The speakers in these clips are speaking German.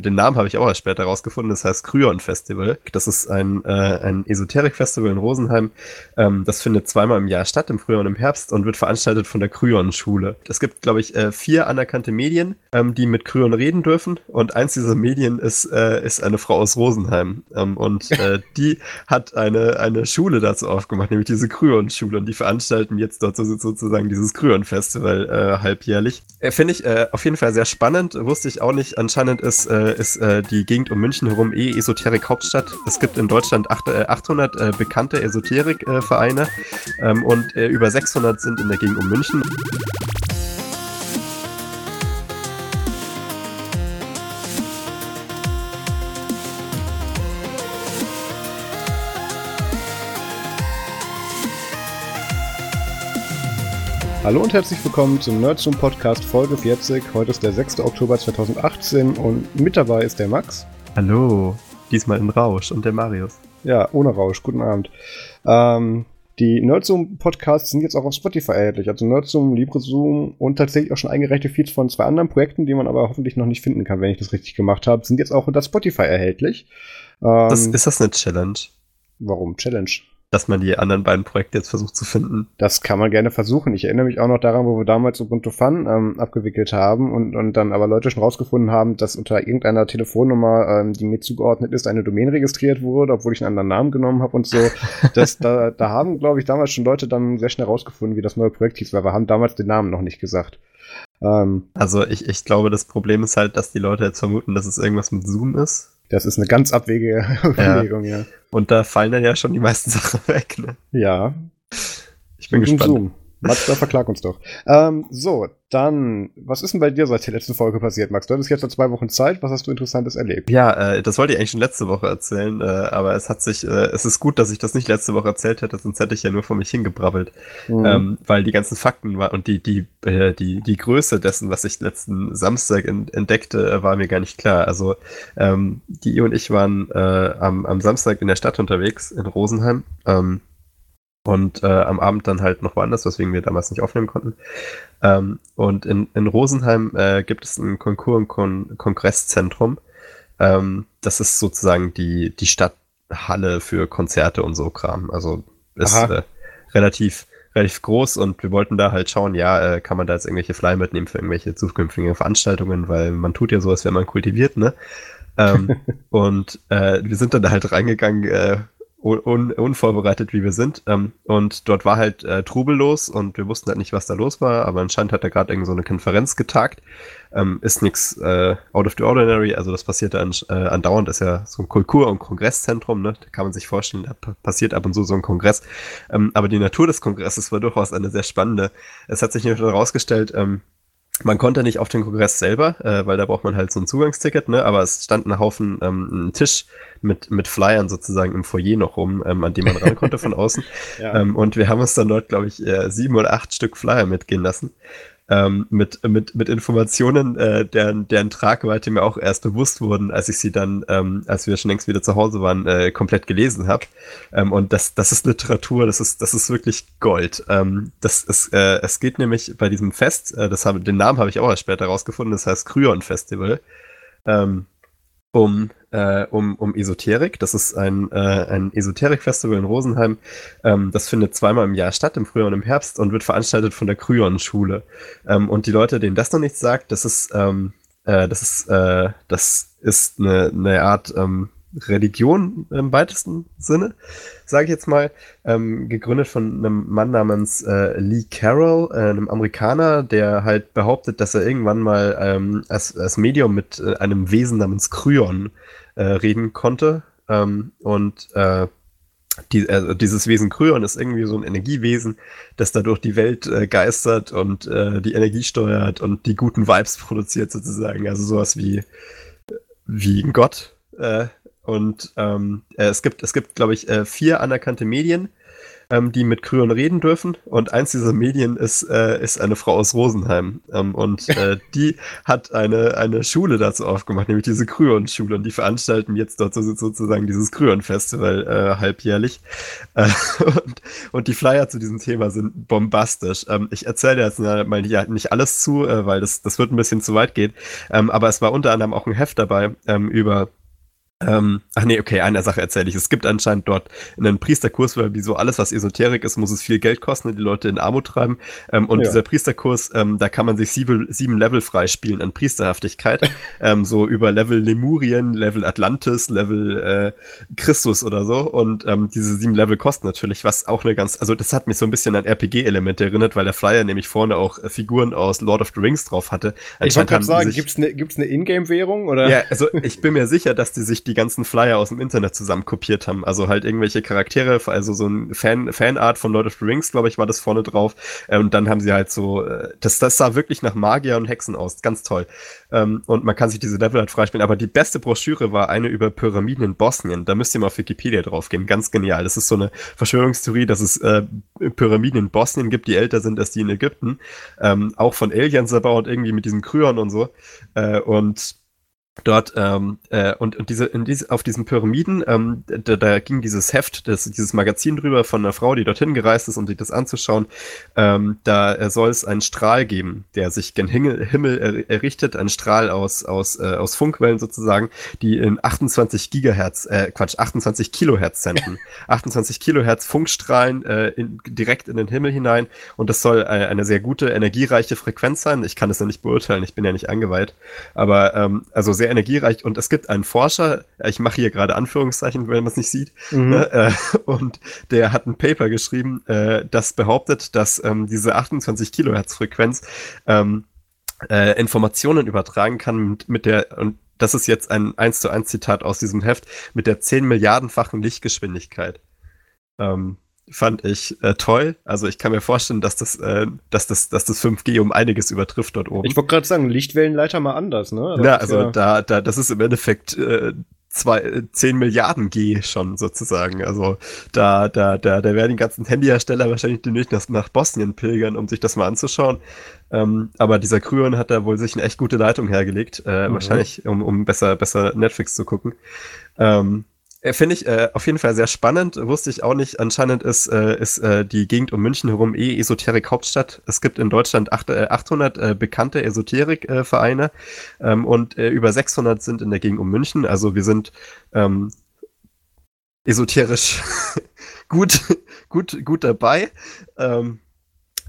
Den Namen habe ich auch erst später rausgefunden. Das heißt Kryon Festival. Das ist ein, äh, ein Esoterik-Festival in Rosenheim. Ähm, das findet zweimal im Jahr statt, im Frühjahr und im Herbst, und wird veranstaltet von der Kryon-Schule. Es gibt, glaube ich, äh, vier anerkannte Medien, ähm, die mit Kryon reden dürfen. Und eins dieser Medien ist, äh, ist eine Frau aus Rosenheim. Ähm, und äh, die hat eine, eine Schule dazu aufgemacht, nämlich diese Kryon-Schule. Und die veranstalten jetzt dort so, sozusagen dieses Kryon-Festival äh, halbjährlich. Äh, Finde ich auf jeden Fall sehr spannend. Wusste ich auch nicht. Anscheinend ist, äh, ist äh, die Gegend um München herum eh Esoterik-Hauptstadt. Es gibt in Deutschland acht, äh, 800 äh, bekannte Esoterik-Vereine ähm, und äh, über 600 sind in der Gegend um München. Hallo und herzlich willkommen zum Nerdzoom Podcast Folge 40. Heute ist der 6. Oktober 2018 und mit dabei ist der Max. Hallo, diesmal in Rausch und der Marius. Ja, ohne Rausch. Guten Abend. Ähm, die Nerdzoom Podcasts sind jetzt auch auf Spotify erhältlich. Also Nerdzoom, LibreZoom und tatsächlich auch schon eingereichte Feeds von zwei anderen Projekten, die man aber hoffentlich noch nicht finden kann, wenn ich das richtig gemacht habe, sind jetzt auch unter Spotify erhältlich. Ähm, das, ist das eine Challenge? Warum Challenge? Dass man die anderen beiden Projekte jetzt versucht zu finden. Das kann man gerne versuchen. Ich erinnere mich auch noch daran, wo wir damals Ubuntu Fun ähm, abgewickelt haben und, und dann aber Leute schon rausgefunden haben, dass unter irgendeiner Telefonnummer, ähm, die mir zugeordnet ist, eine Domain registriert wurde, obwohl ich einen anderen Namen genommen habe und so. das, da, da haben, glaube ich, damals schon Leute dann sehr schnell rausgefunden, wie das neue Projekt hieß, weil wir haben damals den Namen noch nicht gesagt. Ähm, also ich, ich glaube, das Problem ist halt, dass die Leute jetzt vermuten, dass es irgendwas mit Zoom ist. Das ist eine ganz abwegige Überlegung, ja. ja. Und da fallen dann ja schon die meisten Sachen weg, ne? Ja. Ich bin gespannt. Zoom. Mazda, verklag uns doch. Ähm, so, dann, was ist denn bei dir seit der letzten Folge passiert, Max? Du hattest jetzt noch zwei Wochen Zeit. Was hast du Interessantes erlebt? Ja, äh, das wollte ich eigentlich schon letzte Woche erzählen, äh, aber es hat sich, äh, es ist gut, dass ich das nicht letzte Woche erzählt hätte, sonst hätte ich ja nur vor mich hingebrabbelt. Mhm. Ähm, weil die ganzen Fakten war und die, die, äh, die, die Größe dessen, was ich letzten Samstag entdeckte, äh, war mir gar nicht klar. Also, ähm, die und ich waren äh, am, am Samstag in der Stadt unterwegs, in Rosenheim. Ähm, und äh, am Abend dann halt noch woanders, weswegen wir damals nicht aufnehmen konnten. Ähm, und in, in Rosenheim äh, gibt es ein Konkurs- und Kon Kongresszentrum. Ähm, das ist sozusagen die, die Stadthalle für Konzerte und so Kram. Also ist äh, relativ, relativ groß und wir wollten da halt schauen, ja, äh, kann man da jetzt irgendwelche Flyer mitnehmen für irgendwelche zukünftigen Veranstaltungen, weil man tut ja so, als wäre man kultiviert, ne? ähm, und äh, wir sind dann da halt reingegangen, äh, un unvorbereitet, wie wir sind. Ähm, und dort war halt äh, Trubel los und wir wussten halt nicht, was da los war, aber anscheinend hat er gerade irgend so eine Konferenz getagt. Ähm, ist nichts äh, out of the ordinary, also das passiert an, äh, andauernd, ist ja so ein Kultur- und Kongresszentrum, ne? Da kann man sich vorstellen, da passiert ab und zu so ein Kongress. Ähm, aber die Natur des Kongresses war durchaus eine sehr spannende. Es hat sich nämlich herausgestellt, ähm, man konnte nicht auf den Kongress selber, äh, weil da braucht man halt so ein Zugangsticket, ne? Aber es stand ein Haufen, ähm, ein Tisch mit, mit Flyern sozusagen im Foyer noch rum, ähm, an dem man ran konnte von außen. ja. ähm, und wir haben uns dann dort, glaube ich, äh, sieben oder acht Stück Flyer mitgehen lassen ähm, mit, mit, mit Informationen, äh, deren, deren Tragweite mir auch erst bewusst wurden, als ich sie dann, ähm, als wir schon längst wieder zu Hause waren, äh, komplett gelesen habe. Ähm, und das, das ist Literatur, das ist, das ist wirklich Gold. Ähm, das ist, äh, es geht nämlich bei diesem Fest, äh, das habe, den Namen habe ich auch erst später rausgefunden, das heißt Kryon Festival. Ähm, um, äh, um, um Esoterik. Das ist ein, äh, ein Esoterik-Festival in Rosenheim. Ähm, das findet zweimal im Jahr statt, im Frühjahr und im Herbst, und wird veranstaltet von der Kryon-Schule. Ähm, und die Leute, denen das noch nichts sagt, das ist, ähm, äh, das ist, äh, das ist eine, eine Art ähm, Religion im weitesten Sinne, sage ich jetzt mal, ähm, gegründet von einem Mann namens äh, Lee Carroll, äh, einem Amerikaner, der halt behauptet, dass er irgendwann mal ähm, als, als Medium mit äh, einem Wesen namens Kryon äh, reden konnte. Ähm, und äh, die, also dieses Wesen Kryon ist irgendwie so ein Energiewesen, das dadurch die Welt äh, geistert und äh, die Energie steuert und die guten Vibes produziert sozusagen. Also sowas wie, wie ein Gott. Äh, und ähm, äh, es gibt, es gibt glaube ich, äh, vier anerkannte Medien, ähm, die mit Kryon reden dürfen. Und eins dieser Medien ist, äh, ist eine Frau aus Rosenheim. Ähm, und äh, die hat eine, eine Schule dazu aufgemacht, nämlich diese Kryon-Schule. Und die veranstalten jetzt dort so, sozusagen dieses Kryon-Festival äh, halbjährlich. Äh, und, und die Flyer zu diesem Thema sind bombastisch. Ähm, ich erzähle jetzt mal ja, nicht alles zu, äh, weil das, das wird ein bisschen zu weit gehen. Ähm, aber es war unter anderem auch ein Heft dabei ähm, über ähm, ach nee, okay, eine Sache erzähle ich. Es gibt anscheinend dort einen Priesterkurs, weil wie so alles, was Esoterik ist, muss es viel Geld kosten und die Leute in Armut treiben. Ähm, und ja. dieser Priesterkurs, ähm, da kann man sich sieben, sieben Level freispielen an Priesterhaftigkeit. ähm, so über Level Lemurien, Level Atlantis, Level äh, Christus oder so. Und ähm, diese sieben Level kosten natürlich, was auch eine ganz, also das hat mich so ein bisschen an RPG-Elemente erinnert, weil der Flyer nämlich vorne auch äh, Figuren aus Lord of the Rings drauf hatte. Ich wollte gerade sagen, gibt's eine gibt's eine Ingame-Währung oder? Ja, also ich bin mir sicher, dass die sich die ganzen Flyer aus dem Internet zusammen kopiert haben. Also halt irgendwelche Charaktere, also so ein Fan, Fanart von Lord of the Rings, glaube ich, war das vorne drauf. Äh, und dann haben sie halt so, äh, das, das sah wirklich nach Magier und Hexen aus. Ganz toll. Ähm, und man kann sich diese Level halt freispielen. Aber die beste Broschüre war eine über Pyramiden in Bosnien. Da müsst ihr mal auf Wikipedia draufgehen. Ganz genial. Das ist so eine Verschwörungstheorie, dass es äh, Pyramiden in Bosnien gibt, die älter sind als die in Ägypten. Ähm, auch von Aliens erbaut, irgendwie mit diesem Kryon und so. Und dort ähm, äh, und, und diese, in diese auf diesen Pyramiden ähm, da, da ging dieses Heft das, dieses Magazin drüber von einer Frau die dorthin gereist ist um sich das anzuschauen. Ähm, da äh, soll es einen Strahl geben der sich gen Himmel, Himmel er, errichtet ein Strahl aus aus äh, aus Funkwellen sozusagen die in 28 Gigahertz äh, Quatsch 28 Kilohertz senden. 28 Kilohertz Funkstrahlen äh, in, direkt in den Himmel hinein. Und das soll äh, eine sehr gute energiereiche Frequenz sein. Ich kann es ja nicht beurteilen ich bin ja nicht angeweiht. Aber ähm, also sehr energiereich und es gibt einen Forscher, ich mache hier gerade Anführungszeichen, wenn man es nicht sieht, mhm. Ne, äh, und der hat ein Paper geschrieben, äh, das behauptet, dass ähm, diese 28 Kilohertz Frequenz ähm, äh, Informationen übertragen kann mit, mit der, und das ist jetzt ein 1 zu 1 Zitat aus diesem Heft, mit der 10 Milliardenfachen Lichtgeschwindigkeit. Ähm, fand ich äh, toll. Also ich kann mir vorstellen, dass das, äh, dass das, dass das 5G um einiges übertrifft dort oben. Ich wollte gerade sagen, Lichtwellenleiter mal anders, ne? Das ja, also ja da, da, das ist im Endeffekt äh, zwei, 10 Milliarden G schon sozusagen. Also da, da, da, da werden die ganzen Handyhersteller wahrscheinlich demnächst nach, nach Bosnien pilgern, um sich das mal anzuschauen. Ähm, aber dieser Kryon hat da wohl sich eine echt gute Leitung hergelegt, äh, mhm. wahrscheinlich, um, um besser, besser Netflix zu gucken. Ähm, äh, Finde ich äh, auf jeden Fall sehr spannend. Wusste ich auch nicht. Anscheinend ist, äh, ist äh, die Gegend um München herum eh Esoterik-Hauptstadt. Es gibt in Deutschland acht, äh, 800 äh, bekannte Esoterik-Vereine ähm, und äh, über 600 sind in der Gegend um München. Also wir sind ähm, esoterisch gut, gut, gut dabei. Ähm,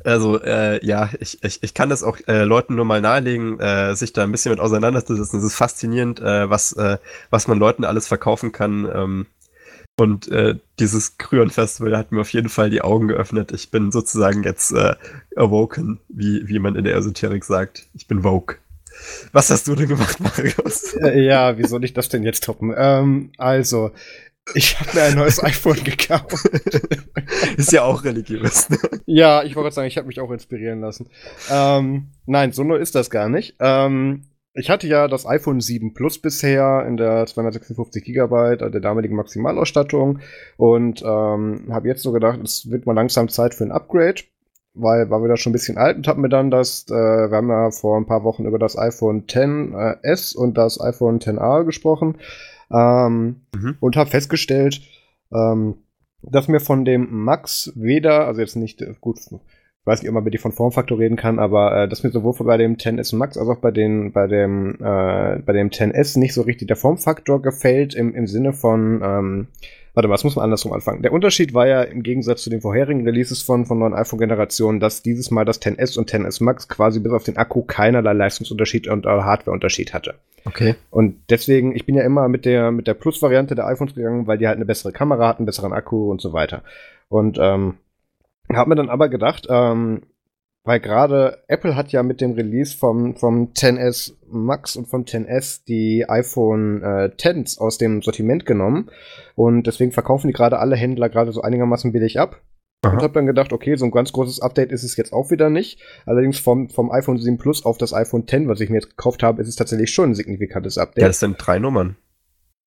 also äh, ja, ich, ich, ich kann das auch äh, Leuten nur mal nahelegen, äh, sich da ein bisschen mit auseinanderzusetzen. Es ist faszinierend, äh, was, äh, was man Leuten alles verkaufen kann. Ähm, und äh, dieses Kryon-Festival hat mir auf jeden Fall die Augen geöffnet. Ich bin sozusagen jetzt äh, awoken, wie, wie man in der Esoterik sagt. Ich bin woke. Was hast du denn gemacht, Marius? Äh, ja, wie soll ich das denn jetzt toppen? Ähm, also, ich habe mir ein neues iPhone gekauft. Ist ja auch religiös. Ne? Ja, ich wollte gerade sagen, ich habe mich auch inspirieren lassen. Ähm, nein, so neu ist das gar nicht. Ähm, ich hatte ja das iPhone 7 Plus bisher in der 256 GB der damaligen Maximalausstattung und ähm, habe jetzt so gedacht, es wird mal langsam Zeit für ein Upgrade, weil war wieder schon ein bisschen alt und habe mir dann das, äh, wir haben ja vor ein paar Wochen über das iPhone 10s äh, und das iPhone 10a gesprochen ähm, mhm. und habe festgestellt, ähm, dass mir von dem Max weder, also jetzt nicht, äh, gut, ich weiß nicht, ob man mit dir von Formfaktor reden kann, aber äh, dass mir sowohl bei dem 10S Max als auch bei, den, bei, dem, äh, bei dem 10S nicht so richtig der Formfaktor gefällt, im, im Sinne von, ähm, Warte mal, das muss man andersrum anfangen. Der Unterschied war ja im Gegensatz zu den vorherigen Releases von, von neuen iPhone-Generationen, dass dieses Mal das 10S und 10S Max quasi bis auf den Akku keinerlei Leistungsunterschied und äh, Hardwareunterschied hatte. Okay. Und deswegen, ich bin ja immer mit der, mit der Plus-Variante der iPhones gegangen, weil die halt eine bessere Kamera hatten, einen besseren Akku und so weiter. Und ähm, habe mir dann aber gedacht, ähm, weil gerade Apple hat ja mit dem Release vom, vom 10S Max und vom 10S die iPhone äh, 10s aus dem Sortiment genommen. Und deswegen verkaufen die gerade alle Händler gerade so einigermaßen billig ab. Aha. Und habe dann gedacht, okay, so ein ganz großes Update ist es jetzt auch wieder nicht. Allerdings vom, vom iPhone 7 Plus auf das iPhone 10, was ich mir jetzt gekauft habe, ist es tatsächlich schon ein signifikantes Update. Ja, das sind drei Nummern.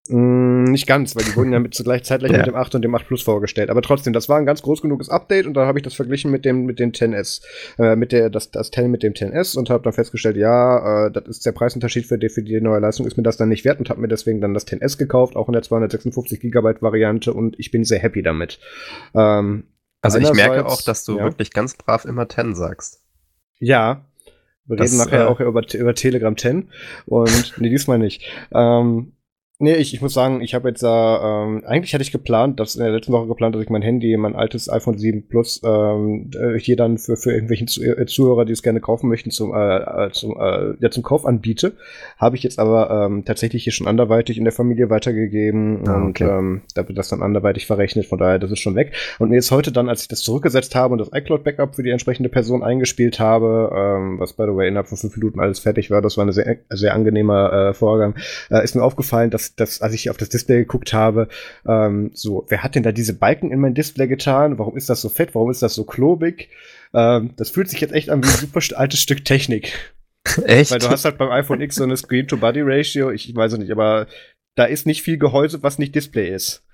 Mm, nicht ganz, weil die wurden ja mit zugleich zeitgleich ja. mit dem 8 und dem 8 Plus vorgestellt. Aber trotzdem, das war ein ganz groß genuges Update und da habe ich das verglichen mit dem mit dem 10S, äh, mit der das das 10 mit dem 10S und habe dann festgestellt, ja, äh, das ist der Preisunterschied für die, für die neue Leistung ist mir das dann nicht wert und habe mir deswegen dann das 10S gekauft, auch in der 256 Gigabyte Variante und ich bin sehr happy damit. Ähm, also ich merke auch, dass du ja. wirklich ganz brav immer 10 sagst. Ja, wir das, reden nachher äh, auch über, über Telegram 10 und nee, diesmal nicht. Ähm, Nee, ich, ich muss sagen, ich habe jetzt da, ähm, eigentlich hatte ich geplant, dass in der letzten Woche geplant, dass ich mein Handy, mein altes iPhone 7 Plus, ähm, äh, hier dann für, für irgendwelchen äh, Zuhörer, die es gerne kaufen möchten, zum, äh, äh, zum, äh, ja, zum Kauf anbiete. Habe ich jetzt aber ähm, tatsächlich hier schon anderweitig in der Familie weitergegeben ah, okay. und ähm, da wird das dann anderweitig verrechnet, von daher, das ist schon weg. Und mir ist heute dann, als ich das zurückgesetzt habe und das iCloud-Backup für die entsprechende Person eingespielt habe, ähm, was by the way innerhalb von fünf Minuten alles fertig war, das war ein sehr, sehr angenehmer äh, Vorgang, äh, ist mir aufgefallen, dass das, als ich auf das Display geguckt habe, ähm, so, wer hat denn da diese Balken in mein Display getan? Warum ist das so fett? Warum ist das so klobig? Ähm, das fühlt sich jetzt echt an wie ein super altes Stück Technik. Echt? Weil du hast halt beim iPhone X so eine Screen-to-Body-Ratio, ich weiß nicht, aber da ist nicht viel Gehäuse, was nicht Display ist.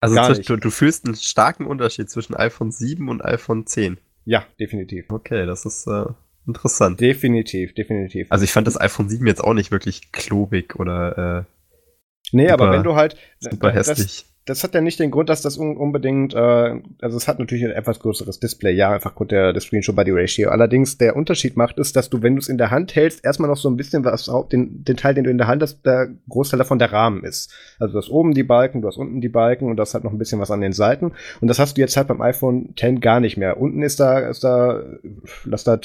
Also du, du fühlst einen starken Unterschied zwischen iPhone 7 und iPhone 10. Ja, definitiv. Okay, das ist äh, interessant. Definitiv, definitiv. Also ich fand das iPhone 7 jetzt auch nicht wirklich klobig oder äh, Nee, super, aber wenn du halt. Super hässlich das hat ja nicht den Grund, dass das un unbedingt, äh, also es hat natürlich ein etwas größeres Display, ja, einfach Grund der, der Screenshot-Body-Ratio. Allerdings der Unterschied macht ist, dass du, wenn du es in der Hand hältst, erstmal noch so ein bisschen was, den, den Teil, den du in der Hand hast, der Großteil davon der Rahmen ist. Also du hast oben die Balken, du hast unten die Balken und das hat noch ein bisschen was an den Seiten. Und das hast du jetzt halt beim iPhone 10 gar nicht mehr. Unten ist da, ist da, lass da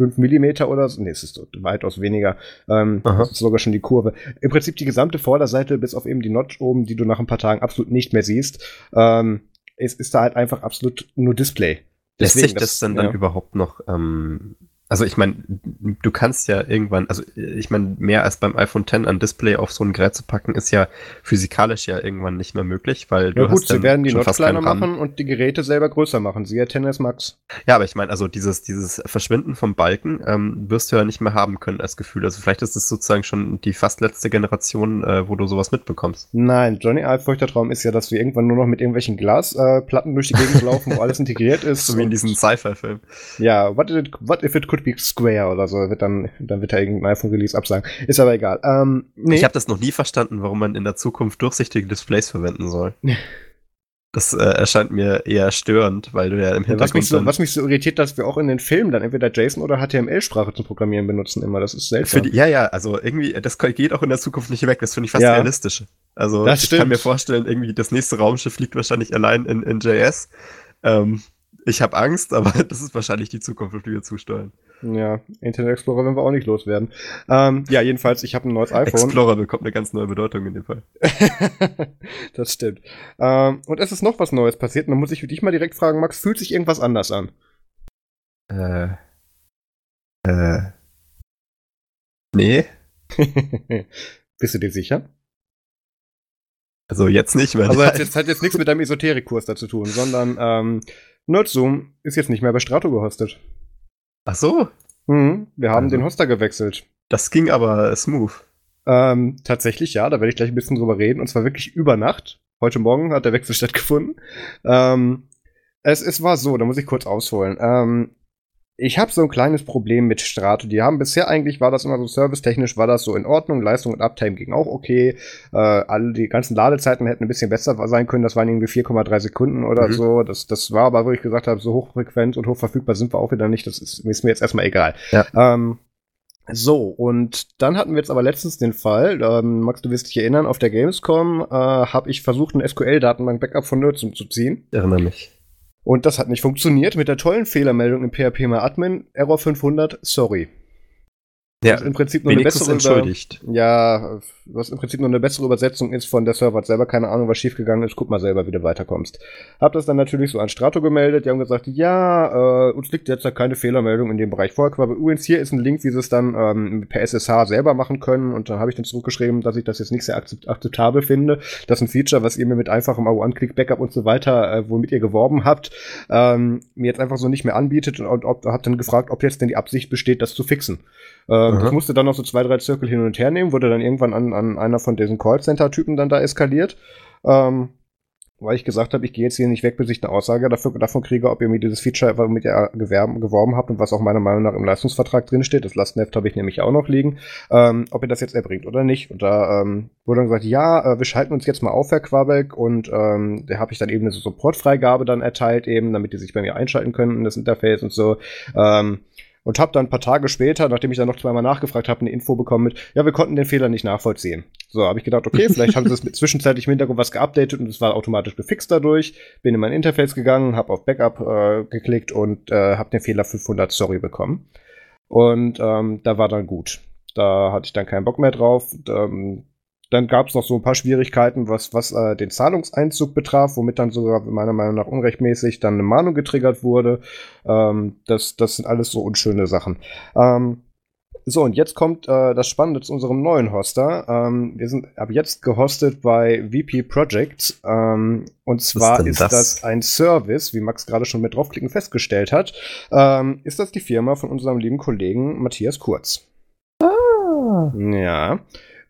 5 Millimeter oder so. Nee, es ist weitaus weniger. Ähm, das ist sogar schon die Kurve. Im Prinzip die gesamte Vorderseite, bis auf eben die Notch oben, die du nach ein paar Tagen absolut nicht mehr siehst, ähm, ist, ist da halt einfach absolut nur Display. Lässt sich das, das dann, ja. dann überhaupt noch ähm, also ich meine, du kannst ja irgendwann, also ich meine, mehr als beim iPhone X an Display auf so ein Gerät zu packen, ist ja physikalisch ja irgendwann nicht mehr möglich, weil du ja, gut, hast sie werden die Notch kleiner machen und die Geräte selber größer machen, siehe XS Max. Ja, aber ich meine, also dieses, dieses Verschwinden vom Balken ähm, wirst du ja nicht mehr haben können als Gefühl. Also vielleicht ist es sozusagen schon die fast letzte Generation, äh, wo du sowas mitbekommst. Nein, Johnny Alfeuchter Traum ist ja, dass wir irgendwann nur noch mit irgendwelchen Glasplatten äh, durch die Gegend laufen, wo alles integriert ist. So wie in diesem Sci-Fi-Film. Ja, what, it, what if it could be Square oder so, wird dann, dann wird er irgendein iPhone-Release absagen. Ist aber egal. Ähm, nee. Ich habe das noch nie verstanden, warum man in der Zukunft durchsichtige Displays verwenden soll. Das äh, erscheint mir eher störend, weil du ja im Hintergrund. Ja, was, mich so, was mich so irritiert, dass wir auch in den Filmen dann entweder JSON oder HTML-Sprache zum Programmieren benutzen immer. Das ist seltsam. Die, ja, ja, also irgendwie, das geht auch in der Zukunft nicht weg. Das finde ich fast ja. realistisch. Also das ich stimmt. kann mir vorstellen, irgendwie das nächste Raumschiff fliegt wahrscheinlich allein in, in JS. Ähm, ich habe Angst, aber das ist wahrscheinlich die Zukunft, auf die wir zusteuern. Ja, Internet Explorer werden wir auch nicht loswerden. Ähm, ja, jedenfalls, ich habe ein neues iPhone. Explorer bekommt eine ganz neue Bedeutung in dem Fall. das stimmt. Ähm, und es ist noch was Neues passiert. Und dann muss ich dich mal direkt fragen, Max, fühlt sich irgendwas anders an? Äh. Äh. Nee. Bist du dir sicher? Also jetzt nicht, weil. Also das hat jetzt nichts mit deinem Esoterikkurs da zu tun, sondern ähm, Nerdzoom ist jetzt nicht mehr bei Strato gehostet. Ach so? Mhm, wir haben also, den Hoster gewechselt. Das ging aber smooth. Ähm, tatsächlich ja, da werde ich gleich ein bisschen drüber reden. Und zwar wirklich über Nacht. Heute Morgen hat der Wechsel stattgefunden. Ähm, es, es war so, da muss ich kurz ausholen. Ähm, ich habe so ein kleines Problem mit Strato. Die haben bisher eigentlich, war das immer so servicetechnisch, war das so in Ordnung. Leistung und Uptime ging auch okay. Äh, alle die ganzen Ladezeiten hätten ein bisschen besser sein können. Das waren irgendwie 4,3 Sekunden oder mhm. so. Das, das war aber, wo ich gesagt habe, so hochfrequent und hochverfügbar sind wir auch wieder nicht. Das ist, ist mir jetzt erstmal egal. Ja. Ähm, so, und dann hatten wir jetzt aber letztens den Fall, ähm, Max, du wirst dich erinnern, auf der Gamescom äh, habe ich versucht, ein SQL-Datenbank-Backup von Nerdsum zu ziehen. Erinnere mich. Und das hat nicht funktioniert mit der tollen Fehlermeldung im PHP mal Admin, Error 500, sorry. Ja, was im Prinzip nur eine bessere entschuldigt. Über, ja, was im Prinzip nur eine bessere Übersetzung ist von der Server hat selber keine Ahnung, was schiefgegangen ist. Guck mal selber, wie du weiterkommst. Hab das dann natürlich so an Strato gemeldet. Die haben gesagt, ja, äh, uns liegt jetzt keine Fehlermeldung in dem Bereich vor. Aber übrigens hier ist ein Link, wie sie es dann ähm, per SSH selber machen können. Und da habe ich dann zurückgeschrieben, dass ich das jetzt nicht sehr akzeptabel finde. Das ist ein Feature, was ihr mir mit einfachem One-Click-Backup und so weiter, äh, womit ihr geworben habt, ähm, mir jetzt einfach so nicht mehr anbietet und, und ob, hab dann gefragt, ob jetzt denn die Absicht besteht, das zu fixen. Ähm, ich musste dann noch so zwei, drei Zirkel hin und her nehmen, wurde dann irgendwann an, an einer von diesen Callcenter-Typen dann da eskaliert. Ähm, weil ich gesagt habe, ich gehe jetzt hier nicht weg, bis ich eine Aussage dafür, davon kriege, ob ihr mir dieses Feature, womit ihr gewerben, geworben habt und was auch meiner Meinung nach im Leistungsvertrag drinsteht, das Lastenheft habe ich nämlich auch noch liegen, ähm, ob ihr das jetzt erbringt oder nicht. Und da ähm, wurde dann gesagt, ja, äh, wir schalten uns jetzt mal auf, Herr Quabeck, und ähm, da habe ich dann eben eine Supportfreigabe dann erteilt, eben, damit die sich bei mir einschalten können in das Interface und so. Ähm, und habe dann ein paar Tage später, nachdem ich dann noch zweimal nachgefragt habe, eine Info bekommen mit, ja, wir konnten den Fehler nicht nachvollziehen. So, habe ich gedacht, okay, vielleicht haben sie es zwischenzeitlich im Hintergrund was geupdatet und es war automatisch gefixt dadurch. Bin in mein Interface gegangen, habe auf Backup äh, geklickt und äh, habe den Fehler 500 Sorry bekommen. Und ähm, da war dann gut. Da hatte ich dann keinen Bock mehr drauf. Ähm, dann gab es noch so ein paar Schwierigkeiten, was, was äh, den Zahlungseinzug betraf, womit dann sogar meiner Meinung nach unrechtmäßig dann eine Mahnung getriggert wurde. Ähm, das, das sind alles so unschöne Sachen. Ähm, so, und jetzt kommt äh, das Spannende zu unserem neuen Hoster. Ähm, wir sind ab jetzt gehostet bei VP Projects. Ähm, und zwar ist, ist das? das? ein Service, wie Max gerade schon mit draufklicken festgestellt hat. Ähm, ist das die Firma von unserem lieben Kollegen Matthias Kurz. Ah. Ja.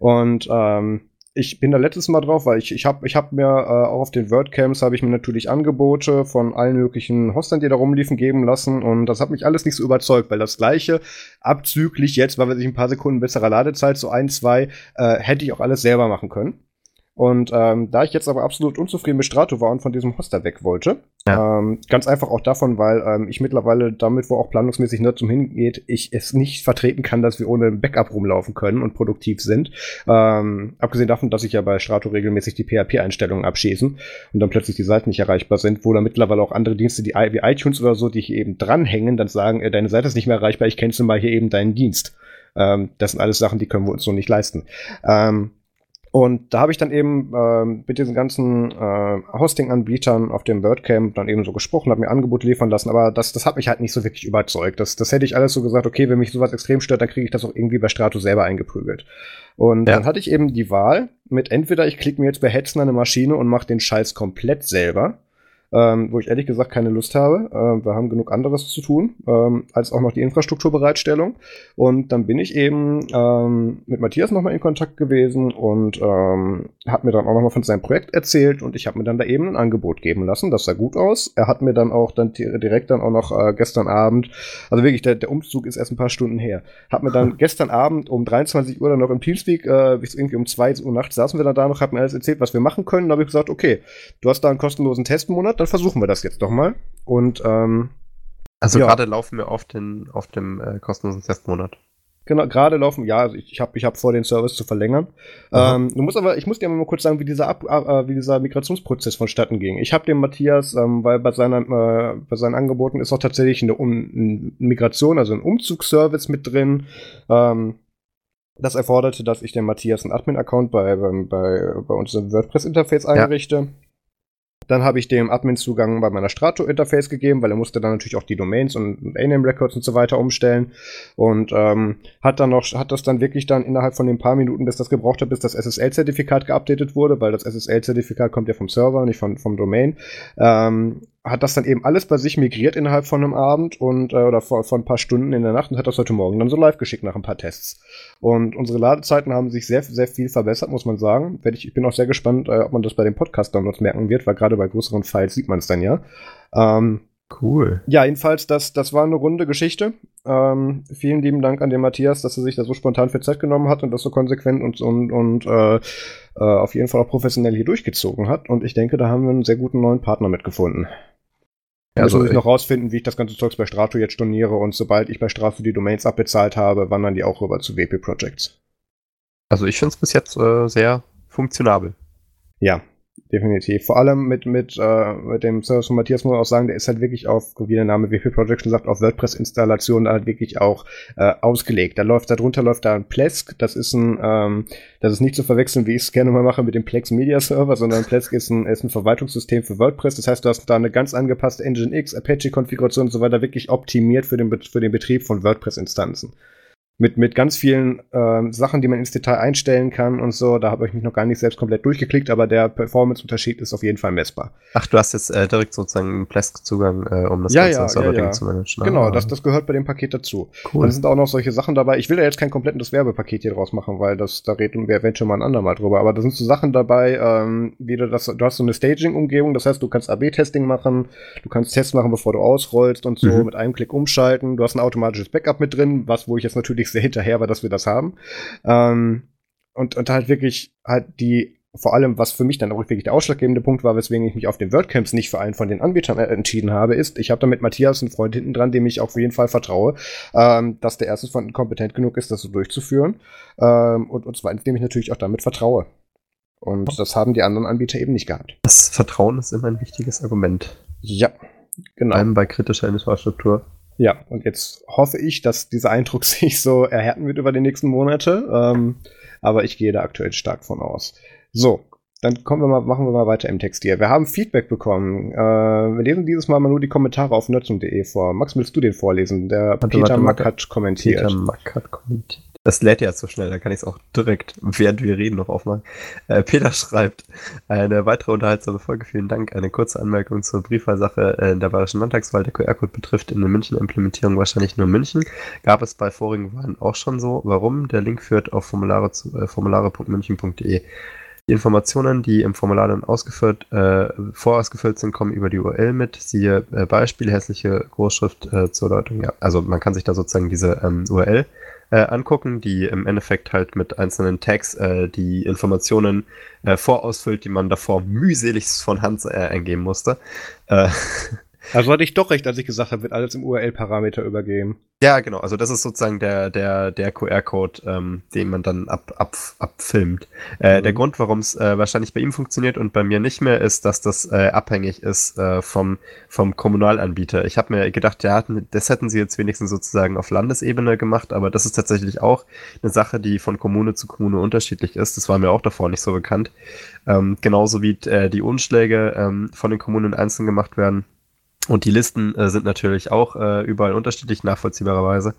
Und ähm, ich bin da letztes Mal drauf, weil ich, ich habe ich hab mir äh, auch auf den WordCamps habe ich mir natürlich Angebote von allen möglichen Hostern, die da rumliefen, geben lassen und das hat mich alles nicht so überzeugt, weil das gleiche abzüglich jetzt, weil wir sich ein paar Sekunden besserer Ladezeit, so ein, zwei, äh, hätte ich auch alles selber machen können. Und ähm, da ich jetzt aber absolut unzufrieden mit Strato war und von diesem Hoster weg wollte, ja. ähm, ganz einfach auch davon, weil ähm, ich mittlerweile damit, wo auch planungsmäßig Nerdsum hingeht, ich es nicht vertreten kann, dass wir ohne Backup rumlaufen können und produktiv sind. Ähm, abgesehen davon, dass ich ja bei Strato regelmäßig die PHP-Einstellungen abschießen und dann plötzlich die Seiten nicht erreichbar sind, wo dann mittlerweile auch andere Dienste die, wie iTunes oder so, die hier eben dranhängen, dann sagen, äh, deine Seite ist nicht mehr erreichbar, ich cancel mal hier eben deinen Dienst. Ähm, das sind alles Sachen, die können wir uns so nicht leisten. Ähm, und da habe ich dann eben äh, mit diesen ganzen äh, Hosting-Anbietern auf dem WordCamp dann eben so gesprochen, habe mir Angebote liefern lassen, aber das, das hat mich halt nicht so wirklich überzeugt. Das, das hätte ich alles so gesagt, okay, wenn mich sowas extrem stört, dann kriege ich das auch irgendwie bei Strato selber eingeprügelt. Und ja. dann hatte ich eben die Wahl mit entweder ich klicke mir jetzt bei Hetzen eine Maschine und mache den Scheiß komplett selber, ähm, wo ich ehrlich gesagt keine Lust habe. Äh, wir haben genug anderes zu tun, ähm, als auch noch die Infrastrukturbereitstellung. Und dann bin ich eben ähm, mit Matthias nochmal in Kontakt gewesen und ähm, hat mir dann auch nochmal von seinem Projekt erzählt und ich habe mir dann da eben ein Angebot geben lassen. Das sah gut aus. Er hat mir dann auch dann direkt dann auch noch äh, gestern Abend, also wirklich, der, der Umzug ist erst ein paar Stunden her, hat mir dann gestern Abend um 23 Uhr dann noch im Teamspeak, äh, bis irgendwie um 2 Uhr nachts saßen wir dann da noch, hat mir alles erzählt, was wir machen können. Da habe ich gesagt, okay, du hast da einen kostenlosen Testmonat, dann versuchen wir das jetzt doch mal. Und ähm, also ja. gerade laufen wir auf, den, auf dem äh, kostenlosen Testmonat. Genau, gerade laufen, ja, also ich, ich habe ich hab vor, den Service zu verlängern. Ähm, du musst aber, ich muss dir mal kurz sagen, wie dieser, Ab, äh, wie dieser Migrationsprozess vonstatten ging. Ich habe dem Matthias, ähm, weil bei, seiner, äh, bei seinen Angeboten ist auch tatsächlich eine, um, Migration, also ein Umzugsservice mit drin. Ähm, das erforderte, dass ich dem Matthias einen Admin-Account bei, bei, bei, bei uns im WordPress-Interface einrichte. Ja. Dann habe ich dem Admin-Zugang bei meiner Strato-Interface gegeben, weil er musste dann natürlich auch die Domains und A-Name-Records und so weiter umstellen. Und ähm, hat dann noch, hat das dann wirklich dann innerhalb von den paar Minuten, bis das gebraucht hat, bis das SSL-Zertifikat geupdatet wurde, weil das SSL-Zertifikat kommt ja vom Server, nicht von, vom Domain, ähm, hat das dann eben alles bei sich migriert innerhalb von einem Abend und äh, oder vor, vor ein paar Stunden in der Nacht und hat das heute Morgen dann so live geschickt nach ein paar Tests. Und unsere Ladezeiten haben sich sehr, sehr viel verbessert, muss man sagen. Ich bin auch sehr gespannt, äh, ob man das bei den Podcast-Downloads merken wird, weil gerade bei größeren Files sieht man es dann ja. Ähm, Cool. Ja, jedenfalls, das, das war eine runde Geschichte. Ähm, vielen lieben Dank an den Matthias, dass er sich da so spontan für Zeit genommen hat und das so konsequent und, und, und äh, äh, auf jeden Fall auch professionell hier durchgezogen hat. Und ich denke, da haben wir einen sehr guten neuen Partner mitgefunden. Ja, also muss ich noch rausfinden, wie ich das ganze Zeugs bei Strato jetzt storniere und sobald ich bei Strato die Domains abbezahlt habe, wandern die auch rüber zu WP Projects. Also ich finde es bis jetzt äh, sehr funktionabel. Ja, definitiv. Vor allem mit, mit, äh, mit dem Service von Matthias muss man auch sagen, der ist halt wirklich auf, wie der Name WP Project schon sagt, auf WordPress-Installationen halt wirklich auch äh, ausgelegt. Da läuft, darunter läuft da ein Plesk, das ist ein, ähm, das ist nicht zu verwechseln, wie ich es gerne mal mache mit dem Plex Media Server, sondern Plesk ist ein, ist ein Verwaltungssystem für WordPress. Das heißt, du hast da eine ganz angepasste Nginx, Apache-Konfiguration und so weiter wirklich optimiert für den, für den Betrieb von WordPress-Instanzen. Mit, mit ganz vielen äh, Sachen, die man ins Detail einstellen kann und so. Da habe ich mich noch gar nicht selbst komplett durchgeklickt, aber der Performance-Unterschied ist auf jeden Fall messbar. Ach, du hast jetzt äh, direkt sozusagen einen Plesk-Zugang, äh, um das ja, ganze ja, ja, ja. zu managen. Genau, ah. das, das gehört bei dem Paket dazu. Cool. Dann sind auch noch solche Sachen dabei. Ich will ja jetzt kein komplettes Werbepaket hier draus machen, weil das, da reden wir eventuell mal ein andermal drüber. Aber da sind so Sachen dabei, ähm, wie du das, du hast so eine Staging-Umgebung, das heißt, du kannst AB-Testing machen, du kannst Tests machen, bevor du ausrollst und so mhm. mit einem Klick umschalten. Du hast ein automatisches Backup mit drin, was, wo ich jetzt natürlich sehr hinterher war, dass wir das haben. Ähm, und, und halt wirklich halt die, vor allem, was für mich dann auch wirklich der ausschlaggebende Punkt war, weswegen ich mich auf den WordCamps nicht für einen von den Anbietern äh, entschieden habe, ist, ich habe da mit Matthias einen Freund hinten dran, dem ich auf jeden Fall vertraue, ähm, dass der erstens von kompetent genug ist, das so durchzuführen. Ähm, und, und zweitens, dem ich natürlich auch damit vertraue. Und das haben die anderen Anbieter eben nicht gehabt. Das Vertrauen ist immer ein wichtiges Argument. Ja, genau. Vor allem bei kritischer Infrastruktur. Ja, und jetzt hoffe ich, dass dieser Eindruck sich so erhärten wird über die nächsten Monate. Ähm, aber ich gehe da aktuell stark von aus. So, dann kommen wir mal, machen wir mal weiter im Text hier. Wir haben Feedback bekommen. Äh, wir lesen dieses Mal mal nur die Kommentare auf nutzung.de vor. Max, willst du den vorlesen? Der warte, Peter warte, Mack hat kommentiert. Peter Mack hat kommentiert. Das lädt ja so schnell, da kann ich es auch direkt, während wir reden, noch aufmachen. Äh, Peter schreibt, eine weitere unterhaltsame Folge, vielen Dank. Eine kurze Anmerkung zur Briefwahlsache äh, der Bayerischen Landtagswahl. Der QR-Code betrifft in der München-Implementierung wahrscheinlich nur München. Gab es bei vorigen Wahlen auch schon so. Warum? Der Link führt auf Formulare zu, äh, formulare.münchen.de. Die Informationen, die im Formular dann ausgeführt, äh, vorausgefüllt sind, kommen über die URL mit. Siehe äh, Beispiel, hässliche Großschrift äh, zur Deutung. Ja, also man kann sich da sozusagen diese ähm, URL äh, angucken, die im Endeffekt halt mit einzelnen Tags äh, die Informationen äh, vorausfüllt, die man davor mühseligst von Hand äh, eingeben musste. Also hatte ich doch recht, als ich gesagt habe, wird alles im URL-Parameter übergeben. Ja, genau. Also das ist sozusagen der, der, der QR-Code, ähm, den man dann ab, ab, abfilmt. Äh, mhm. Der Grund, warum es äh, wahrscheinlich bei ihm funktioniert und bei mir nicht mehr, ist, dass das äh, abhängig ist äh, vom, vom Kommunalanbieter. Ich habe mir gedacht, ja, das hätten sie jetzt wenigstens sozusagen auf Landesebene gemacht, aber das ist tatsächlich auch eine Sache, die von Kommune zu Kommune unterschiedlich ist. Das war mir auch davor nicht so bekannt. Ähm, genauso wie äh, die Unschläge ähm, von den Kommunen einzeln gemacht werden und die Listen äh, sind natürlich auch äh, überall unterschiedlich, nachvollziehbarerweise.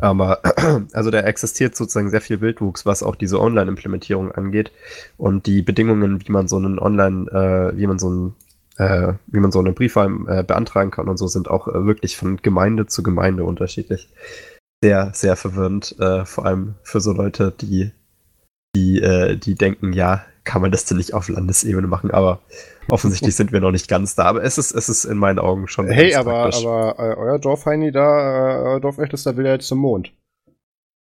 Aber also da existiert sozusagen sehr viel Wildwuchs, was auch diese Online-Implementierung angeht. Und die Bedingungen, wie man so einen Online, äh, wie man so einen äh, wie man so eine Briefwahl äh, beantragen kann und so, sind auch äh, wirklich von Gemeinde zu Gemeinde unterschiedlich. Sehr, sehr verwirrend, äh, vor allem für so Leute, die, die, äh, die denken, ja, kann man das denn nicht auf Landesebene machen, aber Offensichtlich sind wir noch nicht ganz da, aber es ist, es ist in meinen Augen schon. Hey, aber, aber äh, euer Dorfheini da, äh, euer Dorfältester will ja jetzt zum Mond.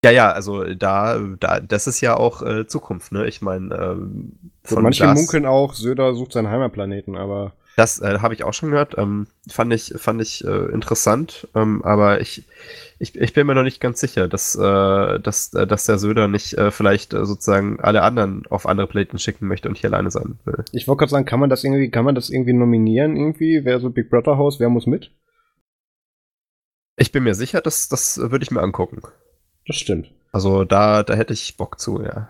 Ja, ja, also da, da, das ist ja auch äh, Zukunft, ne? Ich meine, ähm, von manche munkeln auch, Söder sucht seinen Heimatplaneten, aber. Das äh, habe ich auch schon gehört. Ähm, fand ich, fand ich äh, interessant, ähm, aber ich, ich, ich bin mir noch nicht ganz sicher, dass, äh, dass, äh, dass der Söder nicht äh, vielleicht äh, sozusagen alle anderen auf andere Planeten schicken möchte und hier alleine sein will. Ich wollte gerade sagen, kann man das irgendwie, kann man das irgendwie nominieren irgendwie? Wer so Big Brother House, wer muss mit? Ich bin mir sicher, dass das würde ich mir angucken. Das stimmt. Also da, da hätte ich Bock zu, ja.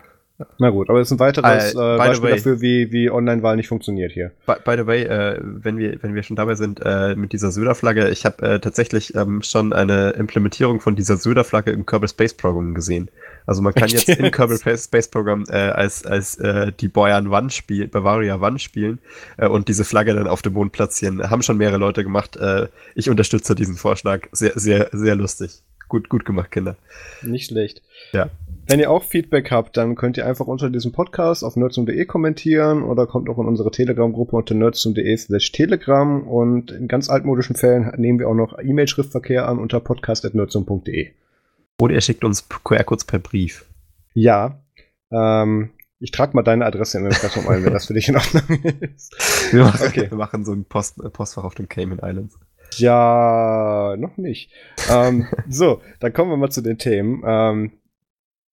Na gut, aber es ist ein weiteres uh, äh, Beispiel way, dafür, wie, wie Online-Wahl nicht funktioniert hier. By, by the way, äh, wenn, wir, wenn wir schon dabei sind äh, mit dieser Söder-Flagge, ich habe äh, tatsächlich ähm, schon eine Implementierung von dieser Söder-Flagge im Kerbal Space Program gesehen. Also man kann jetzt im Kerbal Space Program äh, als, als äh, die Boyan One spielen, Bavaria One spielen äh, und diese Flagge dann auf dem Mond platzieren. Haben schon mehrere Leute gemacht. Äh, ich unterstütze diesen Vorschlag. Sehr, sehr, sehr lustig. Gut, gut gemacht, Kinder. Nicht schlecht. Ja. Wenn ihr auch Feedback habt, dann könnt ihr einfach unter diesem Podcast auf nerdsum.de kommentieren oder kommt auch in unsere Telegram-Gruppe unter nerdsum.de slash telegram und in ganz altmodischen Fällen nehmen wir auch noch E-Mail-Schriftverkehr an unter podcast.nerdsum.de. Oder ihr schickt uns QR-Codes per Brief. Ja. Ähm, ich trage mal deine Adresse in den Impressum ein, wenn das für dich in Ordnung ist. Wir machen, okay. wir machen so ein Post, Postfach auf den Cayman Islands. Ja, noch nicht. ähm, so, dann kommen wir mal zu den Themen. Ähm,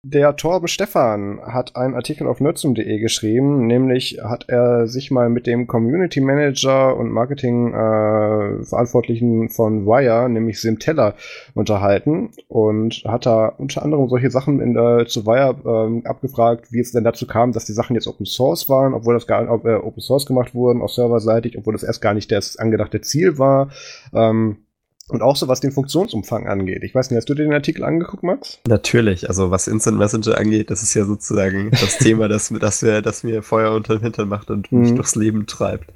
der Torben Stefan hat einen Artikel auf nerdsum.de geschrieben, nämlich hat er sich mal mit dem Community Manager und Marketing äh, Verantwortlichen von Wire, nämlich Sim Teller, unterhalten und hat da unter anderem solche Sachen in, äh, zu Wire äh, abgefragt, wie es denn dazu kam, dass die Sachen jetzt Open Source waren, obwohl das gar äh, Open Source gemacht wurden, auch serverseitig, obwohl das erst gar nicht das angedachte Ziel war. Ähm, Und auch so, was den Funktionsumfang angeht. Ich weiß nicht, hast du dir den Artikel angeguckt, Max? Natürlich. Also was Instant Messenger angeht, das ist ja sozusagen das Thema, das, das, mir, das mir Feuer unter dem Hintern macht und mich mhm. durchs Leben treibt.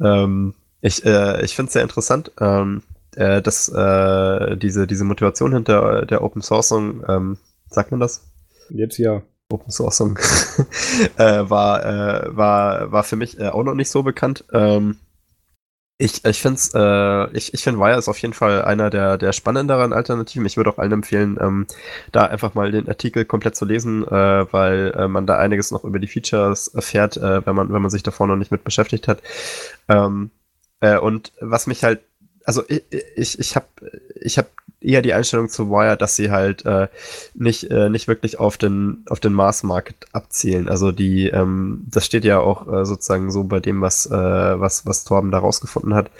Ähm, ich äh, ich finde es sehr interessant, ähm, äh, dass äh, diese, diese Motivation hinter der Open Sourcing, ähm, sagt man das? Jetzt ja. Open Sourcing äh, war, äh, war, war für mich äh, auch noch nicht so bekannt. Ähm, ich, ich finde äh, ich, ich finde Wire ist auf jeden Fall einer der, der spannenderen Alternativen. Ich würde auch allen empfehlen, ähm, da einfach mal den Artikel komplett zu lesen, äh, weil äh, man da einiges noch über die Features erfährt, äh, wenn man, wenn man sich davor noch nicht mit beschäftigt hat. Ähm, äh, und was mich halt also ich, ich, ich habe ich hab eher die Einstellung zu Wire, dass sie halt äh, nicht, äh, nicht wirklich auf den, auf den Mass-Market abzielen. Also die, ähm, das steht ja auch äh, sozusagen so bei dem, was, äh, was, was Torben da rausgefunden hat,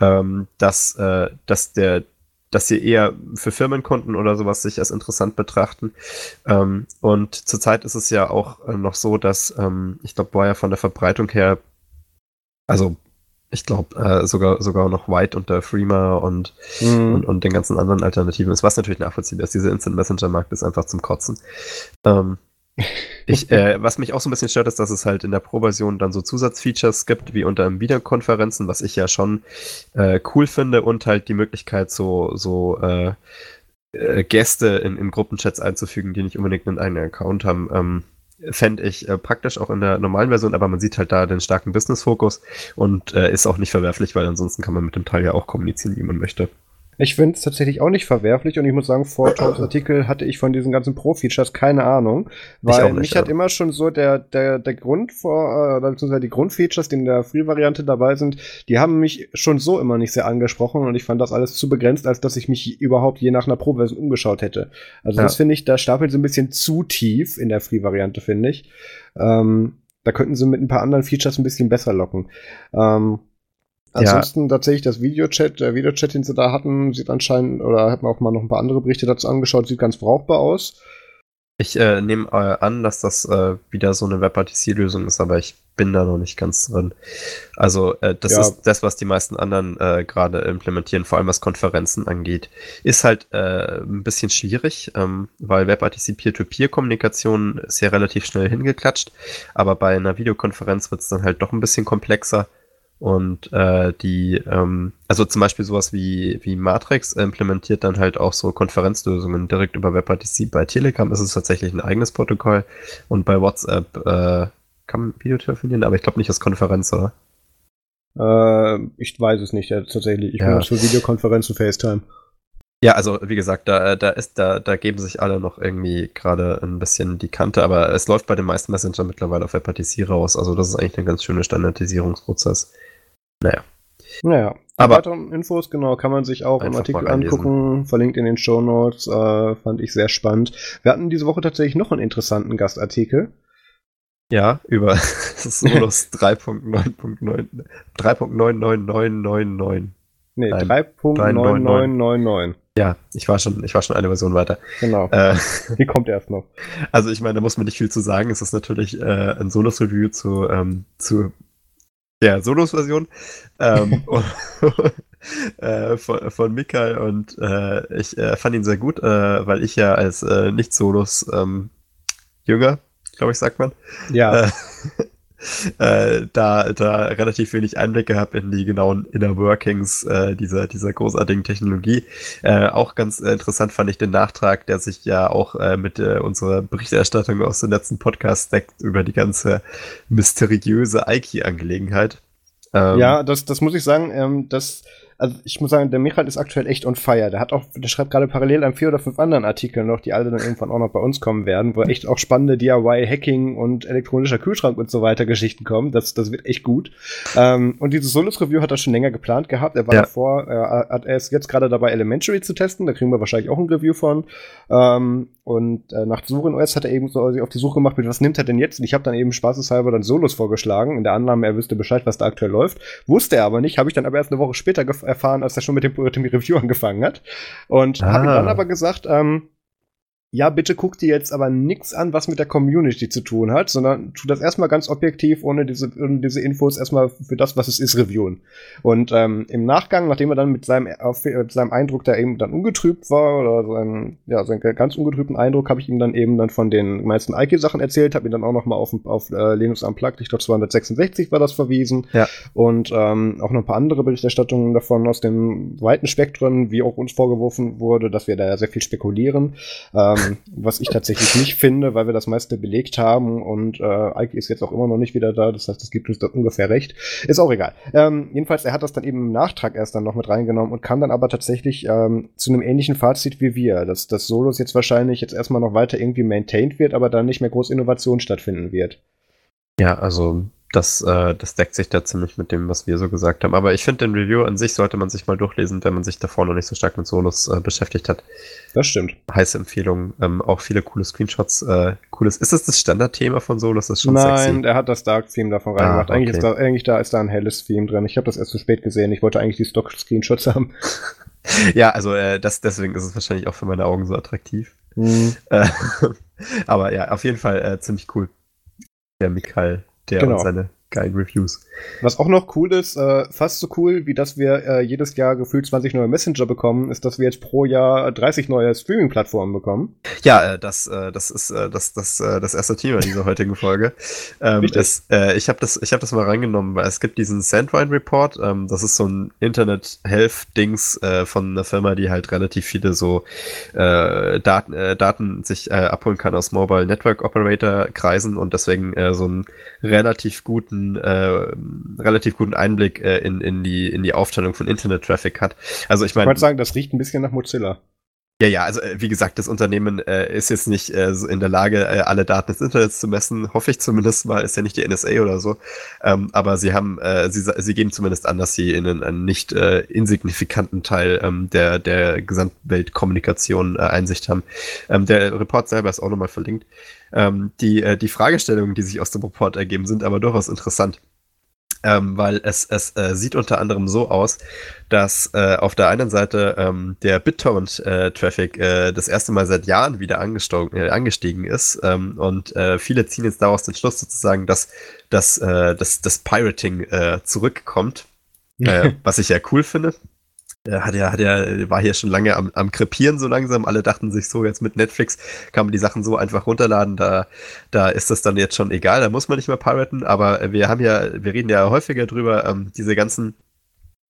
ähm, dass, äh, dass der, dass sie eher für Firmenkunden oder sowas sich als interessant betrachten. Ähm, und zurzeit ist es ja auch äh, noch so, dass ähm, ich glaube, Wire von der Verbreitung her, also ich glaube, äh, sogar, sogar noch White unter Freema und, mhm. und, und, den ganzen anderen Alternativen ist, was natürlich nachvollziehbar ist. Dieser Instant Messenger-Markt ist einfach zum Kotzen. Ähm, ich, äh, was mich auch so ein bisschen stört, ist, dass es halt in der Pro-Version dann so Zusatzfeatures gibt, wie unter Videokonferenzen, was ich ja schon äh, cool finde und halt die Möglichkeit, so, so äh, äh Gäste in, in Gruppenchats einzufügen, die nicht unbedingt einen eigenen Account haben. Ähm, fände ich äh, praktisch auch in der normalen Version, aber man sieht halt da den starken Business-Fokus und äh, ist auch nicht verwerflich, weil ansonsten kann man mit dem Teil ja auch kommunizieren, wie man möchte. Ich finde es tatsächlich auch nicht verwerflich und ich muss sagen, vor Toms Artikel hatte ich von diesen ganzen Pro-Features keine Ahnung, weil nicht, mich ja. hat immer schon so der, der, der Grund vor, äh, beziehungsweise die Grundfeatures, die in der Free-Variante dabei sind, die haben mich schon so immer nicht sehr angesprochen und ich fand das alles zu begrenzt, als dass ich mich überhaupt je nach einer Pro-Version umgeschaut hätte. Also ja. das finde ich, da stapelt so ein bisschen zu tief in der Free-Variante, finde ich. Ähm, da könnten sie mit ein paar anderen Features ein bisschen besser locken. Ähm, Ansonsten ja. tatsächlich das Videochat, der Videochat, den sie da hatten, sieht anscheinend, oder hat man auch mal noch ein paar andere Berichte dazu angeschaut, sieht ganz brauchbar aus. Ich äh, nehme äh, an, dass das äh, wieder so eine WebRTC-Lösung ist, aber ich bin da noch nicht ganz drin. Also äh, das ja. ist das, was die meisten anderen äh, gerade implementieren, vor allem was Konferenzen angeht. Ist halt äh, ein bisschen schwierig, ähm, weil WebRTC Peer-to-Peer-Kommunikation ist ja relativ schnell hingeklatscht, aber bei einer Videokonferenz wird es dann halt doch ein bisschen komplexer. Und äh, die, ähm, also zum Beispiel sowas wie, wie Matrix implementiert dann halt auch so Konferenzlösungen direkt über WebRTC. Bei Telegram ist es tatsächlich ein eigenes Protokoll und bei WhatsApp äh, kann man Video telefonieren, aber ich glaube nicht als Konferenz, oder? Äh, ich weiß es nicht, ja, tatsächlich. Ich ja. benutze für Videokonferenzen FaceTime. Ja, also wie gesagt, da, da ist, da, da geben sich alle noch irgendwie gerade ein bisschen die Kante, aber es läuft bei den meisten Messenger mittlerweile auf WebRTC raus. Also das ist eigentlich ein ganz schöner Standardisierungsprozess. Naja. Naja. Aber weiteren Infos, genau, kann man sich auch im Artikel angucken, verlinkt in den Show Notes, äh, fand ich sehr spannend. Wir hatten diese Woche tatsächlich noch einen interessanten Gastartikel. Ja, über Solos 3.9.9 3.99999. Nee, 3.9999. Ja, ich war schon, ich war schon eine Version weiter. Genau. Äh, Die kommt erst noch. Also ich meine, da muss man nicht viel zu sagen. Es ist natürlich äh, ein Solos-Review zu, ähm, zu der Solos-Version ähm, äh, von, von Mikael und äh, ich äh, fand ihn sehr gut, äh, weil ich ja als äh, Nicht-Solos ähm, Jünger, glaube ich, sagt man. Ja. Äh, äh, da, da relativ wenig Einblicke habe in die genauen Inner Workings äh, dieser, dieser großartigen Technologie. Äh, auch ganz interessant fand ich den Nachtrag, der sich ja auch äh, mit äh, unserer Berichterstattung aus dem letzten Podcast deckt über die ganze mysteriöse Aiki-Angelegenheit. Ähm, ja, das, das muss ich sagen, ähm, das also ich muss sagen, der Michael ist aktuell echt on fire. Der hat auch, der schreibt gerade parallel an vier oder fünf anderen Artikeln noch, die alle dann irgendwann auch noch bei uns kommen werden, wo echt auch spannende DIY-Hacking und elektronischer Kühlschrank und so weiter Geschichten kommen. Das, das wird echt gut. Ähm, und dieses Solus-Review hat er schon länger geplant gehabt. Er war ja. davor, er, hat, er ist jetzt gerade dabei, Elementary zu testen. Da kriegen wir wahrscheinlich auch ein Review von. Ähm, und äh, nach Suchen OS hat er eben so sich auf die Suche gemacht, mit was nimmt er denn jetzt? Und ich habe dann eben spaßeshalber dann Solos vorgeschlagen, in der Annahme, er wüsste Bescheid, was da aktuell läuft. Wusste er aber nicht, habe ich dann aber erst eine Woche später erfahren, als er schon mit dem, mit dem Review angefangen hat. Und ah. habe ihm dann aber gesagt, ähm, ja, bitte guck dir jetzt aber nichts an, was mit der Community zu tun hat, sondern tu das erstmal ganz objektiv, ohne diese, ohne diese Infos erstmal für das, was es ist, reviewen. Und ähm, im Nachgang, nachdem er dann mit seinem, auf, mit seinem Eindruck, der eben dann ungetrübt war, oder seinen, ja, seinen ganz ungetrübten Eindruck, habe ich ihm dann eben dann von den meisten Ike-Sachen erzählt, habe ihn dann auch noch mal auf, auf äh, Linux Unplugged, ich glaube 266 war das verwiesen. Ja. Und ähm, auch noch ein paar andere Berichterstattungen davon aus den weiten Spektren, wie auch uns vorgeworfen wurde, dass wir da ja sehr viel spekulieren. Ähm, ähm, was ich tatsächlich nicht finde, weil wir das meiste belegt haben und äh, Ike ist jetzt auch immer noch nicht wieder da, das heißt, es gibt uns da ungefähr recht. Ist auch egal. Ähm, jedenfalls, er hat das dann eben im Nachtrag erst dann noch mit reingenommen und kam dann aber tatsächlich ähm, zu einem ähnlichen Fazit wie wir, dass das Solos jetzt wahrscheinlich jetzt erstmal noch weiter irgendwie maintained wird, aber dann nicht mehr groß Innovation stattfinden wird. Ja, also das, äh, das deckt sich da ziemlich mit dem, was wir so gesagt haben. Aber ich finde, den Review an sich sollte man sich mal durchlesen, wenn man sich davor noch nicht so stark mit Solos äh, beschäftigt hat. Das stimmt. Heiße Empfehlung. Ähm, auch viele coole Screenshots. Äh, cooles. Ist das das Standardthema von Solos? Das ist schon Nein, sexy. er hat das Dark-Theme davon ah, reingemacht. Ah, okay. eigentlich, ist da, eigentlich da ist da ein helles Theme drin. Ich habe das erst zu spät gesehen. Ich wollte eigentlich die Stock-Screenshots haben. ja, also äh, das, deswegen ist es wahrscheinlich auch für meine Augen so attraktiv. Mhm. Äh, aber ja, auf jeden Fall äh, ziemlich cool. Der Mikal, der genau. und seine geilen Reviews. Was auch noch cool ist, äh, fast so cool, wie dass wir äh, jedes Jahr gefühlt 20 neue Messenger bekommen, ist, dass wir jetzt pro Jahr 30 neue Streaming-Plattformen bekommen. Ja, äh, das, äh, das ist äh, das, das, äh, das erste Thema dieser heutigen Folge. Ähm, es, ich habe das, ich hab das mal reingenommen, weil es gibt diesen Sandwine Report. Ähm, das ist so ein Internet-Health-Dings von einer Firma, die halt relativ viele so Daten, Daten sich abholen kann aus Mobile Network Operator Kreisen und deswegen so einen relativ guten äh, relativ guten Einblick äh, in, in, die, in die Aufteilung von Internet-Traffic hat. Also ich meine. Ich wollte sagen, das riecht ein bisschen nach Mozilla. Ja, ja, also äh, wie gesagt, das Unternehmen äh, ist jetzt nicht äh, in der Lage, äh, alle Daten des Internets zu messen, hoffe ich zumindest mal, ist ja nicht die NSA oder so. Ähm, aber sie haben, äh, sie, sie geben zumindest an, dass sie in einen, einen nicht äh, insignifikanten Teil ähm, der, der Gesamtweltkommunikation Einsicht haben. Ähm, der Report selber ist auch nochmal verlinkt. Ähm, die, die Fragestellungen, die sich aus dem Report ergeben, sind aber durchaus interessant. Ähm, weil es, es äh, sieht unter anderem so aus, dass äh, auf der einen Seite ähm, der BitTorrent-Traffic äh, das erste Mal seit Jahren wieder äh, angestiegen ist ähm, und äh, viele ziehen jetzt daraus den Schluss sozusagen, dass, dass, äh, dass das Pirating zurückkommt, was ich ja cool finde. Er hat ja, hat ja, war hier schon lange am, am Krepieren so langsam. Alle dachten sich so, jetzt mit Netflix kann man die Sachen so einfach runterladen. Da, da ist das dann jetzt schon egal. Da muss man nicht mehr piraten. Aber wir haben ja, wir reden ja häufiger drüber, ähm, diese ganzen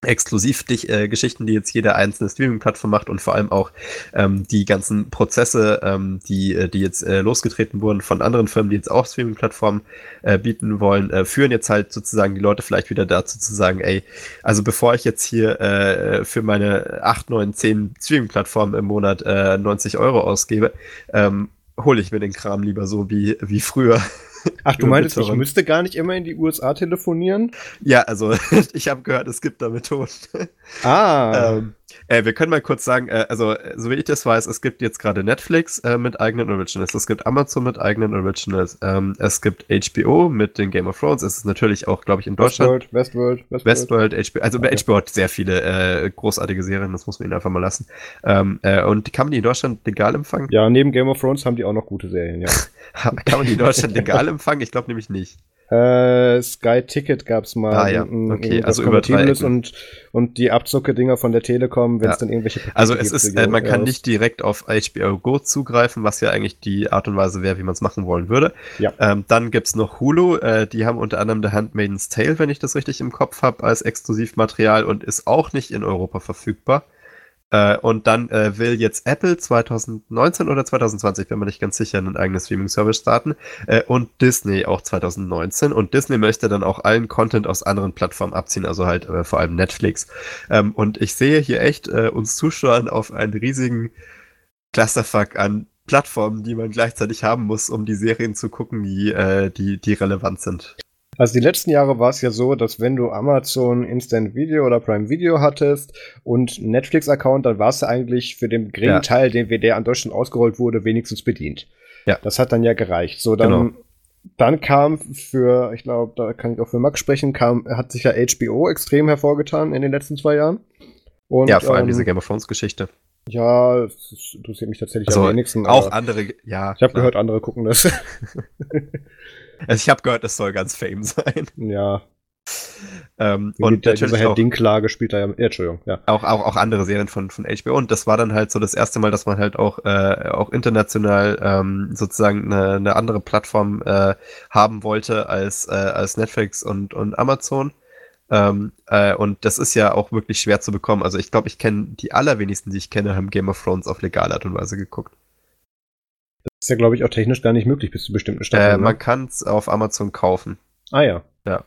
Exklusivgeschichten, äh, die jetzt jede einzelne Streaming-Plattform macht und vor allem auch ähm, die ganzen Prozesse, ähm, die, äh, die jetzt äh, losgetreten wurden von anderen Firmen, die jetzt auch Streaming-Plattformen äh, bieten wollen, äh, führen jetzt halt sozusagen die Leute vielleicht wieder dazu zu sagen, ey, also bevor ich jetzt hier äh, für meine 8, 9, 10 Streaming-Plattformen im Monat äh, 90 Euro ausgebe, ähm, hole ich mir den Kram lieber so wie, wie früher. Ach, du meintest, ich müsste gar nicht immer in die USA telefonieren? Ja, also ich habe gehört, es gibt da Methoden. Ah. ähm, äh, wir können mal kurz sagen, äh, also so wie ich das weiß, es gibt jetzt gerade Netflix äh, mit eigenen Originals, es gibt Amazon mit eigenen Originals, ähm, es gibt HBO mit den Game of Thrones, es ist natürlich auch, glaube ich, in Deutschland. Westworld, Westworld. Westworld, HBO, also okay. HBO hat sehr viele äh, großartige Serien, das muss man ihnen einfach mal lassen. Ähm, äh, und kann man die in Deutschland legal empfangen? Ja, neben Game of Thrones haben die auch noch gute Serien, ja. kann man die in Deutschland legal empfangen? Ich glaube nämlich nicht. Äh, Sky Ticket gab's mal. Ah, ja. okay, also über drei und, und die Abzucke-Dinger von der Telekom, wenn es ja. dann irgendwelche Pakete Also es ist, äh, man kann aus. nicht direkt auf HBO Go zugreifen, was ja eigentlich die Art und Weise wäre, wie man es machen wollen würde. Ja. Ähm, dann gibt's noch Hulu, äh, die haben unter anderem The Handmaid's Tale, wenn ich das richtig im Kopf habe, als Exklusivmaterial und ist auch nicht in Europa verfügbar. Äh, und dann äh, will jetzt Apple 2019 oder 2020, bin mir nicht ganz sicher, einen eigenen Streaming-Service starten. Äh, und Disney auch 2019. Und Disney möchte dann auch allen Content aus anderen Plattformen abziehen, also halt äh, vor allem Netflix. Ähm, und ich sehe hier echt äh, uns Zuschauern auf einen riesigen Clusterfuck an Plattformen, die man gleichzeitig haben muss, um die Serien zu gucken, die, äh, die, die relevant sind. Also die letzten Jahre war es ja so, dass wenn du Amazon Instant Video oder Prime Video hattest und Netflix-Account, dann warst du eigentlich für den geringen ja. Teil, den wir der an Deutschland ausgerollt wurde, wenigstens bedient. Ja. Das hat dann ja gereicht. So, dann, genau. dann kam für, ich glaube, da kann ich auch für Max sprechen, kam, hat sich ja HBO extrem hervorgetan in den letzten zwei Jahren. Und, ja, vor allem ähm, diese Game of Thrones Geschichte. Ja, das interessiert mich tatsächlich Also, am wenigsten. Auch andere, ja. ich habe gehört, andere gucken das. Also ich habe gehört, es soll ganz fame sein. ja. Ähm, Und natürlich Herr auch, Dinklage spielt da ja. Ja, Entschuldigung, ja. auch, auch, auch andere Serien von, von HBO. Und das war dann halt so das erste Mal, dass man halt auch, äh, auch international ähm, sozusagen eine, eine andere Plattform äh, haben wollte als, äh, als Netflix und, und Amazon. Ähm, äh, und das ist ja auch wirklich schwer zu bekommen. Also ich glaube, ich kenne die allerwenigsten, die ich kenne, haben Game of Thrones auf legale Art und Weise geguckt. Ist ja, glaube ich, auch technisch gar nicht möglich bis zu bestimmten Staffeln. Äh, ne? man kann es auf Amazon kaufen. ah ja. Ja,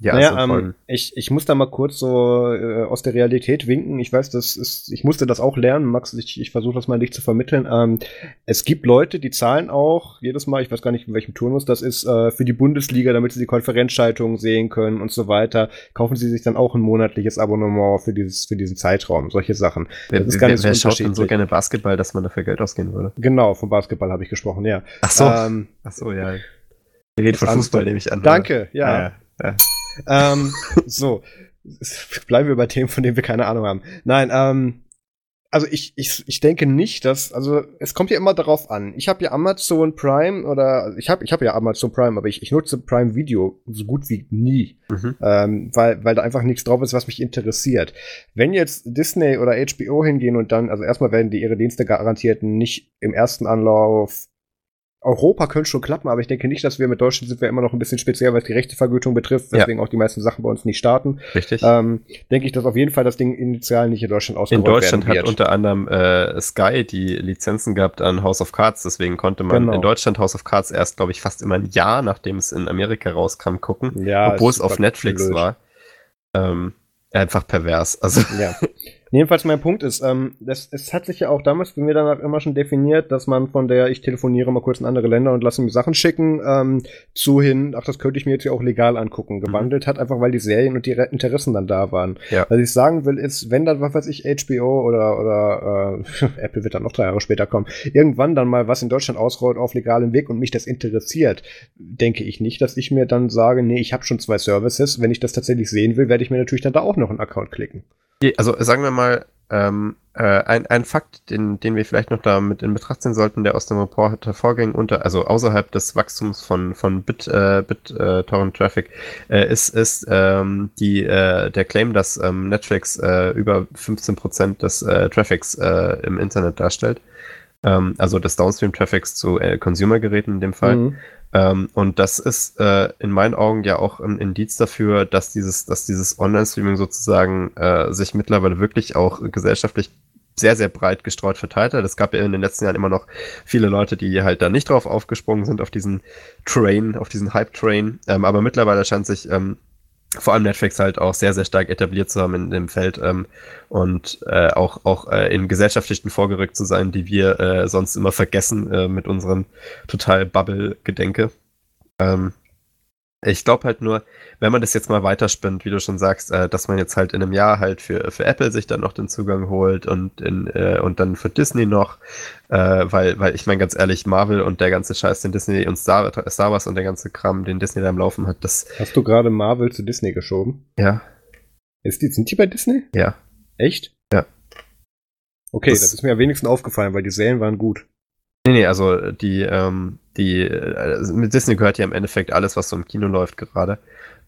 naja, also ähm, ich, ich muss da mal kurz so äh, aus der Realität winken. Ich weiß, das ist, ich musste das auch lernen, Max, ich, ich versuche das mal nicht zu vermitteln. Ähm, es gibt Leute, die zahlen auch jedes Mal, ich weiß gar nicht, in welchem Turnus das ist, äh, für die Bundesliga, damit sie die Konferenzschaltungen sehen können und so weiter. Kaufen sie sich dann auch ein monatliches Abonnement für dieses, für diesen Zeitraum, solche Sachen. wer, das ist wer, gar nicht so wer schaut denn so gerne Basketball, dass man dafür Geld ausgeben würde? Genau, vom Basketball habe ich gesprochen, ja. Ach so. Ähm, Ach so, ja. Wir reden von Fußball, nehme ich an. danke, ja. oder? ja. Ähm, so, bleiben wir bei Themen, von denen wir keine Ahnung haben. Nein, ähm, also ich, ich, ich denke nicht, dass, also es kommt ja immer darauf an. Ich habe ja Amazon Prime oder ich habe ich hab ja Amazon Prime, aber ich, ich nutze Prime Video so gut wie nie, Mhm. ähm, weil, weil da einfach nichts drauf ist, was mich interessiert. Wenn jetzt Disney oder HBO hingehen und dann, also erstmal werden die ihre Dienste garantiert nicht im ersten Anlauf Europa könnte schon klappen, aber ich denke nicht, dass wir mit Deutschland sind wir immer noch ein bisschen speziell, was die Rechtevergütung betrifft, Ja. weswegen auch die meisten Sachen bei uns nicht starten. Richtig. Ähm, denke ich, dass auf jeden Fall das Ding initial nicht in Deutschland In ausgerollt Deutschland werden hat unter anderem äh, Sky die Lizenzen gehabt an House of Cards, deswegen konnte man Genau. in Deutschland House of Cards erst, glaube ich, fast immer ein Jahr, nachdem es in Amerika rauskam, gucken, ja, obwohl es auf Netflix blöd. war. Ähm, einfach pervers. Also Ja. Jedenfalls mein Punkt ist, ähm, das, es hat sich ja auch damals bei mir danach immer schon definiert, dass man von der ich telefoniere mal kurz in andere Länder und lasse mir Sachen schicken, ähm, zu hin, ach, das könnte ich mir jetzt ja auch legal angucken, gewandelt hat, einfach weil die Serien und die Re- Interessen dann da waren. Ja. Was ich sagen will, ist, wenn dann, was weiß ich, HBO oder, oder äh, Apple wird dann noch drei Jahre später kommen, irgendwann dann mal was in Deutschland ausrollt auf legalem Weg und mich das interessiert, denke ich nicht, dass ich mir dann sage, nee, ich habe schon zwei Services, wenn ich das tatsächlich sehen will, werde ich mir natürlich dann da auch noch einen Account klicken. Also sagen wir mal, ähm, äh, ein, ein Fakt, den, den wir vielleicht noch da mit in Betracht ziehen sollten, der aus dem Report hervorging, unter, also außerhalb des Wachstums von, von Bit, äh, Bit äh, Traffic, äh, ist, ist ähm, die, äh, der Claim, dass ähm, Netflix äh, über 15% des äh, Traffics äh, im Internet darstellt. Ähm, also des Downstream-Traffics zu äh, Consumer-Geräten in dem Fall. Mhm. Ähm, und das ist äh, in meinen Augen ja auch ein Indiz dafür, dass dieses, dass dieses Online-Streaming sozusagen äh, sich mittlerweile wirklich auch gesellschaftlich sehr, sehr breit gestreut verteilt hat. Es gab ja in den letzten Jahren immer noch viele Leute, die halt da nicht drauf aufgesprungen sind, auf diesen Train, auf diesen Hype-Train. Ähm, aber mittlerweile scheint sich ähm, vor allem Netflix halt auch sehr, sehr stark etabliert zu haben in dem Feld ähm, und äh, auch, auch äh, in gesellschaftlichen vorgerückt zu sein, die wir äh, sonst immer vergessen äh, mit unserem total Bubble-Gedenke. Ähm, ich glaube halt nur, wenn man das jetzt mal weiterspinnt, wie du schon sagst, äh, dass man jetzt halt in einem Jahr halt für, für Apple sich dann noch den Zugang holt und, in, äh, und dann für Disney noch, äh, weil, weil ich meine ganz ehrlich, Marvel und der ganze Scheiß, den Disney und Star, Star Wars und der ganze Kram, den Disney da im Laufen hat, das, Hast du gerade Marvel zu Disney geschoben? ja, Ist die, sind die bei Disney? ja. Echt? Ja. Okay, das, Das- ist mir am wenigsten aufgefallen, weil die Serien waren gut. Nee, nee, also die, ähm, die, äh, mit Disney gehört ja im Endeffekt alles, was so im Kino läuft gerade.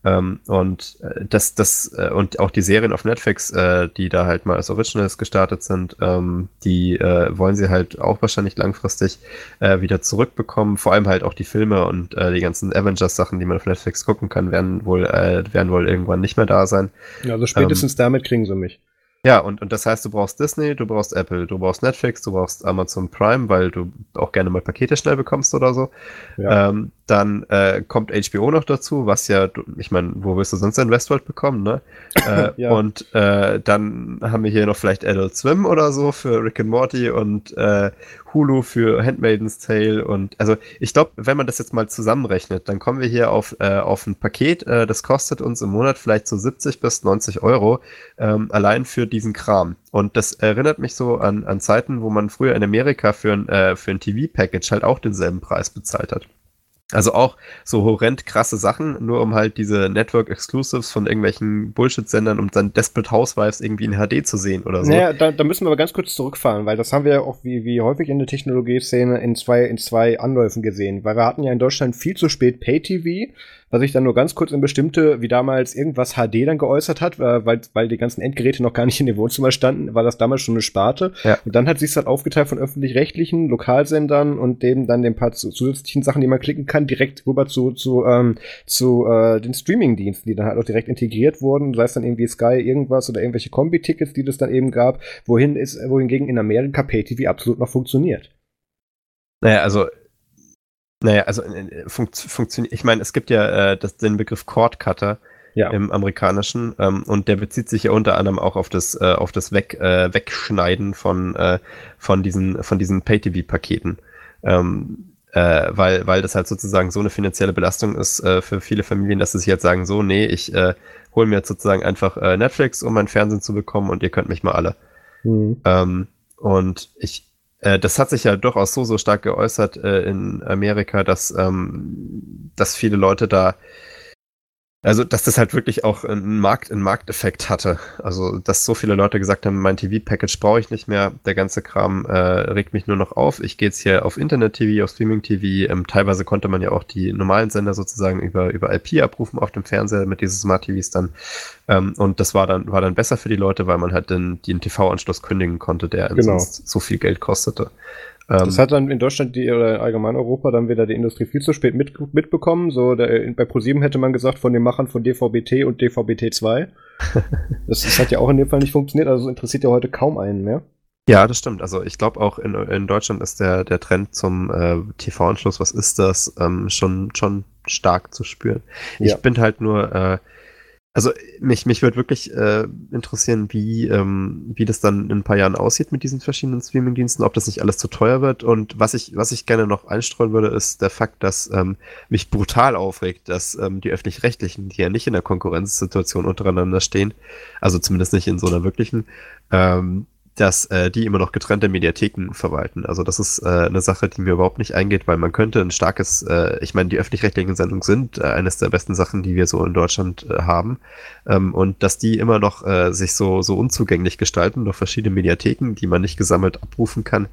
Ähm, und äh, das, das, äh, und auch die Serien auf Netflix, äh, die da halt mal als Originals gestartet sind, ähm, die äh, wollen sie halt auch wahrscheinlich langfristig äh, wieder zurückbekommen. Vor allem halt auch die Filme und äh, die ganzen Avengers-Sachen, die man auf Netflix gucken kann, werden wohl, werden wohl irgendwann nicht mehr da sein. Also spätestens damit kriegen sie mich. Ja, und, und das heißt, du brauchst Disney, du brauchst Apple, du brauchst Netflix, du brauchst Amazon Prime, weil du auch gerne mal Pakete schnell bekommst oder so. Ja. Ähm, dann äh, kommt HBO noch dazu, was ja, ich meine, wo wirst du sonst ein Westworld bekommen, ne? Äh, Ja. Und äh, dann haben wir hier noch vielleicht Adult Swim oder so für Rick and Morty und äh, Hulu für Handmaiden's Tale und also ich glaube, wenn man das jetzt mal zusammenrechnet, dann kommen wir hier auf, äh, auf ein Paket, äh, das kostet uns im Monat vielleicht so 70 bis 90 Euro ähm, allein für diesen Kram. Und das erinnert mich so an, an Zeiten, wo man früher in Amerika für ein, äh, für ein TV-Package halt auch denselben Preis bezahlt hat. Also auch so horrend krasse Sachen, nur um halt diese Network Exclusives von irgendwelchen Bullshit-Sendern, um dann Desperate Housewives irgendwie in HD zu sehen oder so. Naja, da, da müssen wir aber ganz kurz zurückfahren, weil das haben wir ja auch wie, wie häufig in der Technologieszene in zwei, in zwei Anläufen gesehen. Weil wir hatten ja in Deutschland viel zu spät Pay-TV, was sich dann nur ganz kurz in bestimmte, wie damals irgendwas HD dann geäußert hat, äh, weil, weil die ganzen Endgeräte noch gar nicht in dem Wohnzimmer standen, war das damals schon eine Sparte. Ja. Und dann hat sich halt aufgeteilt von öffentlich-rechtlichen Lokalsendern und dem dann den paar zusätzlichen Sachen, die man klicken kann, direkt rüber zu, zu, ähm, zu äh, den Streaming-Diensten, die dann halt auch direkt integriert wurden, sei es dann irgendwie Sky irgendwas oder irgendwelche Kombi-Tickets, die das dann eben gab, wohin ist, wohingegen in Amerika Pay-TV absolut noch funktioniert. Naja, also naja, also äh, funkt, funktioniert. Ich meine, es gibt ja äh, das, den Begriff Cord Cutter ja. im amerikanischen ähm, und der bezieht sich ja unter anderem auch auf das äh, auf das Weg, äh, Wegschneiden von äh, von diesen von diesen Pay-TV-Paketen. Ähm, äh, weil, weil das halt sozusagen so eine finanzielle Belastung ist äh, für viele Familien, dass sie sich jetzt sagen, so, nee, ich äh, hole mir jetzt sozusagen einfach äh, Netflix, um mein Fernsehen zu bekommen und ihr könnt mich mal alle. Mhm. Ähm, und ich, äh, das hat sich ja durchaus so, so stark geäußert äh, in Amerika, dass, ähm, dass viele Leute da also, dass das halt wirklich auch einen, Markt, einen Markteffekt hatte. Also, dass so viele Leute gesagt haben, mein TV-Package brauche ich nicht mehr, der ganze Kram äh, regt mich nur noch auf. Ich gehe jetzt hier auf Internet-TV, auf Streaming-TV. Ähm, teilweise konnte man ja auch die normalen Sender sozusagen über, über IP abrufen auf dem Fernseher mit diesen Smart-TVs dann. Ähm, und das war dann, war dann besser für die Leute, weil man halt den, den TV-Anschluss kündigen konnte, der genau. sonst so viel Geld kostete. Das ähm, hat dann in Deutschland die, oder allgemein Europa dann wieder die Industrie viel zu spät mit, mitbekommen. So, der, bei ProSieben hätte man gesagt, von den Machern von DVB-T und DVB-T2. das, das, hat ja auch in dem Fall nicht funktioniert, also interessiert ja heute kaum einen mehr. Ja, das stimmt. Also ich glaube auch in, in Deutschland ist der, der Trend zum äh, TV-Anschluss, was ist das, ähm, schon, schon stark zu spüren. Ja. Ich bin halt nur äh, also mich, mich würde wirklich äh, interessieren, wie, ähm, wie das dann in ein paar Jahren aussieht mit diesen verschiedenen Streamingdiensten, ob das nicht alles zu teuer wird. Und was ich, was ich gerne noch einstreuen würde, ist der Fakt, dass ähm, mich brutal aufregt, dass ähm, die öffentlich-rechtlichen, die ja nicht in der Konkurrenzsituation untereinander stehen, also zumindest nicht in so einer wirklichen, ähm, dass äh, die immer noch getrennte Mediatheken verwalten. Also das ist äh, eine Sache, die mir überhaupt nicht eingeht, weil man könnte ein starkes, äh, ich meine, die öffentlich-rechtlichen Sendungen sind äh, eines der besten Sachen, die wir so in Deutschland äh, haben. Ähm, und dass die immer noch äh, sich so, so unzugänglich gestalten durch verschiedene Mediatheken, die man nicht gesammelt abrufen kann.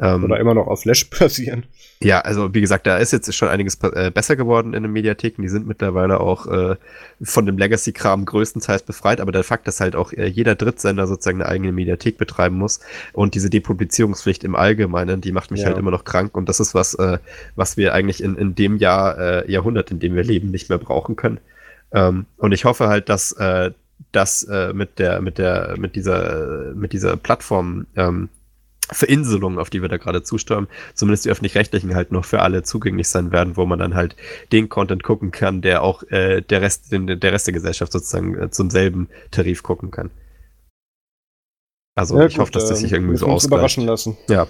Ähm, Oder immer noch auf Flash basieren. Ja, also wie gesagt, da ist jetzt schon einiges äh, besser geworden in den Mediatheken. Die sind mittlerweile auch äh, von dem Legacy-Kram größtenteils befreit, aber der Fakt, dass halt auch äh, jeder Drittsender sozusagen eine eigene Mediathek betreiben muss und diese Depublizierungspflicht im Allgemeinen, die macht mich ja. halt immer noch krank und das ist was, äh, was wir eigentlich in, in dem Jahr, äh, Jahrhundert, in dem wir leben, nicht mehr brauchen können. Ähm, und ich hoffe halt, dass äh, das äh, mit der, mit der, mit dieser, mit dieser Plattform ähm, Verinselung, auf die wir da gerade zusteuern, zumindest die öffentlich-rechtlichen halt noch für alle zugänglich sein werden, wo man dann halt den Content gucken kann, der auch äh, der Rest, den, der Rest der Gesellschaft sozusagen äh, zum selben Tarif gucken kann. Also ja, ich gut, hoffe, dass das sich irgendwie so ausgleicht. überraschen lassen. Ja.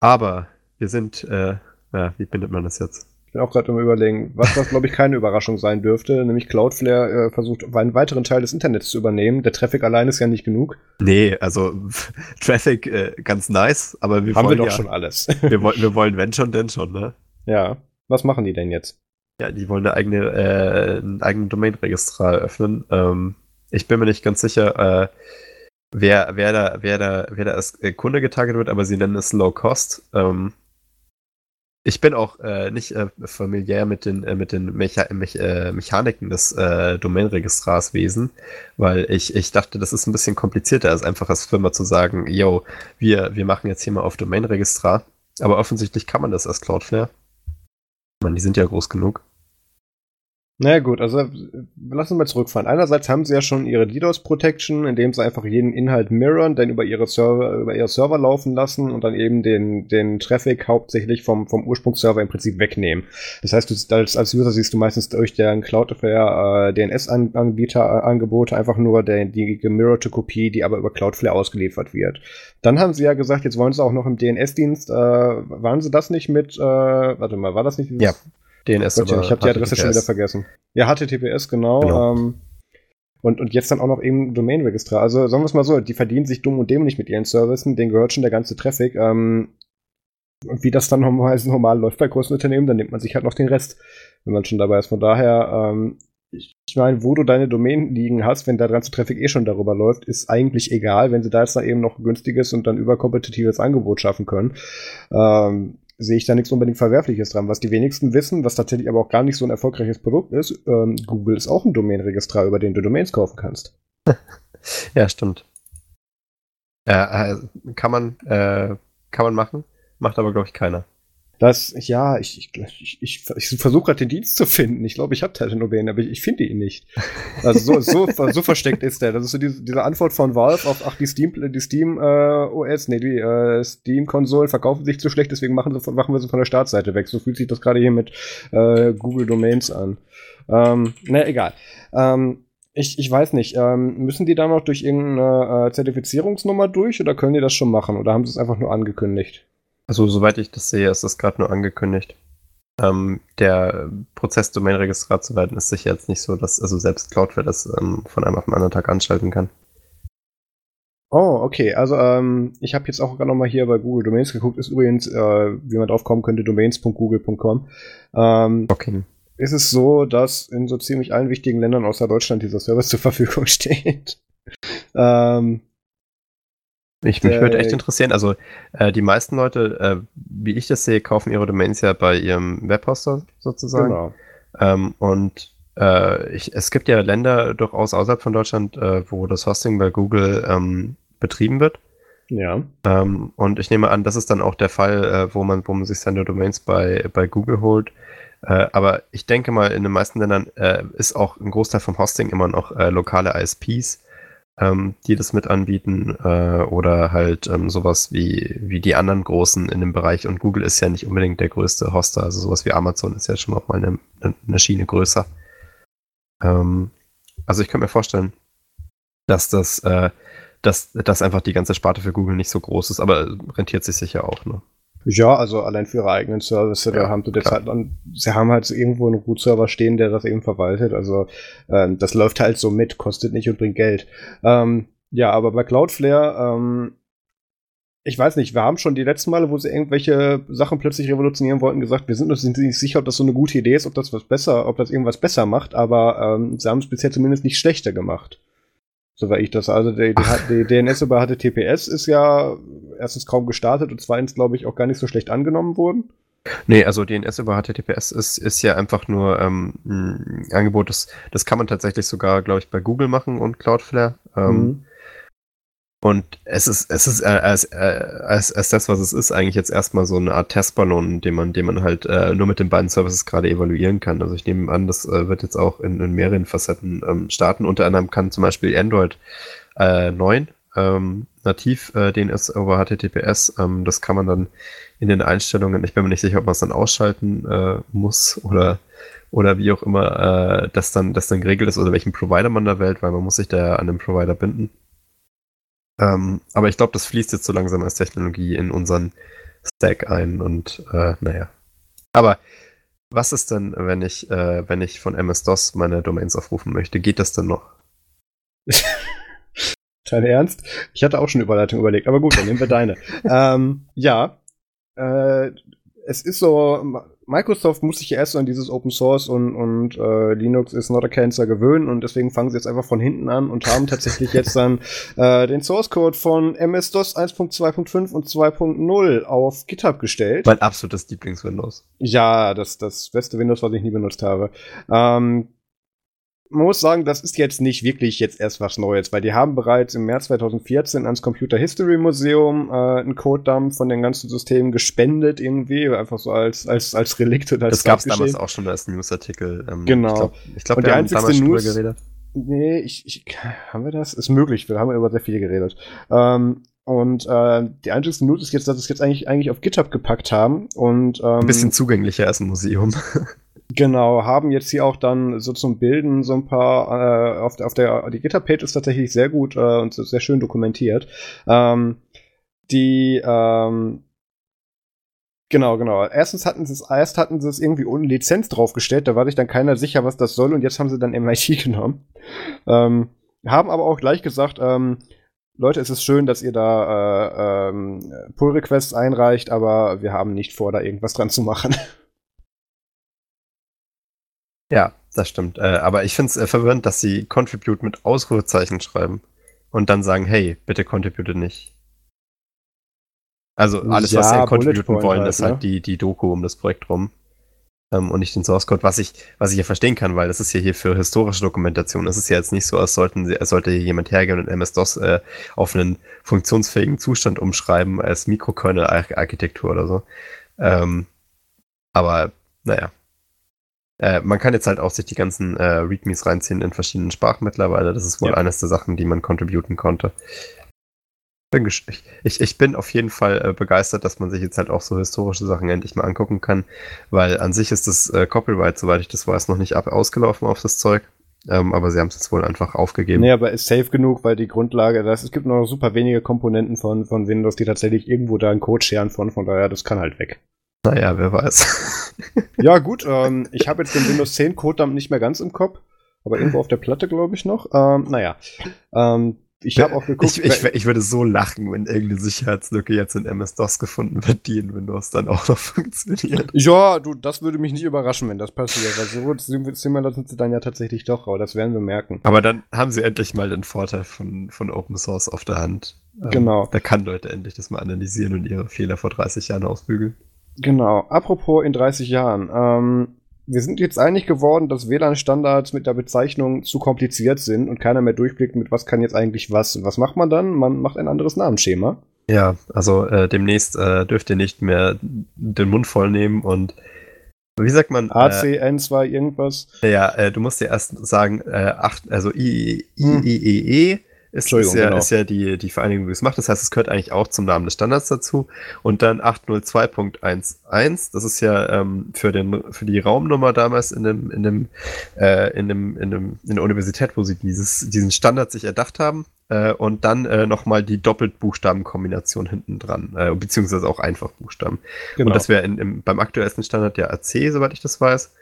Aber wir sind, äh, ja, wie bindet man das jetzt? Ich bin auch gerade im Überlegen, was, was glaube ich keine Überraschung sein dürfte, nämlich Cloudflare äh, versucht, einen weiteren Teil des Internets zu übernehmen. Der Traffic allein ist ja nicht genug. Nee, also Traffic äh, ganz nice, aber wir Haben wollen wir doch ja, schon alles. wir, wollen, wir wollen, wenn schon, denn schon, ne? Ja. Was machen die denn jetzt? Ja, die wollen eine eigene, äh, ein eigenes Domain-Registrar eröffnen. Ähm, ich bin mir nicht ganz sicher, äh, wer, wer da, wer da, wer da als äh, Kunde getarget wird, aber sie nennen es Low Cost. Ähm, ich bin auch äh, nicht äh, familiär mit den, äh, mit den Mecha Mech äh, Mechaniken des äh, Domainregistrarswesen, weil ich, ich dachte, das ist ein bisschen komplizierter, als einfach als Firma zu sagen, yo, wir, wir machen jetzt hier mal auf Domainregistrar. Aber offensichtlich kann man das als Cloudflare. Ich meine, die sind ja groß genug. Naja gut, also lass uns mal zurückfahren. Einerseits haben sie ja schon ihre DDoS Protection, indem sie einfach jeden Inhalt mirrorn, dann über ihre Server, über ihre Server laufen lassen und dann eben den, den Traffic hauptsächlich vom, vom Ursprungsserver im Prinzip wegnehmen. Das heißt, du als, als User siehst du meistens durch deren Cloudflare äh, DNS-Anbieter Angebote einfach nur der, die gemirrorte Kopie, die aber über Cloudflare ausgeliefert wird. Dann haben sie ja gesagt, jetzt wollen sie auch noch im DNS-Dienst, äh, waren sie das nicht mit, äh, warte mal, war das nicht dieses, ja. DNS Gott, Ich habe die Adresse schon wieder vergessen. Ja, HTTPS, genau. genau. Ähm, und, und jetzt dann auch noch eben Domain-Registrar. Also sagen wir es mal so, die verdienen sich dumm und dämlich mit ihren Services, denen gehört schon der ganze Traffic. Ähm, Und wie das dann normal, normal läuft bei großen Unternehmen, dann nimmt man sich halt noch den Rest, wenn man schon dabei ist. Von daher, ähm, ich, meine, wo du deine Domain liegen hast, wenn der ganze Traffic eh schon darüber läuft, ist eigentlich egal, wenn sie da jetzt da eben noch ein günstiges und dann überkompetitives Angebot schaffen können. Ähm, sehe ich da nichts unbedingt Verwerfliches dran. Was die wenigsten wissen, was tatsächlich aber auch gar nicht so ein erfolgreiches Produkt ist, ähm, Google ist auch ein Domainregistrar, über den du Domains kaufen kannst. ja, stimmt. Äh, kann man, äh, kann man machen, macht aber, glaube ich, keiner. Das, ja, ich, ich, ich, ich, versuche gerade den Dienst zu finden. Ich glaube, ich habe Tatenoben, aber ich, ich finde ihn nicht. Also so, so, so versteckt ist der. Das ist so diese, diese Antwort von Valve auf, ach, die Steam, die Steam äh, OS, nee, die äh, Steam-Konsolen verkaufen sich zu schlecht, deswegen machen, sie, machen wir sie von der Startseite weg. So fühlt sich das gerade hier mit äh, Google Domains an. Ähm, na, egal. Ähm, ich, ich weiß nicht, ähm, müssen die da noch durch irgendeine äh, Zertifizierungsnummer durch oder können die das schon machen oder haben sie es einfach nur angekündigt? Also, soweit ich das sehe, ist das gerade nur angekündigt. Ähm, der Prozess, Domain-Registrar zu werden, ist sicher jetzt nicht so, dass also selbst Cloudflare das ähm, von einem auf den anderen Tag anschalten kann. Oh, okay. Also ähm, ich habe jetzt auch gerade nochmal hier bei Google Domains geguckt. Ist übrigens, äh, wie man drauf kommen könnte, domains.google.com. Ähm, okay. Ist es so, dass in so ziemlich allen wichtigen Ländern außer Deutschland dieser Service zur Verfügung steht. ähm, ich, mich äh, würde echt interessieren, also äh, die meisten Leute, äh, wie ich das sehe, kaufen ihre Domains ja bei ihrem Webhoster sozusagen. Genau. Ähm, und äh, ich, es gibt ja Länder durchaus außerhalb von Deutschland, äh, wo das Hosting bei Google ähm, betrieben wird. Ja. Ähm, und ich nehme an, das ist dann auch der Fall, äh, wo man, wo man sich seine Domains bei, bei Google holt. aber ich denke mal, in den meisten Ländern ist auch ein Großteil vom Hosting immer noch lokale ISPs ähm, die das mit anbieten äh, oder halt ähm, sowas wie, wie die anderen Großen in dem Bereich. Und Google ist ja nicht unbedingt der größte Hoster, also sowas wie Amazon ist ja schon noch mal eine, eine Schiene größer. Ähm, also ich kann mir vorstellen, dass das, äh, dass, dass einfach die ganze Sparte für Google nicht so groß ist, aber rentiert sich sicher auch. Ne? Ja, also allein für ihre eigenen Service, ja, da haben sie jetzt halt dann, sie haben halt so irgendwo einen Root-Server stehen, der das eben verwaltet. Also ähm, das läuft halt so mit, kostet nicht und bringt Geld. Ähm, ja, aber bei Cloudflare, ähm, ich weiß nicht, wir haben schon die letzten Male, wo sie irgendwelche Sachen plötzlich revolutionieren wollten, gesagt, wir sind uns nicht sicher, ob das so eine gute Idee ist, ob das was besser, ob das irgendwas besser macht, aber ähm, sie haben es bisher zumindest nicht schlechter gemacht. Soweit ich das. Also die, die, die, DNS über HTTPS ist ja erstens kaum gestartet und zweitens, glaube ich, auch gar nicht so schlecht angenommen worden. Nee, also DNS über HTTPS ist, ist ja einfach nur ähm, ein Angebot, das, das kann man tatsächlich sogar, glaube ich, bei Google machen und Cloudflare. Ähm, mhm. Und es ist, es ist äh, als, äh, als, als das, was es ist, eigentlich jetzt erstmal so eine Art Testballon, den man, den man halt äh, nur mit den beiden Services gerade evaluieren kann. Also ich nehme an, das äh, wird jetzt auch in, in mehreren Facetten ähm, starten. Unter anderem kann zum Beispiel Android äh, 9 ähm, nativ äh, DNS over HTTPS. Ähm, das kann man dann in den Einstellungen, ich bin mir nicht sicher, ob man es dann ausschalten äh, muss oder oder wie auch immer äh, das dann das dann geregelt ist oder welchen Provider man da wählt, weil man muss sich da an den Provider binden. Ähm, aber ich glaube, das fließt jetzt so langsam als Technologie in unseren Stack ein und äh, naja. Aber was ist denn, wenn ich, äh, wenn ich von MS-DOS meine Domains aufrufen möchte? Geht das denn noch? Dein Ernst? Ich hatte auch schon Überleitung überlegt, aber gut, dann nehmen wir deine. ähm, ja, äh, es ist so, Microsoft muss sich ja erst an dieses Open Source und, und äh, Linux ist not a cancer gewöhnen und deswegen fangen sie jetzt einfach von hinten an und haben tatsächlich jetzt dann äh, den Source Code von MS-DOS 1.2.5 und 2.0 auf GitHub gestellt. Mein absolutes Lieblings-Windows. Ja, das, das beste Windows, was ich nie benutzt habe. Ähm, man muss sagen, das ist jetzt nicht wirklich jetzt erst was Neues, weil die haben bereits im März 2014 ans Computer History Museum äh, einen Codedump von den ganzen Systemen gespendet irgendwie, einfach so als, als, als Relikt oder als Das gab es damals auch schon als Newsartikel. Ähm, genau. Ich glaube, glaub, wir haben damals News, geredet. Nee, ich, ich, haben wir das? Ist möglich, wir haben über sehr viel geredet. Ähm, und äh, die einzigste News ist jetzt, dass sie es jetzt eigentlich, eigentlich auf GitHub gepackt haben. Und, ähm, Ein bisschen zugänglicher als ein Museum. Genau, haben jetzt hier auch dann so zum Bilden so ein paar, äh, auf, der, auf der, die GitHub-Page ist tatsächlich sehr gut äh, und sehr schön dokumentiert. Ähm, die, ähm, Genau, genau. Erstens hatten sie es, erst hatten sie es irgendwie ohne Lizenz draufgestellt, da war sich dann keiner sicher, was das soll, und jetzt haben sie dann MIT genommen. Ähm, haben aber auch gleich gesagt, ähm, Leute, es ist schön, dass ihr da äh, ähm, Pull-Requests einreicht, aber wir haben nicht vor, da irgendwas dran zu machen. Ja, das stimmt. Äh, aber ich finde es äh, verwirrend, dass sie Contribute mit Ausrufezeichen schreiben und dann sagen, hey, bitte contribute nicht. Also alles, ja, was sie contributen wollen, halt, ist halt ne? die, die Doku um das Projekt rum. Ähm, und nicht den Source Code, was ich, was ich ja verstehen kann, weil das ist ja hier für historische Dokumentation. Es ist ja jetzt nicht so, als sollten sie, als sollte hier jemand hergehen und MS-DOS äh, auf einen funktionsfähigen Zustand umschreiben als Mikrokernel-Architektur oder so. Ähm, aber naja. Äh, man kann jetzt halt auch sich die ganzen äh, Readmes reinziehen in verschiedenen Sprachen mittlerweile. Das ist wohl ja. eines der Sachen, die man contributen konnte. Bin ich, ich, bin auf jeden Fall äh, begeistert, dass man sich jetzt halt auch so historische Sachen endlich mal angucken kann, weil an sich ist das äh, Copyright, soweit ich das weiß, noch nicht ab ausgelaufen auf das Zeug. Ähm, aber sie haben es jetzt wohl einfach aufgegeben. Nee, aber ist safe genug, weil die Grundlage, das, es gibt noch super wenige Komponenten von, von Windows, die tatsächlich irgendwo da einen Code scheren von, von daher, das kann halt weg. Naja, wer weiß. ja, gut, ähm, ich habe jetzt den Windows 10 Code dann nicht mehr ganz im Kopf, aber irgendwo auf der Platte, glaube ich, noch. Ähm, naja. Ähm, ich habe auch geguckt. Ich, ich, ich, würde so lachen, wenn irgendeine Sicherheitslücke jetzt in MS-DOS gefunden wird, die in Windows dann auch noch funktioniert. Ja, du, das würde mich nicht überraschen, wenn das passiert. Weil so similar sind sie dann ja tatsächlich doch, aber das werden wir merken. Aber dann haben sie endlich mal den Vorteil von, von Open Source auf der Hand. Ähm, genau. da kann Leute endlich das mal analysieren und ihre Fehler vor 30 Jahren ausbügeln. Genau. Apropos in 30 Jahren. Ähm, wir sind jetzt einig geworden, dass WLAN-Standards mit der Bezeichnung zu kompliziert sind und keiner mehr durchblickt, mit was kann jetzt eigentlich was. Und was macht man dann? Man macht ein anderes Namensschema. Ja, also äh, demnächst äh, dürft ihr nicht mehr den Mund voll nehmen und wie sagt man? ACN2 äh, irgendwas? Ja, äh, du musst dir erst sagen, äh, acht, also IEEE. Ist, ist, ja, genau. ist ja die, die Vereinigung, die es macht. Das heißt, es gehört eigentlich auch zum Namen des Standards dazu. Und dann 802.11, das ist ja ähm, für, den, für die Raumnummer damals in dem, in dem, äh, in dem, in dem, in der Universität, wo sie dieses, diesen Standard sich erdacht haben. Äh, und dann äh, nochmal die Doppeltbuchstabenkombination hinten dran, äh, beziehungsweise auch Einfachbuchstaben. Genau. Und das wäre beim aktuellsten Standard ja AC, soweit ich das weiß.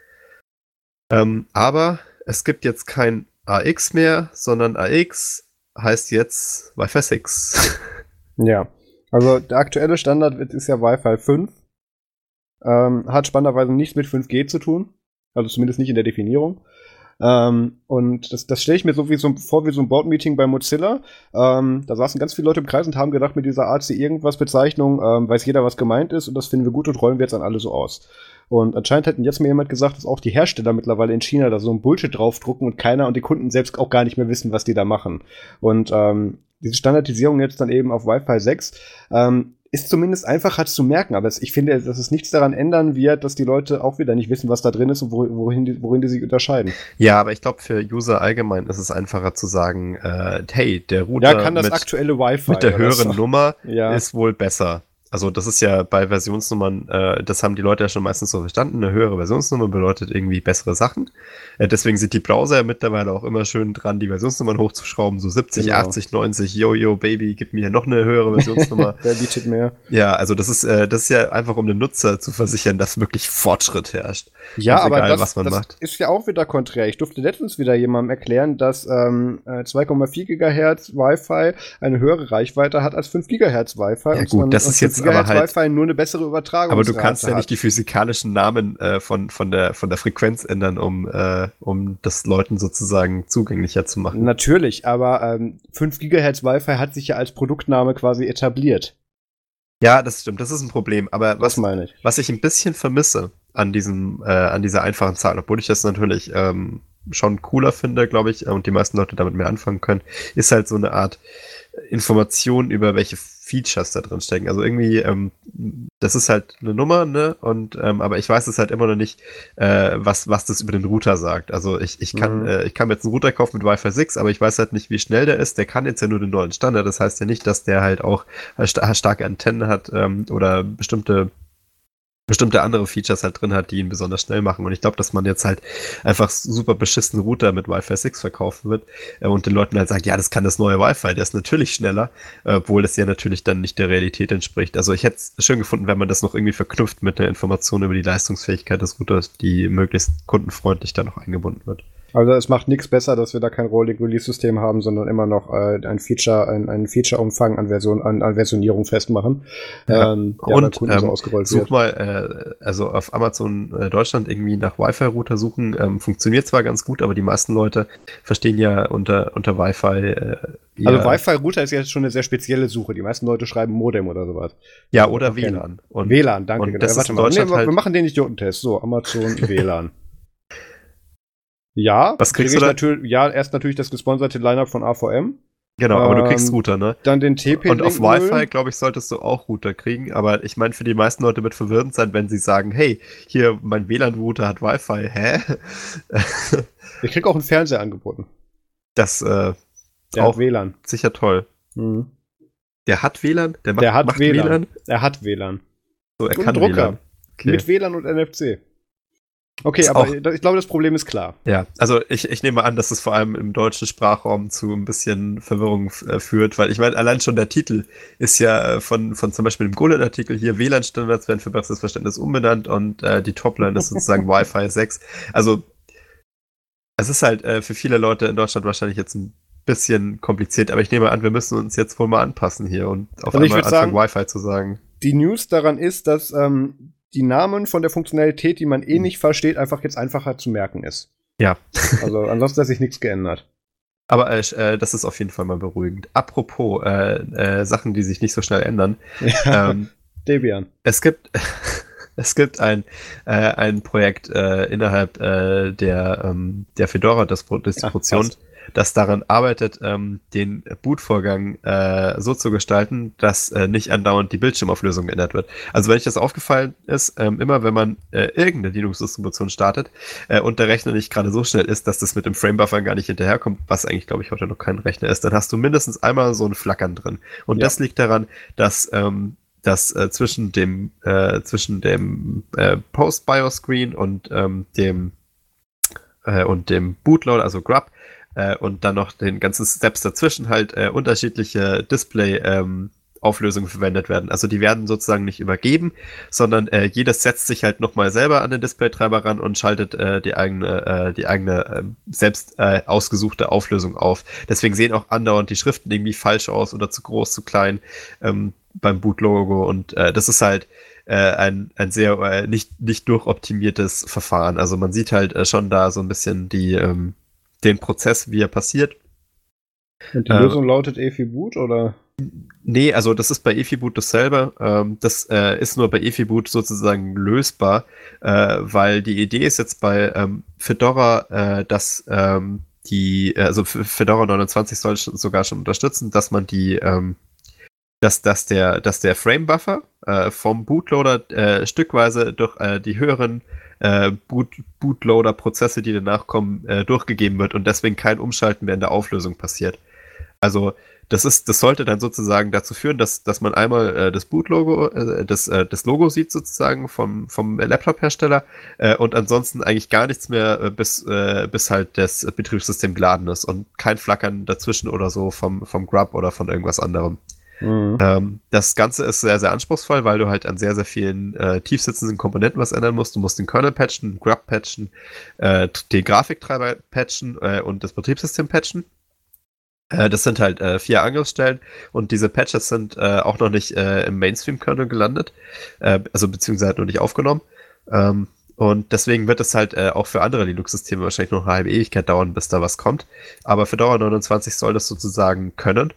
Ähm, aber es gibt jetzt kein AX mehr, sondern AX, heißt jetzt Wi-Fi 6. Ja, also der aktuelle Standard ist ja Wi-Fi 5. Ähm, hat spannenderweise nichts mit 5G zu tun. Also zumindest nicht in der Definierung. Ähm, und das, das stelle ich mir so wie so vor wie so ein Board-Meeting bei Mozilla. Ähm, da saßen ganz viele Leute im Kreis und haben gedacht, mit dieser AC irgendwas Bezeichnung ähm, weiß jeder, was gemeint ist und das finden wir gut und rollen wir jetzt an alle so aus. Und anscheinend hätten jetzt mir jemand gesagt, dass auch die Hersteller mittlerweile in China da so ein Bullshit draufdrucken und keiner und die Kunden selbst auch gar nicht mehr wissen, was die da machen. Und ähm, diese Standardisierung jetzt dann eben auf Wi-Fi 6 ähm, ist zumindest einfacher zu merken, aber ich finde, dass es nichts daran ändern wird, dass die Leute auch wieder nicht wissen, was da drin ist und wohin die, worin die sich unterscheiden. Ja, aber ich glaube, für User allgemein ist es einfacher zu sagen, äh, hey, der Router ja, kann das mit, aktuelle Wi-Fi mit der höheren so. Nummer ja. ist wohl besser. Also das ist ja bei Versionsnummern, äh, das haben die Leute ja schon meistens so verstanden, eine höhere Versionsnummer bedeutet irgendwie bessere Sachen. Äh, deswegen sind die Browser ja mittlerweile auch immer schön dran, die Versionsnummern hochzuschrauben, so 70, genau. 80, 90, yo, yo, Baby, gib mir noch eine höhere Versionsnummer. Der bietet mehr. Ja, also das ist, äh, das ist ja einfach, um den Nutzer zu versichern, dass wirklich Fortschritt herrscht. Ja, aber egal, das, das macht. ist ja auch wieder konträr. Ich durfte letztens wieder jemandem erklären, dass ähm, 2,4 äh, Gigahertz Wi-Fi eine höhere Reichweite hat als 5 Gigahertz Wi-Fi. Ja gut, das ist jetzt aber halt, Wi-Fi nur eine bessere Übertragung. Aber du kannst ja nicht die physikalischen Namen äh, von, von, der, von der Frequenz ändern, um, äh, um das Leuten sozusagen zugänglicher zu machen. Natürlich, aber ähm, 5 Gigahertz Wi-Fi hat sich ja als Produktname quasi etabliert. Ja, das stimmt, das ist ein Problem. Aber was, meine ich? was ich ein bisschen vermisse an diesem, äh, an dieser einfachen Zahl, obwohl ich das natürlich ähm, schon cooler finde, glaube ich, und die meisten Leute damit mehr anfangen können, ist halt so eine Art Information über welche Features da drin stecken. Also irgendwie, ähm, das ist halt eine Nummer, ne? Und ähm, aber ich weiß es halt immer noch nicht, äh, was, was das über den Router sagt. Also ich, ich kann, mhm. äh, ich kann jetzt einen Router kaufen mit Wi-Fi 6, aber ich weiß halt nicht, wie schnell der ist. Der kann jetzt ja nur den neuen Standard. Das heißt ja nicht, dass der halt auch äh, starke Antennen hat ähm, oder bestimmte bestimmte andere Features halt drin hat, die ihn besonders schnell machen. Und ich glaube, dass man jetzt halt einfach super beschissen Router mit Wi-Fi 6 verkaufen wird äh, und den Leuten halt sagt, ja, das kann das neue Wi-Fi, der ist natürlich schneller, äh, obwohl das ja natürlich dann nicht der Realität entspricht. Also ich hätte es schön gefunden, wenn man das noch irgendwie verknüpft mit einer Information über die Leistungsfähigkeit des Routers, die möglichst kundenfreundlich da noch eingebunden wird. Also es macht nichts besser, dass wir da kein Rolling Release System haben, sondern immer noch äh, ein Feature, ein, ein Feature-Umfang an Version, an, an Versionierung festmachen. Ja. Ähm, und ähm, so ausgerollt such mal, äh, also auf Amazon äh, Deutschland irgendwie nach Wi-Fi-Router suchen, ähm, funktioniert zwar ganz gut, aber die meisten Leute verstehen ja unter, unter Wi-Fi. Äh, also Wi-Fi-Router ist ja schon eine sehr spezielle Suche. Die meisten Leute schreiben Modem oder sowas. Ja, oder WLAN. Und, WLAN, danke. Und das äh, warte mal, nee, halt wir machen den Idiotentest. So, Amazon WLAN. Ja, was kriegst krieg du natürlich, ja, erst natürlich das gesponserte Lineup von AVM. Genau, aber ähm, du kriegst Router, ne? Dann den TP. Und auf Wi-Fi, glaube ich, solltest du auch Router kriegen. Aber ich meine, für die meisten Leute wird verwirrend sein, wenn sie sagen, hey, hier, mein WLAN-Router hat Wi-Fi. Hä? ich krieg auch einen Fernseher angeboten. Das, äh, Der auch WLAN. Sicher toll. Mhm. Der hat WLAN? Der, macht, Der hat macht WLAN. WLAN. Er hat WLAN. So, er Und kann Drucker. WLAN. Okay. Mit WLAN und NFC. Okay, aber auch, ich glaube, das Problem ist klar. Ja, also ich, ich nehme an, dass es vor allem im deutschen Sprachraum zu ein bisschen Verwirrung äh, führt, weil ich meine, allein schon der Titel ist ja äh, von, von zum Beispiel dem Golan-Artikel hier, WLAN-Standards werden für besseres Verständnis umbenannt und äh, die Topline ist sozusagen Wi-Fi 6. Also es ist halt äh, für viele Leute in Deutschland wahrscheinlich jetzt ein bisschen kompliziert, aber ich nehme an, wir müssen uns jetzt wohl mal anpassen hier und auf also einmal anfangen, Wi-Fi zu sagen. Die News daran ist, dass ähm, die Namen von der Funktionalität, die man eh mhm. nicht versteht, einfach jetzt einfacher zu merken ist. Ja. also ansonsten hat sich nichts geändert. Aber äh, äh, das ist auf jeden Fall mal beruhigend. Apropos äh, äh, Sachen, die sich nicht so schnell ändern. Ja, ähm, Debian. Es gibt, es gibt ein, äh, ein Projekt äh, innerhalb äh, der, ähm, der Fedora-Distribution. Ach, das daran arbeitet, ähm, den Bootvorgang äh, so zu gestalten, dass äh, nicht andauernd die Bildschirmauflösung geändert wird. Also wenn euch das aufgefallen ist, ähm, immer wenn man äh, irgendeine Linux-Distribution startet äh, und der Rechner nicht gerade so schnell ist, dass das mit dem Frame-Buffer gar nicht hinterherkommt, was eigentlich, glaube ich, heute noch kein Rechner ist, dann hast du mindestens einmal so ein Flackern drin. Und ja. das liegt daran, dass ähm, dass äh, zwischen dem äh, zwischen dem äh, Post-BIOS-Screen und ähm, dem äh, und dem Bootloader, also Grub, äh, und dann noch den ganzen Steps dazwischen halt äh, unterschiedliche Display ähm, verwendet werden. Also die werden sozusagen nicht übergeben, sondern äh, jedes setzt sich halt nochmal selber an den Displaytreiber ran und schaltet äh, die eigene, äh, die eigene äh, selbst äh, ausgesuchte Auflösung auf. Deswegen sehen auch andauernd die Schriften irgendwie falsch aus oder zu groß, zu klein ähm, beim Boot-Logo und das ist halt ein, ein sehr äh, nicht, nicht durchoptimiertes Verfahren. Also man sieht halt äh, schon da so ein bisschen die, ähm, den Prozess, wie er passiert. Und die äh, Lösung lautet EFI-Boot oder? Nee, also das ist bei EFI-Boot dasselbe. Ähm, das äh, ist nur bei EFI-Boot sozusagen lösbar, äh, weil die Idee ist jetzt bei ähm, Fedora, äh, dass ähm, die, äh, also Fedora 29 soll sogar schon unterstützen, dass man die, ähm, dass, dass der, dass der Frame-Buffer äh, vom Bootloader stückweise durch die höheren äh, Boot, Bootloader-Prozesse, die danach kommen, äh, durchgegeben wird und deswegen kein Umschalten während der Auflösung passiert. Also das ist, das sollte dann sozusagen dazu führen, dass, dass man einmal äh, das Boot-Logo, äh, das, äh, das Logo sieht sozusagen vom, vom Laptop-Hersteller äh, und ansonsten eigentlich gar nichts mehr, äh, bis, äh, bis halt das Betriebssystem geladen ist und kein Flackern dazwischen oder so vom, vom Grub oder von irgendwas anderem. Mhm. Ähm, das Ganze ist sehr, sehr anspruchsvoll, weil du halt an sehr, sehr vielen äh, tiefsitzenden Komponenten was ändern musst. Du musst den Kernel patchen, den Grub patchen, äh, den Grafiktreiber patchen äh, und das Betriebssystem patchen. Äh, das sind halt äh, vier Angriffsstellen und diese Patches sind äh, auch noch nicht im Mainstream-Kernel gelandet, also beziehungsweise halt noch nicht aufgenommen. Ähm, und deswegen wird es halt äh, auch für andere Linux-Systeme wahrscheinlich noch eine halbe Ewigkeit dauern, bis da was kommt. Aber für Dauer 29 soll das sozusagen können.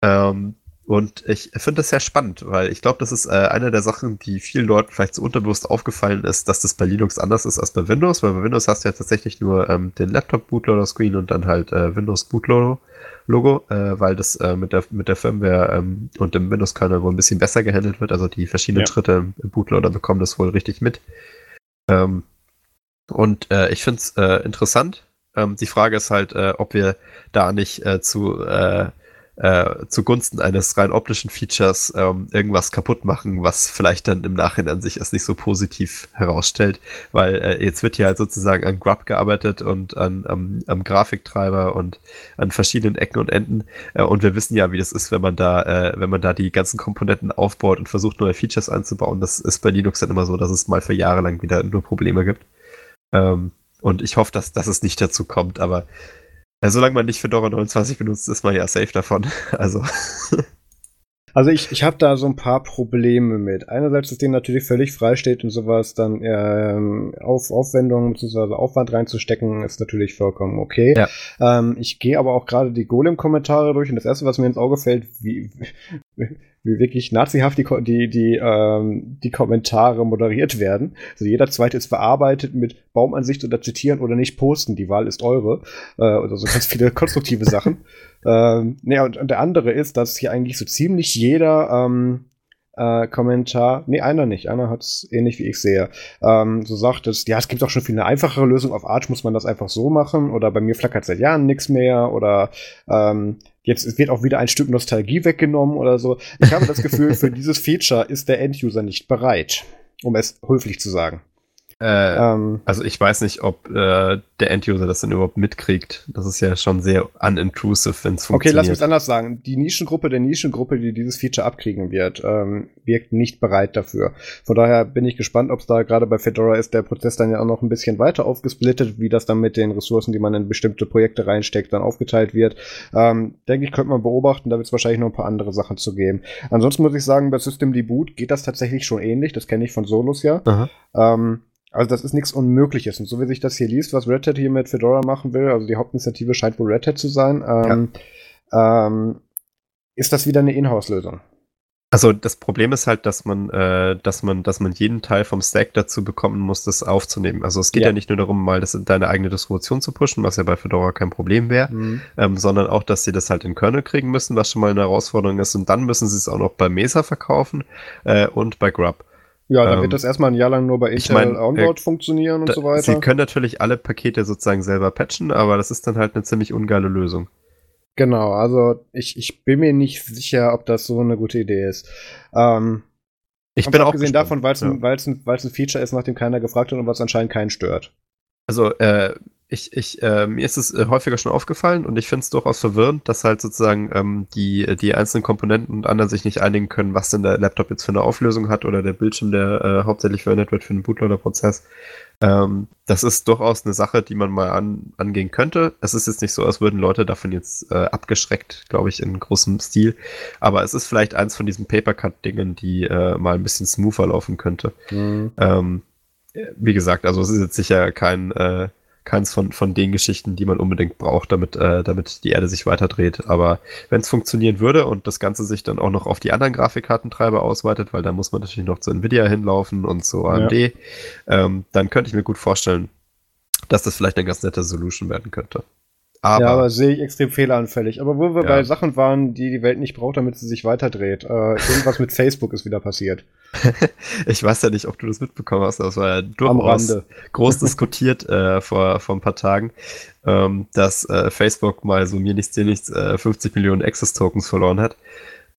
Ähm, und ich finde das sehr spannend, weil ich glaube, das ist äh, eine der Sachen, die vielen Leuten vielleicht so unterbewusst aufgefallen ist, dass das bei Linux anders ist als bei Windows, weil bei Windows hast du ja tatsächlich nur ähm, den Laptop-Bootloader-Screen und dann halt äh, Windows-Bootloader-Logo, äh, weil das äh, mit, der, mit der Firmware ähm, und dem Windows-Kernel wohl ein bisschen besser gehandelt wird. Also die verschiedenen ja. Schritte im Bootloader bekommen das wohl richtig mit. Ähm, und äh, ich finde es äh, interessant. Ähm, die Frage ist halt, äh, ob wir da nicht äh, zu äh, zugunsten eines rein optischen Features ähm, irgendwas kaputt machen, was vielleicht dann im Nachhinein sich als nicht so positiv herausstellt, weil äh, jetzt wird hier halt sozusagen an Grub gearbeitet und an, am, am Grafiktreiber und an verschiedenen Ecken und Enden äh, und wir wissen ja, wie das ist, wenn man da, äh, wenn man da die ganzen Komponenten aufbaut und versucht neue Features einzubauen. Das ist bei Linux dann immer so, dass es mal für Jahre lang wieder nur Probleme gibt. Ähm, und ich hoffe, dass, dass es nicht dazu kommt, aber äh, solange man nicht Fedora 29 benutzt, ist man ja safe davon. Also. Also ich, ich habe da so ein paar Probleme mit. Einerseits, dass denen natürlich völlig frei steht und sowas dann ähm, auf Aufwendungen bzw. Aufwand reinzustecken, ist natürlich vollkommen okay. Ja. Ähm, ich gehe aber auch gerade die Golem-Kommentare durch und das erste, was mir ins Auge fällt, wie, wie wirklich nazihaft die, die, die, ähm, die Kommentare moderiert werden. Also jeder zweite ist verarbeitet mit Baumansicht oder zitieren oder nicht posten. Die Wahl ist eure. Äh, oder so ganz viele konstruktive Sachen. Ähm, ne, und, und der andere ist, dass hier eigentlich so ziemlich jeder ähm, äh, Kommentar, nee, einer nicht, einer hat es ähnlich wie ich sehe, ähm, so sagt es, ja, es gibt auch schon viel eine einfachere Lösung, auf Arch muss man das einfach so machen oder bei mir flackert seit Jahren nichts mehr oder ähm, jetzt wird auch wieder ein Stück Nostalgie weggenommen oder so. Ich habe das Gefühl, für dieses Feature ist der Enduser nicht bereit, um es höflich zu sagen. Äh, ähm, also ich weiß nicht, ob äh, der Enduser das dann überhaupt mitkriegt. Das ist ja schon sehr unintrusive, wenn es funktioniert. Okay, lass mich anders sagen. Die Nischengruppe der Nischengruppe, die dieses Feature abkriegen wird, ähm, wirkt nicht bereit dafür. Von daher bin ich gespannt, ob es da gerade bei Fedora ist, der Prozess dann ja auch noch ein bisschen weiter aufgesplittet, wie das dann mit den Ressourcen, die man in bestimmte Projekte reinsteckt, dann aufgeteilt wird. Ähm, denke ich, könnte man beobachten, da wird es wahrscheinlich noch ein paar andere Sachen zu geben. Ansonsten muss ich sagen, bei System Deboot geht das tatsächlich schon ähnlich. Das kenne ich von Solos ja. Ähm, also das ist nichts Unmögliches. Und so wie sich das hier liest, was Red Hat hier mit Fedora machen will, also die Hauptinitiative scheint wohl Red Hat zu sein, ähm, ja. ähm, ist das wieder eine Inhouse-Lösung. Also das Problem ist halt, dass man, äh, dass man, dass man jeden Teil vom Stack dazu bekommen muss, das aufzunehmen. Also es geht ja, ja nicht nur darum, mal das in deine eigene Distribution zu pushen, was ja bei Fedora kein Problem wäre, mhm. ähm, sondern auch, dass sie das halt in Kernel kriegen müssen, was schon mal eine Herausforderung ist. Und dann müssen sie es auch noch bei Mesa verkaufen äh, und bei Grub. Ja, da ähm, wird das erstmal ein Jahr lang nur bei Intel ich mein, Onboard äh, funktionieren und da, so weiter. Sie können natürlich alle Pakete sozusagen selber patchen, aber das ist dann halt eine ziemlich ungeile Lösung. Genau, also ich, ich bin mir nicht sicher, ob das so eine gute Idee ist. Ähm, ich bin auch abgesehen davon, weil es ja. ein, ein, ein Feature ist, nach dem keiner gefragt hat und was anscheinend keinen stört. Also, äh, ich, ich, äh, mir ist es äh, häufiger schon aufgefallen und ich finde es durchaus verwirrend, dass halt sozusagen ähm, die, die einzelnen Komponenten und anderen sich nicht einigen können, was denn der Laptop jetzt für eine Auflösung hat oder der Bildschirm, der äh, hauptsächlich verwendet wird für den Bootloader-Prozess. Ähm, das ist durchaus eine Sache, die man mal an, angehen könnte. Es ist jetzt nicht so, als würden Leute davon jetzt äh, abgeschreckt, glaube ich, in großem Stil. Aber es ist vielleicht eins von diesen Papercut-Dingen, die äh, mal ein bisschen smoother laufen könnte. Mhm. Ähm, wie gesagt, also es ist jetzt sicher kein äh, keins von, von den Geschichten, die man unbedingt braucht, damit, äh, damit die Erde sich weiterdreht. Aber wenn es funktionieren würde und das Ganze sich dann auch noch auf die anderen Grafikkartentreiber ausweitet, weil da muss man natürlich noch zu Nvidia hinlaufen und zu AMD, ja. ähm, dann könnte ich mir gut vorstellen, dass das vielleicht eine ganz nette Solution werden könnte. Aber, ja, aber sehe ich extrem fehleranfällig. Aber wo wir ja. bei Sachen waren, die die Welt nicht braucht, damit sie sich weiterdreht. Äh, irgendwas mit Facebook ist wieder passiert. ich weiß ja nicht, ob du das mitbekommen hast, das war ja durchaus groß diskutiert äh, vor, vor ein paar Tagen, ähm, dass äh, Facebook mal so mir nichts, dir nichts, 50 Millionen Access-Tokens verloren hat.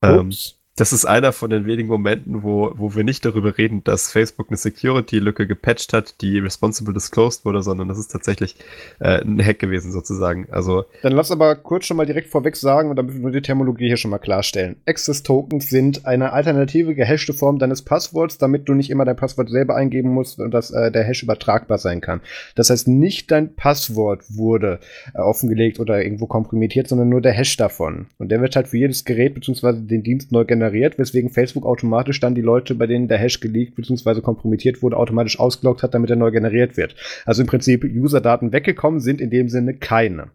Ähm, das ist einer von den wenigen Momenten, wo, wo wir nicht darüber reden, dass Facebook eine Security-Lücke gepatcht hat, die responsible disclosed wurde, sondern das ist tatsächlich äh, ein Hack gewesen sozusagen. Also Dann lass aber kurz schon mal direkt vorweg sagen und damit wir die Terminologie hier schon mal klarstellen. Access-Tokens sind eine alternative gehashte Form deines Passworts, damit du nicht immer dein Passwort selber eingeben musst und dass äh, der Hash übertragbar sein kann. Das heißt, nicht dein Passwort wurde äh, offengelegt oder irgendwo komprimiert, sondern nur der Hash davon. Und der wird halt für jedes Gerät bzw. den Dienst neu generiert generiert, weswegen Facebook automatisch dann die Leute, bei denen der Hash geleakt bzw. kompromittiert wurde, automatisch ausgeloggt hat, damit er neu generiert wird. Also im Prinzip User-Daten weggekommen sind in dem Sinne keine.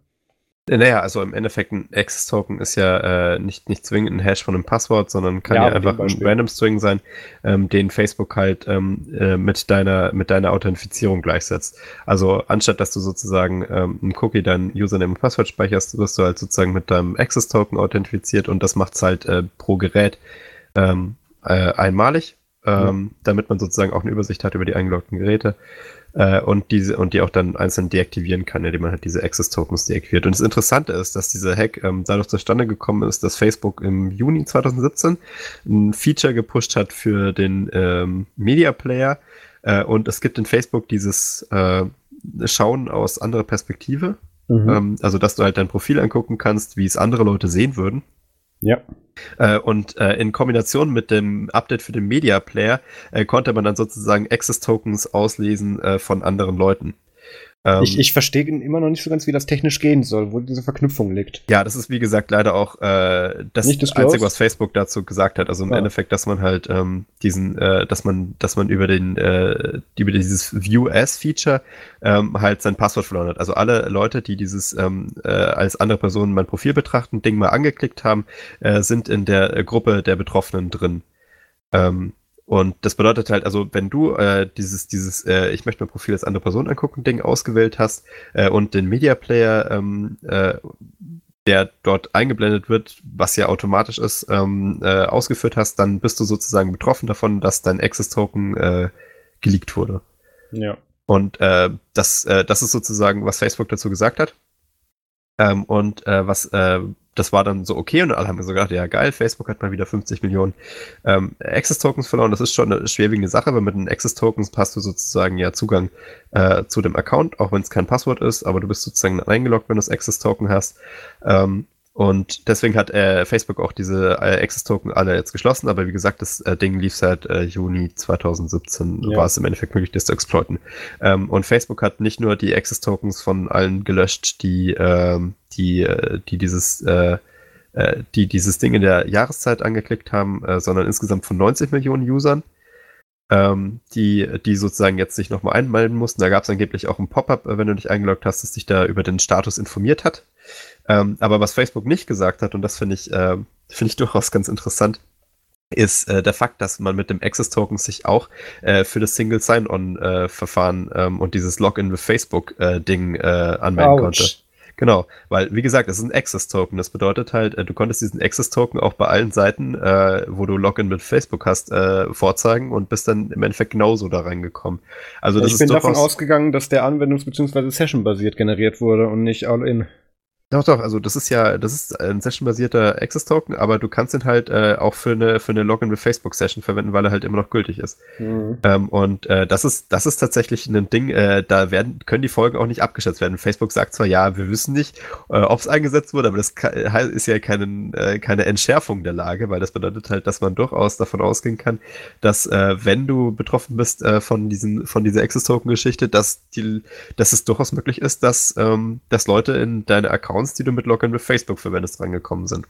Naja, also im Endeffekt ein Access-Token ist ja äh, nicht, nicht zwingend ein Hash von einem Passwort, sondern kann ja, ja einfach ein Random String sein, ähm, den Facebook halt ähm, äh, mit deiner mit deiner Authentifizierung gleichsetzt. Also anstatt dass du sozusagen ähm, ein Cookie dein Username und Passwort speicherst, wirst du halt sozusagen mit deinem Access-Token authentifiziert und das macht's halt äh, pro Gerät ähm, äh, einmalig, ähm, ja. damit man sozusagen auch eine Übersicht hat über die eingeloggten Geräte äh, und diese und die auch dann einzeln deaktivieren kann, indem man halt diese Access Tokens deaktiviert. Und das Interessante ist, dass dieser Hack ähm, dadurch zustande gekommen ist, dass Facebook im Juni 2017 ein Feature gepusht hat für den ähm, Media Player äh, und es gibt in Facebook dieses äh, Schauen aus anderer Perspektive. Mhm. Ähm, also, dass du halt dein Profil angucken kannst, wie es andere Leute sehen würden. Ja. Äh, und äh, in Kombination mit dem Update für den Media Player äh, konnte man dann sozusagen Access Tokens auslesen äh, von anderen Leuten. Ähm, ich, ich verstehe immer noch nicht so ganz, wie das technisch gehen soll, wo diese Verknüpfung liegt. Ja, das ist wie gesagt leider auch äh, das Einzige, was Facebook dazu gesagt hat. Also im ja. Endeffekt, dass man halt ähm, diesen, äh, dass man, dass man über den, äh, über dieses View as Feature ähm, halt sein Passwort verloren hat. Also alle Leute, die dieses ähm, äh, als andere Personen mein Profil betrachten, Ding mal angeklickt haben, äh, sind in der äh, Gruppe der Betroffenen drin. Ähm, und das bedeutet halt, also wenn du äh, dieses, dieses, äh, ich möchte mein Profil als andere Person angucken, Ding ausgewählt hast äh, und den Media Player, ähm, äh, der dort eingeblendet wird, was ja automatisch ist, ähm, äh, ausgeführt hast, dann bist du sozusagen betroffen davon, dass dein Access-Token äh, geleakt wurde. Ja. Und äh, das, äh, das ist sozusagen, was Facebook dazu gesagt hat. Ähm, und äh, was äh, das war dann so okay und alle haben so gedacht, ja geil, Facebook hat mal wieder 50 Millionen ähm, Access-Tokens verloren. Das ist schon eine schwerwiegende Sache, weil mit den Access-Tokens hast du sozusagen ja Zugang äh, zu dem Account, auch wenn es kein Passwort ist, aber du bist sozusagen eingeloggt, wenn du das Access-Token hast. Ähm, und deswegen hat äh, Facebook auch diese äh, Access-Token alle jetzt geschlossen, aber wie gesagt, das äh, Ding lief seit äh, Juni 2017, ja. war es im Endeffekt möglich, das zu exploiten. Ähm, und Facebook hat nicht nur die Access-Tokens von allen gelöscht, die, ähm, die, äh, die dieses äh, äh, die dieses Ding in der Jahreszeit angeklickt haben, äh, sondern insgesamt von 90 Millionen Usern, ähm, die, die sozusagen jetzt sich nochmal einmelden mussten. Da gab es angeblich auch ein Pop-up, äh, wenn du dich eingeloggt hast, das dich da über den Status informiert hat. Ähm, aber was Facebook nicht gesagt hat, und das finde ich, äh, finde ich durchaus ganz interessant, ist äh, der Fakt, dass man mit dem Access Token sich auch äh, für das Single Sign-On-Verfahren äh, ähm, und dieses Login with Facebook-Ding äh, äh, anmelden Ouch. konnte. Genau, weil wie gesagt, es ist ein Access Token. Das bedeutet halt, äh, du konntest diesen Access Token auch bei allen Seiten, äh, wo du Login mit Facebook hast, äh, vorzeigen und bist dann im Endeffekt genauso da reingekommen. Also das ich bin davon ausgegangen, dass der Anwendungs- bzw. Session-basiert generiert wurde und nicht all-in. Doch, doch, also das ist ja, das ist ein sessionbasierter Access-Token, aber du kannst ihn halt äh, auch für eine, für eine Login with Facebook-Session verwenden, weil er halt immer noch gültig ist. Mhm. Ähm, und äh, das ist, das ist tatsächlich ein Ding, äh, da werden, können die Folgen auch nicht abgeschätzt werden. Facebook sagt zwar, ja, wir wissen nicht, äh, ob es eingesetzt wurde, aber das ist ja keine, äh, keine Entschärfung der Lage, weil das bedeutet halt, dass man durchaus davon ausgehen kann, dass äh, wenn du betroffen bist von diesen, von dieser Access-Token-Geschichte, dass die, dass es durchaus möglich ist, dass, ähm, dass Leute in deine Accounts Accounts, die du mit Login mit Facebook verwendest, rangekommen sind.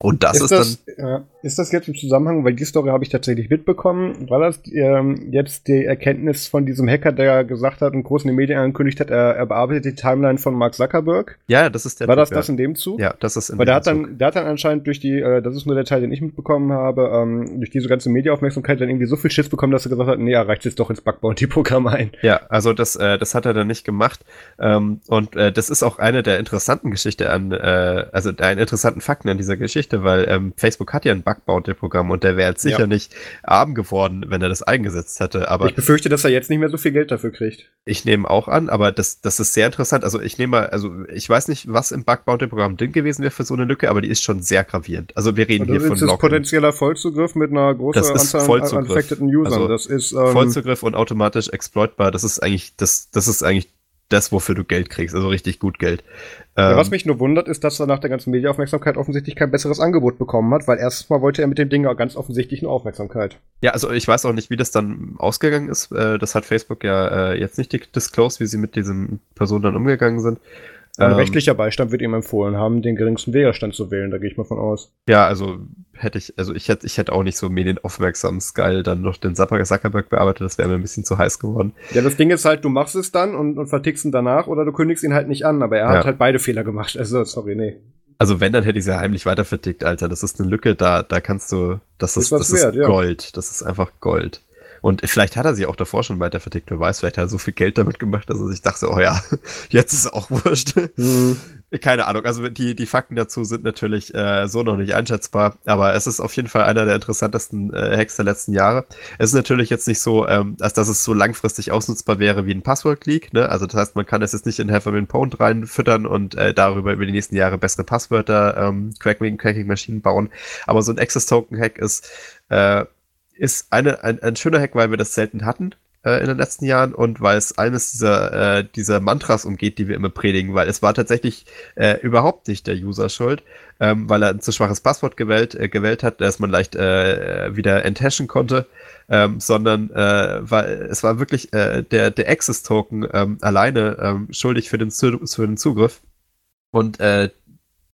Und das ist, ist das, dann. Äh, ist das jetzt im Zusammenhang, weil die Story habe ich tatsächlich mitbekommen, war das ähm, jetzt die Erkenntnis von diesem Hacker, der gesagt hat und groß in den Medien angekündigt hat, er, er bearbeitet die Timeline von Mark Zuckerberg? Ja, das ist der. War das ja. das in dem Zug? Ja, das ist in Weil der hat Zug. dann, der hat dann anscheinend durch die, äh, das ist nur der Teil, den ich mitbekommen habe, ähm, durch diese ganze Mediaaufmerksamkeit dann irgendwie so viel Schiss bekommen, dass er gesagt hat, nee, er reicht jetzt doch ins Bug Bounty-Programm ein. Ja, also das, äh, das hat er dann nicht gemacht. Ähm, und äh, das ist auch eine der interessanten Geschichten an, äh, also der interessanten Fakten an dieser Geschichte, weil ähm, Facebook hat ja ein Bug-Bounty-Programm und der wäre jetzt sicher ja. nicht arm geworden, wenn er das eingesetzt hätte. Aber ich befürchte, dass er jetzt nicht mehr so viel Geld dafür kriegt. Ich nehme auch an, aber das, das ist sehr interessant. Also ich nehme mal, also ich weiß nicht, was im Bug-Bounty-Programm drin gewesen wäre für so eine Lücke, aber die ist schon sehr gravierend. Also wir reden hier von Das ist potenzieller Vollzugriff mit einer großen Anzahl an infecteden Usern. Also das ist ähm, Vollzugriff und automatisch exploitbar. Das ist eigentlich, das, das ist eigentlich das, wofür du Geld kriegst, also richtig gut Geld. Ja, was ähm, mich nur wundert, ist, dass er nach der ganzen Mediaaufmerksamkeit offensichtlich kein besseres Angebot bekommen hat, weil erstens mal wollte er mit dem Ding ganz offensichtlich nur Aufmerksamkeit. Ja, also ich weiß auch nicht, wie das dann ausgegangen ist. Äh, das hat Facebook ja äh, jetzt nicht disclosed, wie sie mit diesen Personen dann umgegangen sind. Ein ähm, rechtlicher Beistand wird ihm empfohlen haben, den geringsten Widerstand zu wählen, da gehe ich mal von aus. Ja, also hätte ich, also ich hätte, ich hätte auch nicht so medienaufmerksam Sky dann noch den Zuckerberg bearbeitet, das wäre mir ein bisschen zu heiß geworden. Ja, das Ding ist halt, du machst es dann und, und vertickst ihn danach oder du kündigst ihn halt nicht an, aber er ja. hat halt beide Fehler gemacht. Also, sorry, nee. Also wenn, dann hätte ich sie heimlich weiter vertickt, Alter. Das ist eine Lücke, da, da kannst du, das ist, ist das wert, ist Gold. Ja. Das ist einfach Gold. Und vielleicht hat er sie auch davor schon weiter vertickt, wer weiß, vielleicht hat er so viel Geld damit gemacht, dass er sich dachte, oh ja, jetzt ist es auch wurscht. Mhm. Keine Ahnung, also die, die Fakten dazu sind natürlich äh, so noch nicht einschätzbar, aber es ist auf jeden Fall einer der interessantesten äh, Hacks der letzten Jahre. Es ist natürlich jetzt nicht so, ähm, als dass es so langfristig ausnutzbar wäre wie ein Passwort-Leak, ne? Also das heißt, man kann es jetzt nicht in Half Pound reinfüttern und äh, darüber über die nächsten Jahre bessere Passwörter, ähm, Cracking-Maschinen bauen. Aber so ein Access-Token-Hack ist äh, ist eine, ein, ein schöner Hack, weil wir das selten hatten. äh, in den letzten Jahren und weil es eines dieser, äh, dieser Mantras umgeht, die wir immer predigen, weil es war tatsächlich äh, überhaupt nicht der User schuld, ähm, weil er ein zu schwaches Passwort gewählt, äh, gewählt hat, das man leicht äh, wieder enthashen konnte, ähm, sondern äh, weil es war wirklich äh, der, der Access-Token ähm, alleine ähm, schuldig für den, für den Zugriff. Und äh,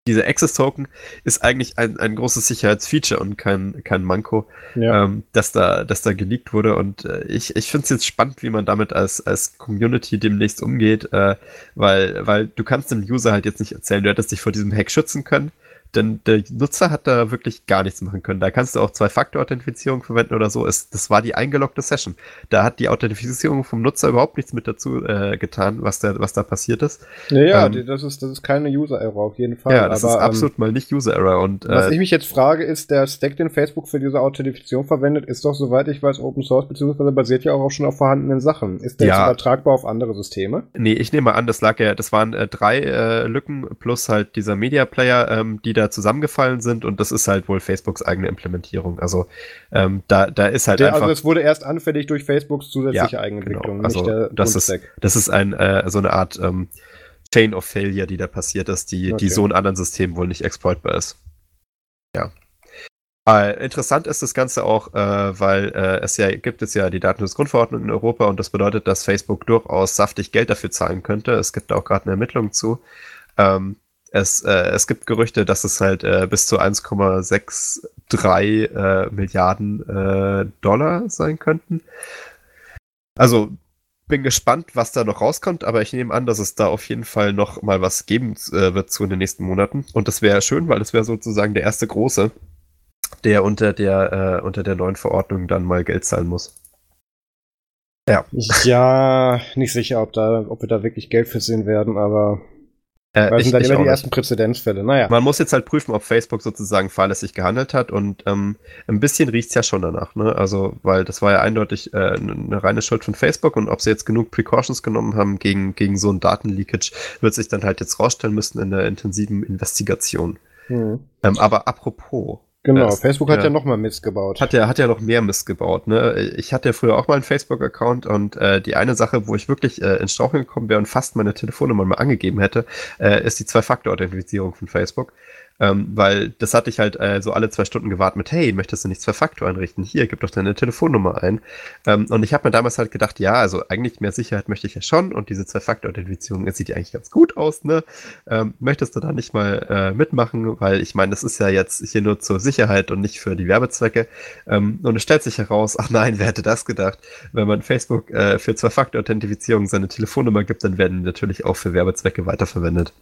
dieser Access-Token ist eigentlich ein, ein großes Sicherheitsfeature und kein, kein Manko, ja. ähm, dass, da, dass da geleakt wurde. Und äh, ich, ich finde es jetzt spannend, wie man damit als, als Community demnächst umgeht, äh, weil, weil du kannst dem User halt jetzt nicht erzählen, du hättest dich vor diesem Hack schützen können. Denn der Nutzer hat da wirklich gar nichts machen können. Da kannst du auch Zwei-Faktor-Authentifizierung verwenden oder so. Es, das war die eingeloggte Session. Da hat die Authentifizierung vom Nutzer überhaupt nichts mit dazu äh, getan, was da, was da passiert ist. Ja, ja ähm, das, ist, das ist keine User-Error auf jeden Fall. Ja, das aber, ist ähm, absolut ähm, mal nicht User-Error. Und, äh, was ich mich jetzt frage, ist, der Stack, den Facebook für diese Authentifizierung verwendet, ist doch, soweit ich weiß, Open Source, beziehungsweise basiert ja auch schon auf vorhandenen Sachen. Ist der ja. jetzt übertragbar auf andere Systeme? Nee, ich nehme an, das lag ja, das waren äh, drei äh, Lücken plus halt dieser Media Player, ähm, die da zusammengefallen sind und das ist halt wohl Facebooks eigene Implementierung. Also ähm, da, da ist halt der, also einfach. Also es wurde erst anfällig durch Facebooks zusätzliche ja, Eigenentwicklung, genau. also das ist, das ist ein, äh, so eine Art ähm, Chain of Failure, die da passiert ist, die, okay. die so in anderen Systemen wohl nicht exploitbar ist. Ja. Äh, interessant ist das Ganze auch, äh, weil äh, es ja gibt es ja die Datenschutzgrundverordnung in Europa und das bedeutet, dass Facebook durchaus saftig Geld dafür zahlen könnte. Es gibt auch gerade eine Ermittlung zu. Ähm, es, äh, es gibt Gerüchte, dass es halt äh, bis zu 1,63 äh, Milliarden äh, Dollar sein könnten. Also bin gespannt, was da noch rauskommt, aber ich nehme an, dass es da auf jeden Fall noch mal was geben äh, wird zu in den nächsten Monaten. Und das wäre schön, weil das wäre sozusagen der erste große, der unter der, äh, unter der neuen Verordnung dann mal Geld zahlen muss. Ja. Ja, nicht sicher, ob, da, ob wir da wirklich Geld für sehen werden, aber äh, Weil ich, sind dann immer die ersten Präzedenzfälle. Naja. Man muss jetzt halt prüfen, ob Facebook sozusagen fahrlässig gehandelt hat und ähm, ein bisschen riecht es ja schon danach, ne? Also, weil das war ja eindeutig äh, eine reine Schuld von Facebook und ob sie jetzt genug Precautions genommen haben gegen, gegen so ein Datenleakage, wird sich dann halt jetzt rausstellen müssen in der intensiven Investigation. Hm. Ähm, aber apropos, Genau, das, Facebook hat ja, ja nochmal Mist gebaut. Hat ja, hat ja noch mehr Mist gebaut. Ne? Ich hatte ja früher auch mal einen Facebook-Account und äh, die eine Sache, wo ich wirklich äh, ins Straucheln gekommen wäre und fast meine Telefonnummer mal angegeben hätte, äh, ist die Zwei-Faktor-Authentifizierung von Facebook. Ähm, weil das hatte ich halt äh, so alle zwei Stunden gewartet mit, hey, möchtest du nicht Zwei-Faktor einrichten? Hier, gib doch deine Telefonnummer ein. Ähm, und ich habe mir damals halt gedacht, ja, also eigentlich mehr Sicherheit möchte ich ja schon und diese Zwei-Faktor-Authentifizierung, sieht ja eigentlich ganz gut aus, ne? Ähm, möchtest du da nicht mal äh, mitmachen? Weil ich meine, das ist ja jetzt hier nur zur Sicherheit und nicht für die Werbezwecke. Ähm, und es stellt sich heraus, ach nein, wer hätte das gedacht? Wenn man Facebook äh, für Zwei-Faktor-Authentifizierung seine Telefonnummer gibt, dann werden die natürlich auch für Werbezwecke weiterverwendet.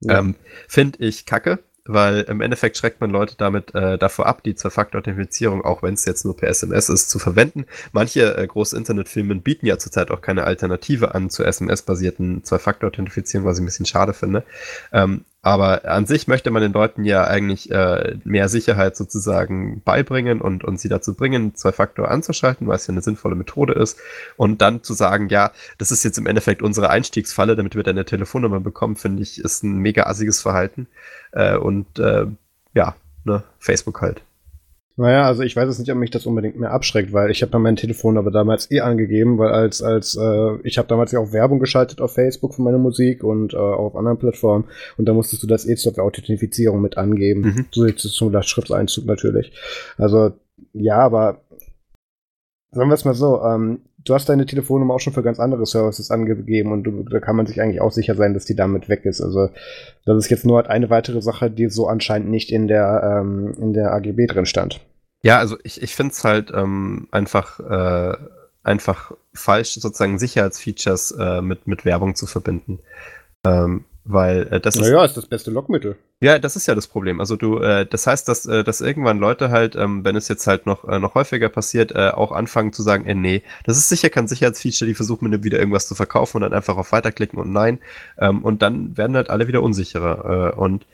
Ja. Ähm, Finde ich kacke, weil im Endeffekt schreckt man Leute damit äh, davor ab, die Zwei-Faktor-Authentifizierung, auch wenn es jetzt nur per SMS ist, zu verwenden. Manche äh, große Internetfirmen bieten ja zurzeit auch keine Alternative an zur SMS-basierten Zwei-Faktor-Authentifizierung, was ich ein bisschen schade finde. Ähm, aber an sich möchte man den Leuten ja eigentlich äh, mehr Sicherheit sozusagen beibringen und, und sie dazu bringen, Zwei-Faktor anzuschalten, weil es ja eine sinnvolle Methode ist. Und dann zu sagen, ja, das ist jetzt im Endeffekt unsere Einstiegsfalle, damit wir deine Telefonnummer bekommen, finde ich, ist ein mega assiges Verhalten. Äh, und äh, ja, ne, Facebook halt. Naja, also ich weiß jetzt nicht, ob mich das unbedingt mehr abschreckt, weil ich habe ja mein Telefon aber damals eh angegeben, weil als als äh, ich habe damals ja auch Werbung geschaltet auf Facebook für meine Musik und äh, auch auf anderen Plattformen und da musstest du das eh zur Authentifizierung mit angeben, mhm. zusätzlich zum Lastschrifteinzug natürlich. Also ja, aber sagen wir es mal so, ähm, du hast deine Telefonnummer auch schon für ganz andere Services angegeben und du, da kann man sich eigentlich auch sicher sein, dass die damit weg ist. Also das ist jetzt nur halt eine weitere Sache, die so anscheinend nicht in der, ähm, in der AGB drin stand. Ja, also ich, ich finde es halt ähm, einfach, äh, einfach falsch, sozusagen Sicherheitsfeatures äh, mit, mit Werbung zu verbinden. Ähm, weil äh, das naja, ist. Naja, ist das beste Lockmittel. Ja, das ist ja das Problem. Also du, äh, das heißt, dass, äh, dass irgendwann Leute halt, ähm, wenn es jetzt halt noch, äh, noch häufiger passiert, äh, auch anfangen zu sagen, äh, nee, das ist sicher kein Sicherheitsfeature, die versuchen mir wieder irgendwas zu verkaufen und dann einfach auf Weiterklicken und nein. Ähm, und dann werden halt alle wieder unsicherer. Äh, und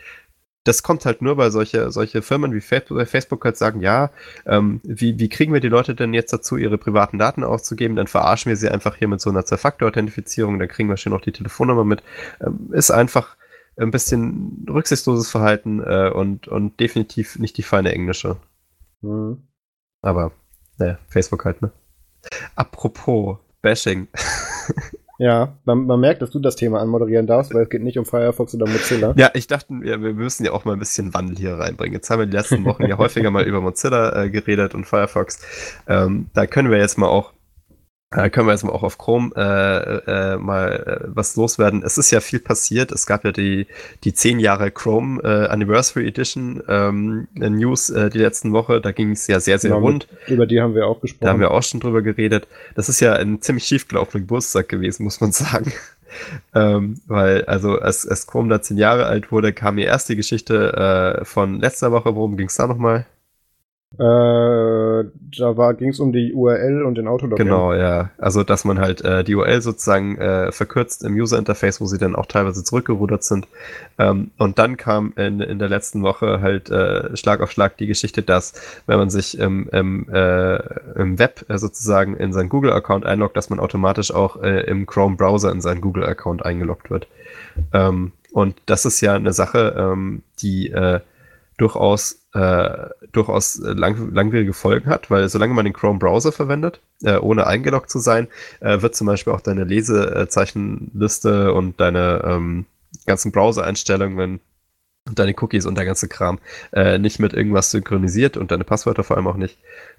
das kommt halt nur, weil solche, solche Firmen wie Facebook halt sagen, ja, ähm, wie, wie kriegen wir die Leute denn jetzt dazu, ihre privaten Daten auszugeben? Dann verarschen wir sie einfach hier mit so einer Zwei-Faktor-Authentifizierung, dann kriegen wir schon noch die Telefonnummer mit. Ähm, ist einfach ein bisschen rücksichtsloses Verhalten äh, und, und definitiv nicht die feine englische. Mhm. Aber, naja, Facebook halt, ne? Apropos Bashing. Ja, man, man, merkt, dass du das Thema anmoderieren darfst, weil es geht nicht um Firefox oder Mozilla. Ja, ich dachte, wir, wir müssen ja auch mal ein bisschen Wandel hier reinbringen. Jetzt haben wir die letzten Wochen ja häufiger mal über Mozilla äh, geredet und Firefox. Ähm, da können wir jetzt mal auch äh, können wir jetzt mal auch auf Chrome äh, äh, mal äh, was loswerden. Es ist ja viel passiert. Es gab ja die, die 10 Jahre Chrome äh, Anniversary Edition ähm, News äh, die letzten Woche. Da ging es ja sehr, sehr genau, rund. Über die haben wir auch gesprochen. Da haben wir auch schon drüber geredet. Das ist ja ein ziemlich schiefgelaufener Geburtstag gewesen, muss man sagen. ähm, weil, also, als, als Chrome da 10 Jahre alt wurde, kam mir erst die Geschichte äh, von letzter Woche. Worum ging es da nochmal? Äh, da ging es um die URL und den Autologin. Genau, ja. Also, dass man halt äh, die URL sozusagen äh, verkürzt im User-Interface, wo sie dann auch teilweise zurückgerudert sind. Ähm, und dann kam in, in der letzten Woche halt äh, Schlag auf Schlag die Geschichte, dass, wenn man sich im, im, äh, im Web äh, sozusagen in seinen Google-Account einloggt, dass man automatisch auch äh, im Chrome-Browser in seinen Google-Account eingeloggt wird. Ähm, und das ist ja eine Sache, ähm, die äh, durchaus, äh, durchaus lang, langwierige Folgen hat, weil solange man den Chrome-Browser verwendet, äh, ohne eingeloggt zu sein, äh, wird zum Beispiel auch deine Lesezeichenliste und deine ähm, ganzen Browser-Einstellungen und deine Cookies und der ganze Kram äh, nicht mit irgendwas synchronisiert und deine Passwörter vor allem auch nicht,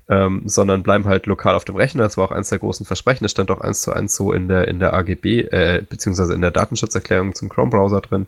ähm, sondern bleiben halt lokal auf dem Rechner. Das war auch eines der großen Versprechen. Das stand auch eins zu eins so in der, in der AGB, äh, beziehungsweise in der Datenschutzerklärung zum Chrome-Browser drin.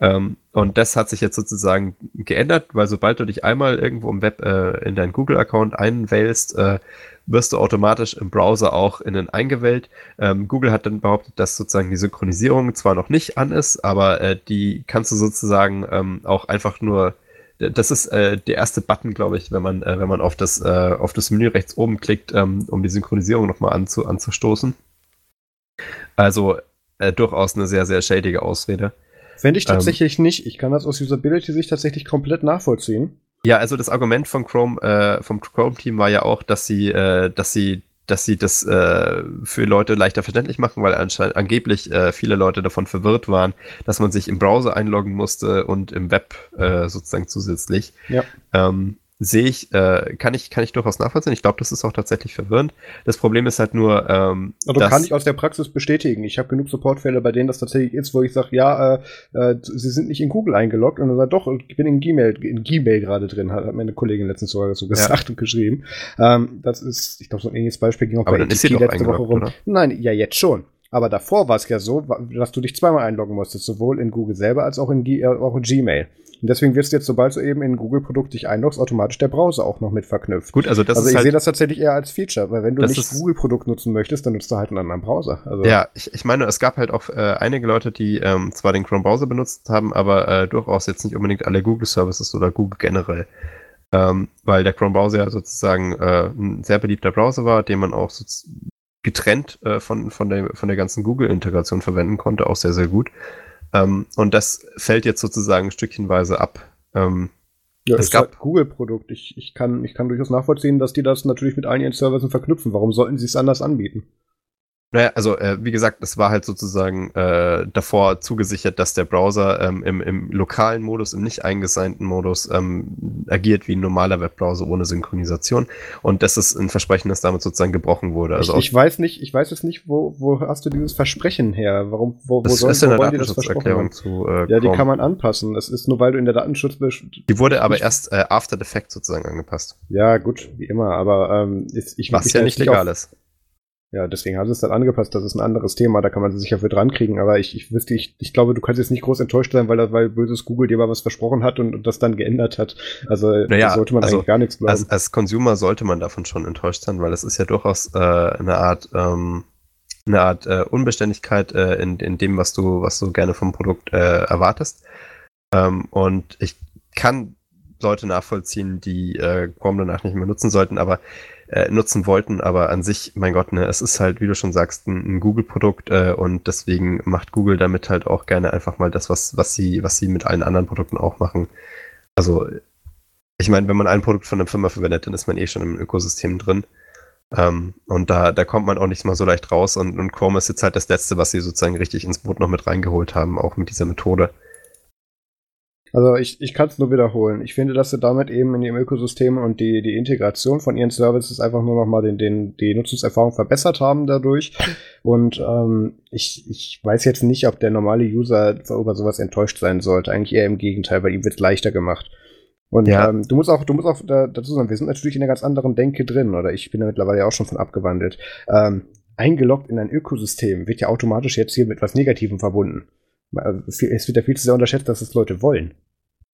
Ähm, und das hat sich jetzt sozusagen geändert, weil sobald du dich einmal irgendwo im Web äh, in deinen Google-Account einwählst, äh, wirst du automatisch im Browser auch innen eingewählt. Ähm, Google hat dann behauptet, dass sozusagen die Synchronisierung zwar noch nicht an ist, aber äh, die kannst du sozusagen ähm, auch einfach nur das ist äh, der erste Button, glaube ich, wenn man, äh, wenn man auf das, äh, auf das Menü rechts oben klickt, ähm, um die Synchronisierung nochmal anzu, anzustoßen. Also äh, durchaus eine sehr, sehr shadige Ausrede. Fände ich tatsächlich ähm, nicht. Ich kann das aus Usability-Sicht tatsächlich komplett nachvollziehen. Ja, also das Argument von Chrome, äh, vom Chrome-Team war ja auch, dass sie, äh, dass sie, dass sie das äh, für Leute leichter verständlich machen, weil anscheinend angeblich äh, viele Leute davon verwirrt waren, dass man sich im Browser einloggen musste und im Web äh, sozusagen zusätzlich. Ja. Ähm, sehe ich, äh, kann ich, kann ich durchaus nachvollziehen. Ich glaube, das ist auch tatsächlich verwirrend. Das Problem ist halt nur, ähm, also kann ich aus der Praxis bestätigen. Ich habe genug Supportfälle, bei denen das tatsächlich ist, wo ich sage, ja, äh, äh, sie sind nicht in Google eingeloggt und dann sagt, doch, ich bin in Gmail, in Gmail gerade drin, hat meine Kollegin letztens sogar so gesagt ja. und geschrieben. Ähm, das ist, ich glaube, so ein ähnliches Beispiel ging auch Aber bei letzte Woche rum. Oder? Nein, ja, jetzt schon. Aber davor war es ja so, dass du dich zweimal einloggen musstest, sowohl in Google selber als auch in, G äh, auch in Gmail. Und deswegen wirst du jetzt, sobald du eben in ein Google-Produkt dich einloggst, automatisch der Browser auch noch mit verknüpft. Gut, also das also ist ich halt, sehe das tatsächlich eher als Feature, weil wenn du nicht Google-Produkt nutzen möchtest, dann nutzt du halt einen anderen Browser. Also ja, ich, ich meine, es gab halt auch äh, einige Leute, die ähm, zwar den Chrome-Browser benutzt haben, aber äh, durchaus jetzt nicht unbedingt alle Google-Services oder Google generell. Ähm, weil der Chrome-Browser ja sozusagen äh, ein sehr beliebter Browser war, den man auch so getrennt äh, von, von, der, von der ganzen Google-Integration verwenden konnte, auch sehr, sehr gut. Ähm, und das fällt jetzt sozusagen stückchenweise ab. Ähm, ja, es gab halt Google-Produkt. Ich, ich, kann, ich kann durchaus nachvollziehen, dass die das natürlich mit allen ihren Services verknüpfen. Warum sollten sie es anders anbieten? Naja, also äh, wie gesagt, es war halt sozusagen äh, davor zugesichert, dass der Browser ähm, im, im lokalen Modus, im nicht eingesignten Modus ähm, agiert wie ein normaler Webbrowser ohne Synchronisation. Und das ist ein Versprechen, das damit sozusagen gebrochen wurde. Also ich, ich weiß nicht, ich weiß jetzt nicht, wo, wo hast du dieses Versprechen her? Warum, wo, wo das soll, ist in der Datenschutzerklärung zu äh, Ja, die kann man anpassen. Das ist nur, weil du in der Datenschutz Die wurde aber erst äh, after the fact sozusagen angepasst. Ja, gut, wie immer, aber ähm, ich, ich Was ja nicht legal ist. Ja, deswegen haben sie es dann angepasst. Das ist ein anderes Thema, da kann man sich sicher für dran kriegen. Aber ich, ich wüsste, ich, ich glaube, du kannst jetzt nicht groß enttäuscht sein, weil, weil böses Google dir mal was versprochen hat und, und das dann geändert hat. Also naja, sollte man also, eigentlich gar nichts glauben. Als, als Consumer sollte man davon schon enttäuscht sein, weil es ist ja durchaus äh, eine Art, ähm, eine Art äh, Unbeständigkeit äh, in, in dem, was du, was du gerne vom Produkt äh, erwartest. Ähm, und ich kann Leute nachvollziehen, die äh, Chrome danach nicht mehr nutzen sollten, aber äh, nutzen wollten, aber an sich, mein Gott, ne, es ist halt, wie du schon sagst, ein, ein Google-Produkt äh, und deswegen macht Google damit halt auch gerne einfach mal das, was, was sie, was sie mit allen anderen Produkten auch machen. Also, ich meine, wenn man ein Produkt von einer Firma verwendet, dann ist man eh schon im Ökosystem drin. Ähm, und da, da kommt man auch nicht mal so leicht raus und, und Chrome ist jetzt halt das Letzte, was sie sozusagen richtig ins Boot noch mit reingeholt haben, auch mit dieser Methode. Also ich, ich kann es nur wiederholen. Ich finde, dass sie damit eben in ihrem Ökosystem und die, die Integration von ihren Services einfach nur nochmal den, den, die Nutzungserfahrung verbessert haben dadurch. Und ähm, ich, ich weiß jetzt nicht, ob der normale User über sowas enttäuscht sein sollte. Eigentlich eher im Gegenteil, weil ihm wird leichter gemacht. Und ja. ähm, du musst auch, du musst auch da, dazu sagen, wir sind natürlich in einer ganz anderen Denke drin, oder ich bin da mittlerweile auch schon von abgewandelt. Ähm, eingeloggt in ein Ökosystem wird ja automatisch jetzt hier mit was Negativem verbunden. Also, es wird ja viel zu sehr unterschätzt, dass es Leute wollen.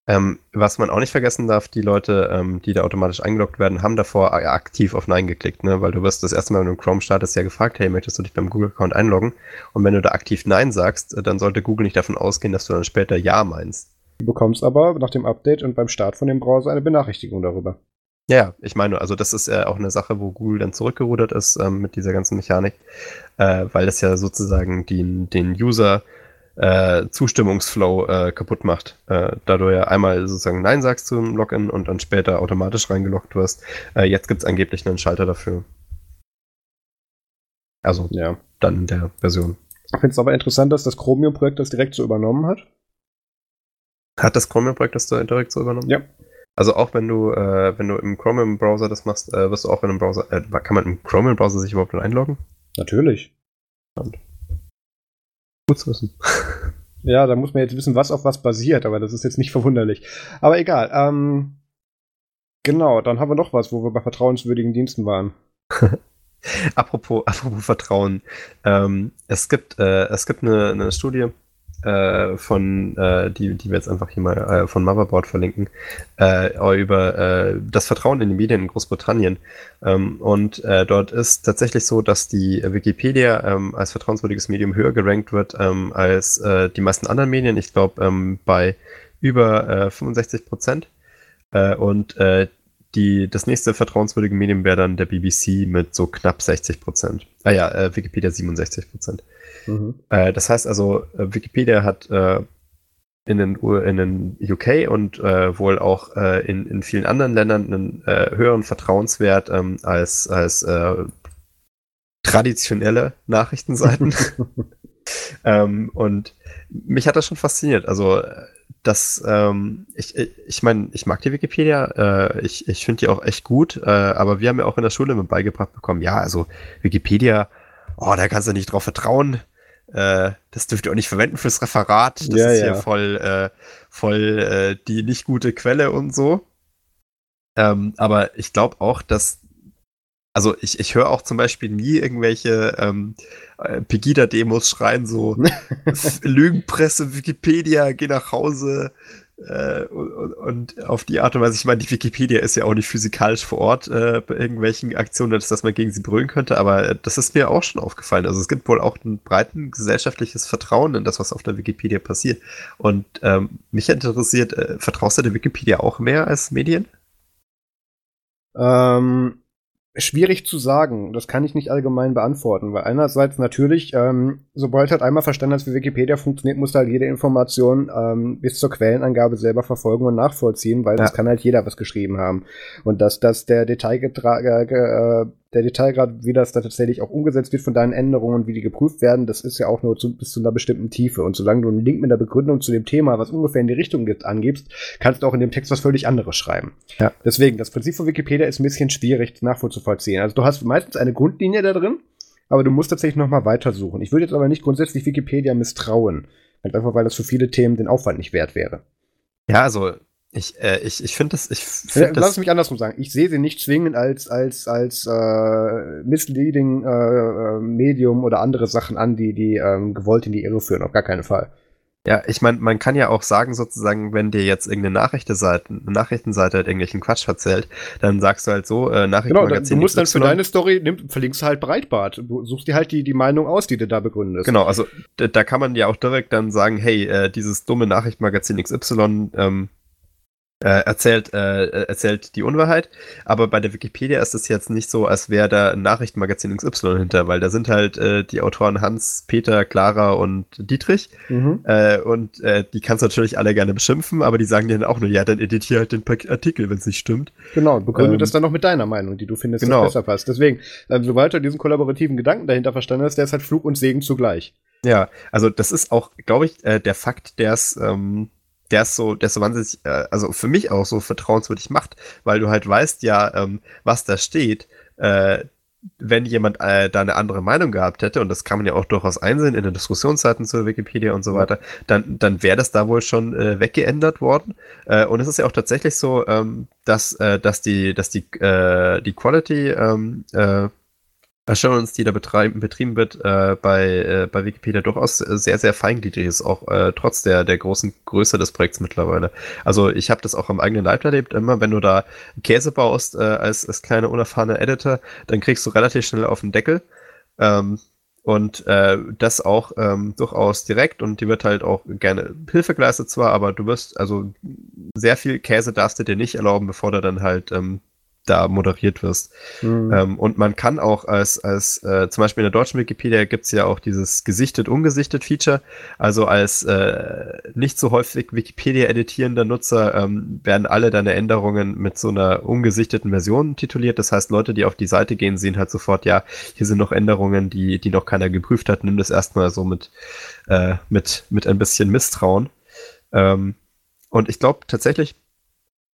Ähm, was man auch nicht vergessen darf, die Leute, ähm, die da automatisch eingeloggt werden, haben davor aktiv auf Nein geklickt, ne? weil du wirst das erste Mal, wenn du Chrome startest, ja gefragt, hey, möchtest du dich beim Google-Account einloggen? Und wenn du da aktiv Nein sagst, dann sollte Google nicht davon ausgehen, dass du dann später Ja meinst. Du bekommst aber nach dem Update und beim Start von dem Browser eine Benachrichtigung darüber. Ja, ich meine, also das ist ja auch eine Sache, wo Google dann zurückgerudert ist ähm, mit dieser ganzen Mechanik, äh, weil das ja sozusagen den, den User äh, Zustimmungsflow äh, kaputt macht. Äh, da du ja einmal sozusagen Nein sagst zum Login und dann später automatisch reingeloggt wirst. Äh, jetzt gibt es angeblich einen Schalter dafür. Also, ja, dann in der Version. Ich finde es aber interessant, dass das Chromium-Projekt das direkt so übernommen hat. Hat das Chromium-Projekt das direkt so übernommen? Ja. Also auch wenn du, äh, wenn du im Chromium-Browser das machst, äh, wirst du auch in einem Browser, äh, kann man im Chromium-Browser sich überhaupt einloggen? Natürlich. Und. Gut zu wissen. Ja, da muss man jetzt wissen, was auf was basiert, aber das ist jetzt nicht verwunderlich. Aber egal. Ähm, genau, dann haben wir noch was, wo wir bei vertrauenswürdigen Diensten waren. apropos, apropos Vertrauen. Ähm, es gibt, äh, es gibt eine, eine Studie, äh, von, äh, die, die wir jetzt einfach hier mal äh, von Motherboard verlinken, äh, über äh, das Vertrauen in die Medien in Großbritannien. Ähm, und äh, dort ist tatsächlich so, dass die Wikipedia ähm, als vertrauenswürdiges Medium höher gerankt wird ähm, als äh, die meisten anderen Medien. Ich glaube, ähm, bei über äh, 65 Prozent. Äh, und äh, die, das nächste vertrauenswürdige Medium wäre dann der BBC mit so knapp 60 Prozent. Ah ja, äh, Wikipedia 67 Prozent. Mhm. Äh, das heißt also, äh, Wikipedia hat äh, in, den, in den UK und äh, wohl auch äh, in, in vielen anderen Ländern einen äh, höheren Vertrauenswert ähm, als, als traditionelle Nachrichtenseiten. ähm, und mich hat das schon fasziniert. Also, das, ähm, ich, ich meine, ich mag die Wikipedia, äh, ich, ich finde die auch echt gut, äh, aber wir haben ja auch in der Schule mit beigebracht bekommen, ja, also Wikipedia, oh, da kannst du nicht drauf vertrauen, äh, das dürft ihr auch nicht verwenden fürs Referat. Das ja, ist ja. hier voll, äh, voll äh, die nicht gute Quelle und so. Ähm, aber ich glaube auch, dass also ich, ich höre auch zum Beispiel nie irgendwelche ähm, äh, Pegida-Demos schreien so Lügenpresse, Wikipedia, geh nach Hause, äh, und, und, auf die Art und Weise, ich meine, die Wikipedia ist ja auch nicht physikalisch vor Ort äh, bei irgendwelchen Aktionen, dass, dass man gegen sie brüllen könnte, aber das ist mir auch schon aufgefallen. Also es gibt wohl auch ein breiten gesellschaftliches Vertrauen in das, was auf der Wikipedia passiert. Und ähm, mich interessiert, äh, vertraust du der Wikipedia auch mehr als Medien? Ähm, Schwierig zu sagen, das kann ich nicht allgemein beantworten, weil einerseits natürlich, ähm, sobald halt einmal verstanden hast, wie Wikipedia funktioniert, muss halt jede Information ähm, bis zur Quellenangabe selber verfolgen und nachvollziehen, weil ja. das kann halt jeder was geschrieben haben. Und dass, dass der Detailgetrag, äh, der Detailgrad, wie das da tatsächlich auch umgesetzt wird von deinen Änderungen, wie die geprüft werden, das ist ja auch nur zu, bis zu einer bestimmten Tiefe. Und solange du einen Link mit der Begründung zu dem Thema, was ungefähr in die Richtung gibt, angibst, kannst du auch in dem Text was völlig anderes schreiben. Ja. Deswegen, das Prinzip von Wikipedia ist ein bisschen schwierig nachvollziehen. Also du hast meistens eine Grundlinie da drin, aber du musst tatsächlich nochmal weitersuchen. Ich würde jetzt aber nicht grundsätzlich Wikipedia misstrauen. Halt einfach, weil das für viele Themen den Aufwand nicht wert wäre. Ja, also ich, äh, ich, ich finde das, ich find Lass es mich andersrum sagen. Ich sehe sie nicht zwingend als, als, als äh, misleading äh, äh, Medium oder andere Sachen an, die, die ähm, gewollt in die Irre führen. Auf gar keinen Fall. Ja, ich meine, man kann ja auch sagen, sozusagen, wenn dir jetzt irgendeine Nachrichtenseite, eine Nachrichtenseite halt irgendwelchen Quatsch erzählt, dann sagst du halt so, äh, Nachrichtenmagazin. Genau, du musst dann für deine Story, nimm, verlinkst halt Breitbart. Du suchst dir halt die, die Meinung aus, die du da begründest. Genau, also da kann man ja auch direkt dann sagen, hey, äh, dieses dumme Nachrichtenmagazin XY, ähm, äh, erzählt, äh, erzählt die Unwahrheit. Aber bei der Wikipedia ist es jetzt nicht so, als wäre da ein Nachrichtenmagazin XY hinter, weil da sind halt äh, die Autoren Hans, Peter, Clara und Dietrich. Mhm. Äh, und äh, die kannst du natürlich alle gerne beschimpfen, aber die sagen dir dann auch nur, ja, dann editier halt den Artikel, wenn es nicht stimmt. Genau, begründe ähm, das dann noch mit deiner Meinung, die du findest, genau. besser passt. Deswegen, ähm, sobald du diesen kollaborativen Gedanken dahinter verstanden hast, der ist halt Flug und Segen zugleich. Ja, also das ist auch, glaube ich, äh, der Fakt, der es ähm, der ist so, der ist so wahnsinnig, äh, also für mich auch so vertrauenswürdig macht, weil du halt weißt ja, ähm, was da steht. Äh, wenn jemand äh, da eine andere Meinung gehabt hätte, und das kann man ja auch durchaus einsehen in den Diskussionsseiten zur Wikipedia und so weiter, dann, dann wäre das da wohl schon äh, weggeändert worden. Äh, und es ist ja auch tatsächlich so, ähm, dass, äh, dass die, dass die, äh, die Quality ähm, äh, Assurance, die da betrieben wird äh, bei, äh, bei Wikipedia, durchaus sehr, sehr feingliedrig ist, auch äh, trotz der, der großen Größe des Projekts mittlerweile. Also ich habe das auch am eigenen Leib erlebt, immer wenn du da Käse baust äh, als, als kleiner, unerfahrener Editor, dann kriegst du relativ schnell auf den Deckel. Ähm, und äh, das auch ähm, durchaus direkt und die wird halt auch gerne Hilfe geleistet zwar, aber du wirst, also sehr viel Käse darfst du dir nicht erlauben, bevor du dann halt ähm, da moderiert wirst. Mhm. Ähm, und man kann auch als, als äh, zum Beispiel in der deutschen Wikipedia gibt es ja auch dieses gesichtet, ungesichtet Feature. Also als äh, nicht so häufig Wikipedia editierender Nutzer ähm, werden alle deine Änderungen mit so einer ungesichteten Version tituliert. Das heißt, Leute, die auf die Seite gehen, sehen halt sofort, ja, hier sind noch Änderungen, die, die noch keiner geprüft hat. Nimm das erstmal so mit, äh, mit, mit ein bisschen Misstrauen. Ähm, und ich glaube tatsächlich,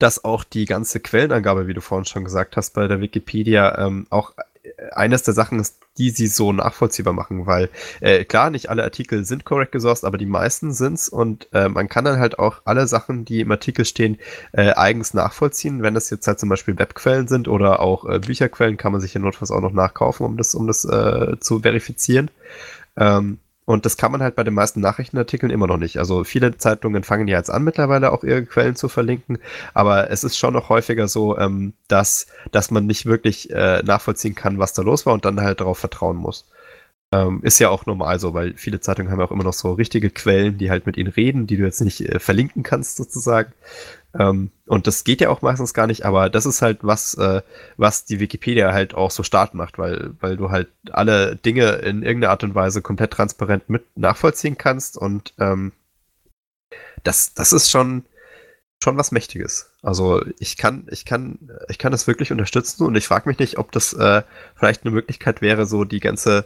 dass auch die ganze Quellenangabe, wie du vorhin schon gesagt hast, bei der Wikipedia ähm, auch äh, eines der Sachen ist, die sie so nachvollziehbar machen, weil äh, klar, nicht alle Artikel sind korrekt gesourced, aber die meisten sind's und äh, man kann dann halt auch alle Sachen, die im Artikel stehen, äh, eigens nachvollziehen. Wenn das jetzt halt zum Beispiel Webquellen sind oder auch äh, Bücherquellen, kann man sich ja notfalls auch noch nachkaufen, um das, um das äh, zu verifizieren. Ähm, und das kann man halt bei den meisten Nachrichtenartikeln immer noch nicht. Also viele Zeitungen fangen ja jetzt an, mittlerweile auch ihre Quellen zu verlinken. Aber es ist schon noch häufiger so, ähm, dass, dass man nicht wirklich äh, nachvollziehen kann, was da los war und dann halt darauf vertrauen muss. Ähm, ist ja auch normal so, weil viele Zeitungen haben ja auch immer noch so richtige Quellen, die halt mit ihnen reden, die du jetzt nicht äh, verlinken kannst sozusagen. Ähm, und das geht ja auch meistens gar nicht, aber das ist halt was, äh, was die Wikipedia halt auch so stark macht, weil, weil du halt alle Dinge in irgendeiner Art und Weise komplett transparent mit nachvollziehen kannst und ähm, das, das ist schon, schon was Mächtiges. Also ich kann, ich kann, ich kann das wirklich unterstützen und ich frage mich nicht, ob das äh, vielleicht eine Möglichkeit wäre, so die ganze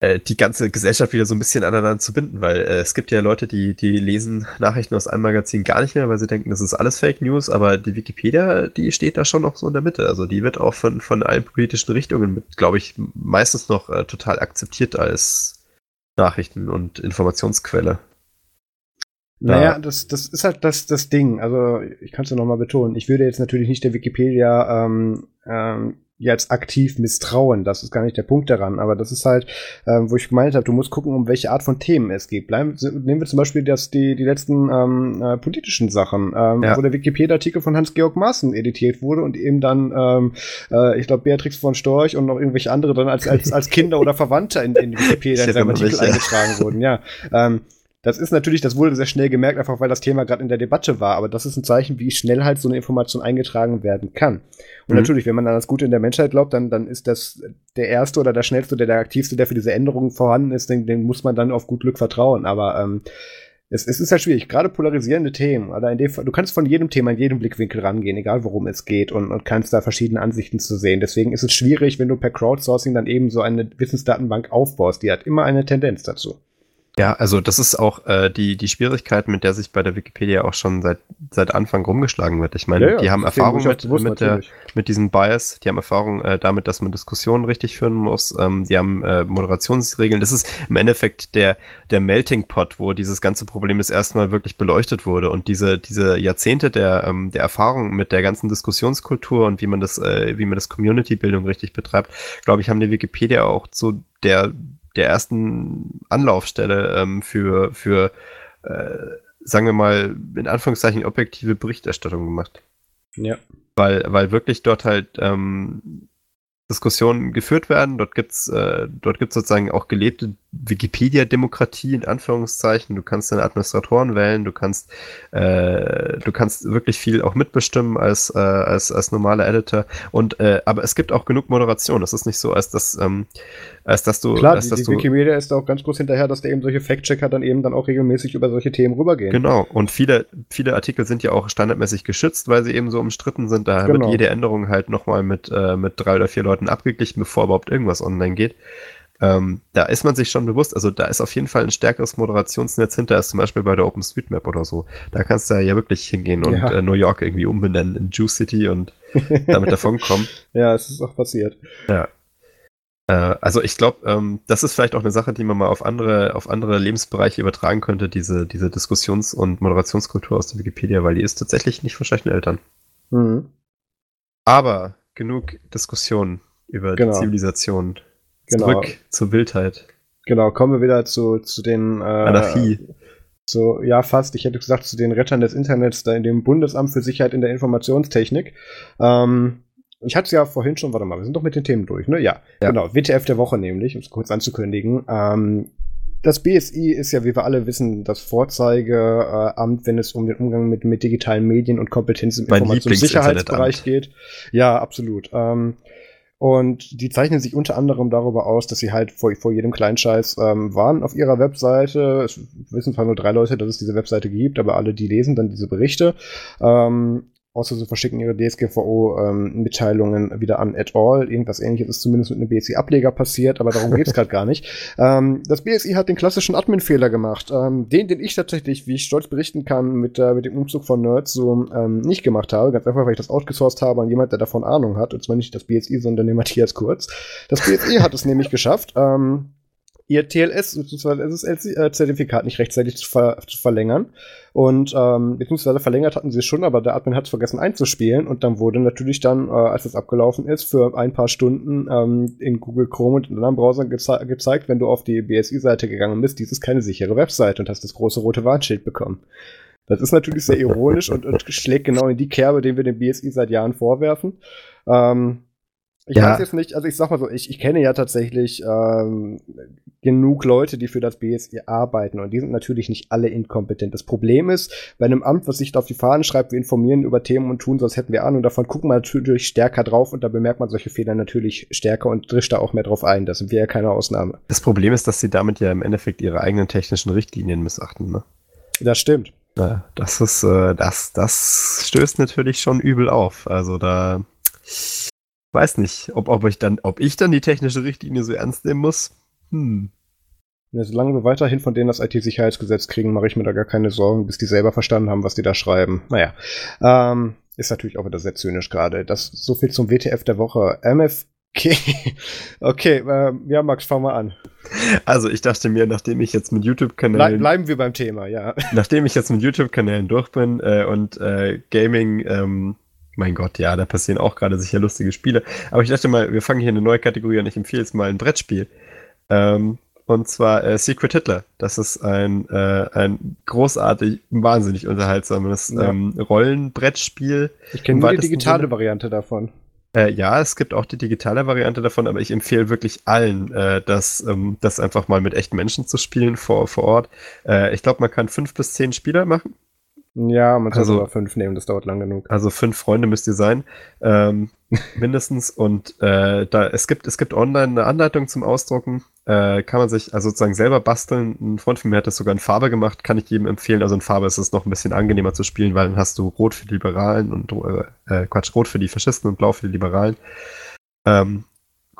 die ganze Gesellschaft wieder so ein bisschen aneinander zu binden, weil äh, es gibt ja Leute, die, die lesen Nachrichten aus einem Magazin gar nicht mehr, weil sie denken, das ist alles Fake News, aber die Wikipedia, die steht da schon noch so in der Mitte. Also die wird auch von, von allen politischen Richtungen mit, glaube ich, meistens noch äh, total akzeptiert als Nachrichten- und Informationsquelle. Naja, das, das ist halt das, das Ding. Also ich kann es ja nochmal betonen. Ich würde jetzt natürlich nicht der Wikipedia ähm, ähm, jetzt aktiv misstrauen. Das ist gar nicht der Punkt daran. Aber das ist halt, ähm, wo ich gemeint habe, du musst gucken, um welche Art von Themen es geht. Bleiben, nehmen wir zum Beispiel das, die, die letzten ähm, äh, politischen Sachen, ähm, ja. wo der Wikipedia-Artikel von Hans-Georg Maaßen editiert wurde und eben dann, ähm, äh, ich glaube, Beatrix von Storch und noch irgendwelche andere dann als, als, als Kinder oder Verwandte in, in Wikipedia in seinem Artikel eingetragen wurden. Ja. Ähm, das ist natürlich, das wurde sehr schnell gemerkt, einfach weil das Thema gerade in der Debatte war, aber das ist ein Zeichen, wie schnell halt so eine Information eingetragen werden kann. Und mhm. natürlich, wenn man an das Gute in der Menschheit glaubt, dann, dann ist das der Erste oder der Schnellste oder der Aktivste, der für diese Änderungen vorhanden ist, den, den muss man dann auf gut Glück vertrauen. Aber ähm, es, es ist halt schwierig, gerade polarisierende Themen. Oder in dem, du kannst von jedem Thema in jedem Blickwinkel rangehen, egal worum es geht, und, und kannst da verschiedene Ansichten zu sehen. Deswegen ist es schwierig, wenn du per Crowdsourcing dann eben so eine Wissensdatenbank aufbaust. Die hat immer eine Tendenz dazu. Ja, also das ist auch äh, die, die Schwierigkeit, mit der sich bei der Wikipedia auch schon seit, seit Anfang rumgeschlagen wird. Ich meine, ja, ja, die haben Erfahrung mit, bewusst, mit, der, mit diesem Bias, die haben Erfahrung äh, damit, dass man Diskussionen richtig führen muss, ähm, die haben äh, Moderationsregeln. Das ist im Endeffekt der, der Melting Pot, wo dieses ganze Problem das erstmal wirklich beleuchtet wurde. Und diese, diese Jahrzehnte der, ähm, der Erfahrung mit der ganzen Diskussionskultur und wie man das, äh, wie man das Community-Bildung richtig betreibt, glaube ich, haben die Wikipedia auch zu der der ersten Anlaufstelle ähm, für, für äh, sagen wir mal, in Anführungszeichen objektive Berichterstattung gemacht. Ja. Weil, weil wirklich dort halt ähm, Diskussionen geführt werden. Dort gibt's äh, dort gibt's sozusagen auch gelebte Wikipedia-Demokratie in Anführungszeichen. Du kannst deine Administratoren wählen, du kannst äh, du kannst wirklich viel auch mitbestimmen als äh, als als normaler Editor. Und äh, aber es gibt auch genug Moderation. Es ist nicht so, als dass ähm, als dass du klar als, die, dass die Wikimedia ist auch ganz groß hinterher, dass da eben solche Fact-Checker dann eben dann auch regelmäßig über solche Themen rübergehen. Genau. Und viele viele Artikel sind ja auch standardmäßig geschützt, weil sie eben so umstritten sind. Da genau. wird jede Änderung halt nochmal mit äh, mit drei oder vier Leuten abgeglichen, bevor überhaupt irgendwas online geht. ähm, da ist man sich schon bewusst, also da ist auf jeden Fall ein stärkeres Moderationsnetz hinter, als zum Beispiel bei der OpenStreetMap oder so. Da kannst du ja wirklich hingehen und ja. äh, New York irgendwie umbenennen in Jew City und damit davonkommen. Ja, es ist auch passiert. Ja. Äh, also ich glaube, ähm, das ist vielleicht auch eine Sache, die man mal auf andere, auf andere Lebensbereiche übertragen könnte, diese, diese Diskussions- und Moderationskultur aus der Wikipedia, weil die ist tatsächlich nicht von schlechten Eltern. Mhm. Aber genug Diskussion über genau. die Zivilisation. Genau. Zurück zur Wildheit. Genau, kommen wir wieder zu, zu den äh, Anarchie. So, ja, fast. Ich hätte gesagt, zu den Rettern des Internets, da in dem Bundesamt für Sicherheit in der Informationstechnik. Ähm, ich hatte es ja vorhin schon, warte mal, wir sind doch mit den Themen durch, ne? Ja, ja. genau. WTF der Woche nämlich, um es kurz anzukündigen. Ähm, das BSI ist ja, wie wir alle wissen, das Vorzeigeamt, wenn es um den Umgang mit, mit digitalen Medien und Kompetenz im Informationssicherheitsbereich geht. Ja, absolut. Ähm, und die zeichnen sich unter anderem darüber aus, dass sie halt vor, vor jedem Kleinscheiß ähm, warnen auf ihrer Webseite. Es wissen zwar nur drei Leute, dass es diese Webseite gibt, aber alle, die lesen dann diese Berichte. Ähm, außer sie verschicken ihre DSGVO-Mitteilungen ähm, wieder an at all. Irgendwas ähnliches ist zumindest mit einem BSI-Ableger passiert, aber darum geht's gerade gar nicht. Ähm, das BSI hat den klassischen Admin-Fehler gemacht. Ähm, den, den ich tatsächlich, wie ich stolz berichten kann, mit, äh, mit dem Umzug von Nerds so ähm, nicht gemacht habe. Ganz einfach, weil ich das outgesourced habe an jemand, der davon Ahnung hat. Und zwar nicht das BSI, sondern den Matthias Kurz. Das BSI hat es nämlich geschafft, ähm, ihr TLS bzw. SSL-Zertifikat nicht rechtzeitig zu, ver zu verlängern. Und ähm, beziehungsweise verlängert hatten sie es schon, aber der Admin hat es vergessen einzuspielen und dann wurde natürlich dann, äh, als es abgelaufen ist, für ein paar Stunden ähm, in Google Chrome und in anderen Browsern geze gezeigt, wenn du auf die BSI-Seite gegangen bist, dies ist keine sichere Website und hast das große rote Warnschild bekommen. Das ist natürlich sehr ironisch und, und schlägt genau in die Kerbe, den wir dem BSI seit Jahren vorwerfen. Ähm, ich ja. weiß jetzt nicht, also ich sag mal so, ich, ich kenne ja tatsächlich ähm, genug Leute, die für das BSI arbeiten und die sind natürlich nicht alle inkompetent. Das Problem ist, bei einem Amt, was sich da auf die Fahnen schreibt, wir informieren über Themen und tun, sonst hätten wir Ahnung davon, gucken wir natürlich stärker drauf und da bemerkt man solche Fehler natürlich stärker und drischt da auch mehr drauf ein. Das sind wir ja keine Ausnahme. Das Problem ist, dass sie damit ja im Endeffekt ihre eigenen technischen Richtlinien missachten, ne? Das stimmt. Ja, das ist, äh, das, das stößt natürlich schon übel auf. Also da weiß nicht, ob, ob ich dann, ob ich dann die technische Richtlinie so ernst nehmen muss. Hm. Ja, solange wir weiterhin von denen das IT-Sicherheitsgesetz kriegen, mache ich mir da gar keine Sorgen, bis die selber verstanden haben, was die da schreiben. Naja. Ähm, ist natürlich auch wieder sehr zynisch gerade. Das so viel zum WTF der Woche. MFK. okay, äh, ja, Max, fang mal an. Also ich dachte mir, nachdem ich jetzt mit YouTube-Kanälen. Bleib, bleiben wir beim Thema, ja. Nachdem ich jetzt mit YouTube-Kanälen durch bin äh, und äh, Gaming ähm, mein Gott, ja, da passieren auch gerade sicher lustige Spiele. Aber ich dachte mal, wir fangen hier eine neue Kategorie an. Ich empfehle jetzt mal ein Brettspiel. Ähm, und zwar äh, Secret Hitler. Das ist ein, äh, ein großartig, wahnsinnig unterhaltsames ja. ähm, Rollenbrettspiel. Ich kenne nur die digitale Sinne. Variante davon. Äh, ja, es gibt auch die digitale Variante davon, aber ich empfehle wirklich allen, äh, das, ähm, das einfach mal mit echten Menschen zu spielen vor, vor Ort. Äh, ich glaube, man kann fünf bis zehn Spieler machen. Ja, man kann also, sogar fünf nehmen, das dauert lang genug. Also fünf Freunde müsst ihr sein, ähm, mindestens. Und äh, da es gibt es gibt online eine Anleitung zum Ausdrucken. Äh, kann man sich also sozusagen selber basteln. Ein Freund von mir hat das sogar in Farbe gemacht, kann ich jedem empfehlen. Also in Farbe ist es noch ein bisschen angenehmer zu spielen, weil dann hast du Rot für die Liberalen und äh, Quatsch, Rot für die Faschisten und Blau für die Liberalen. Ähm,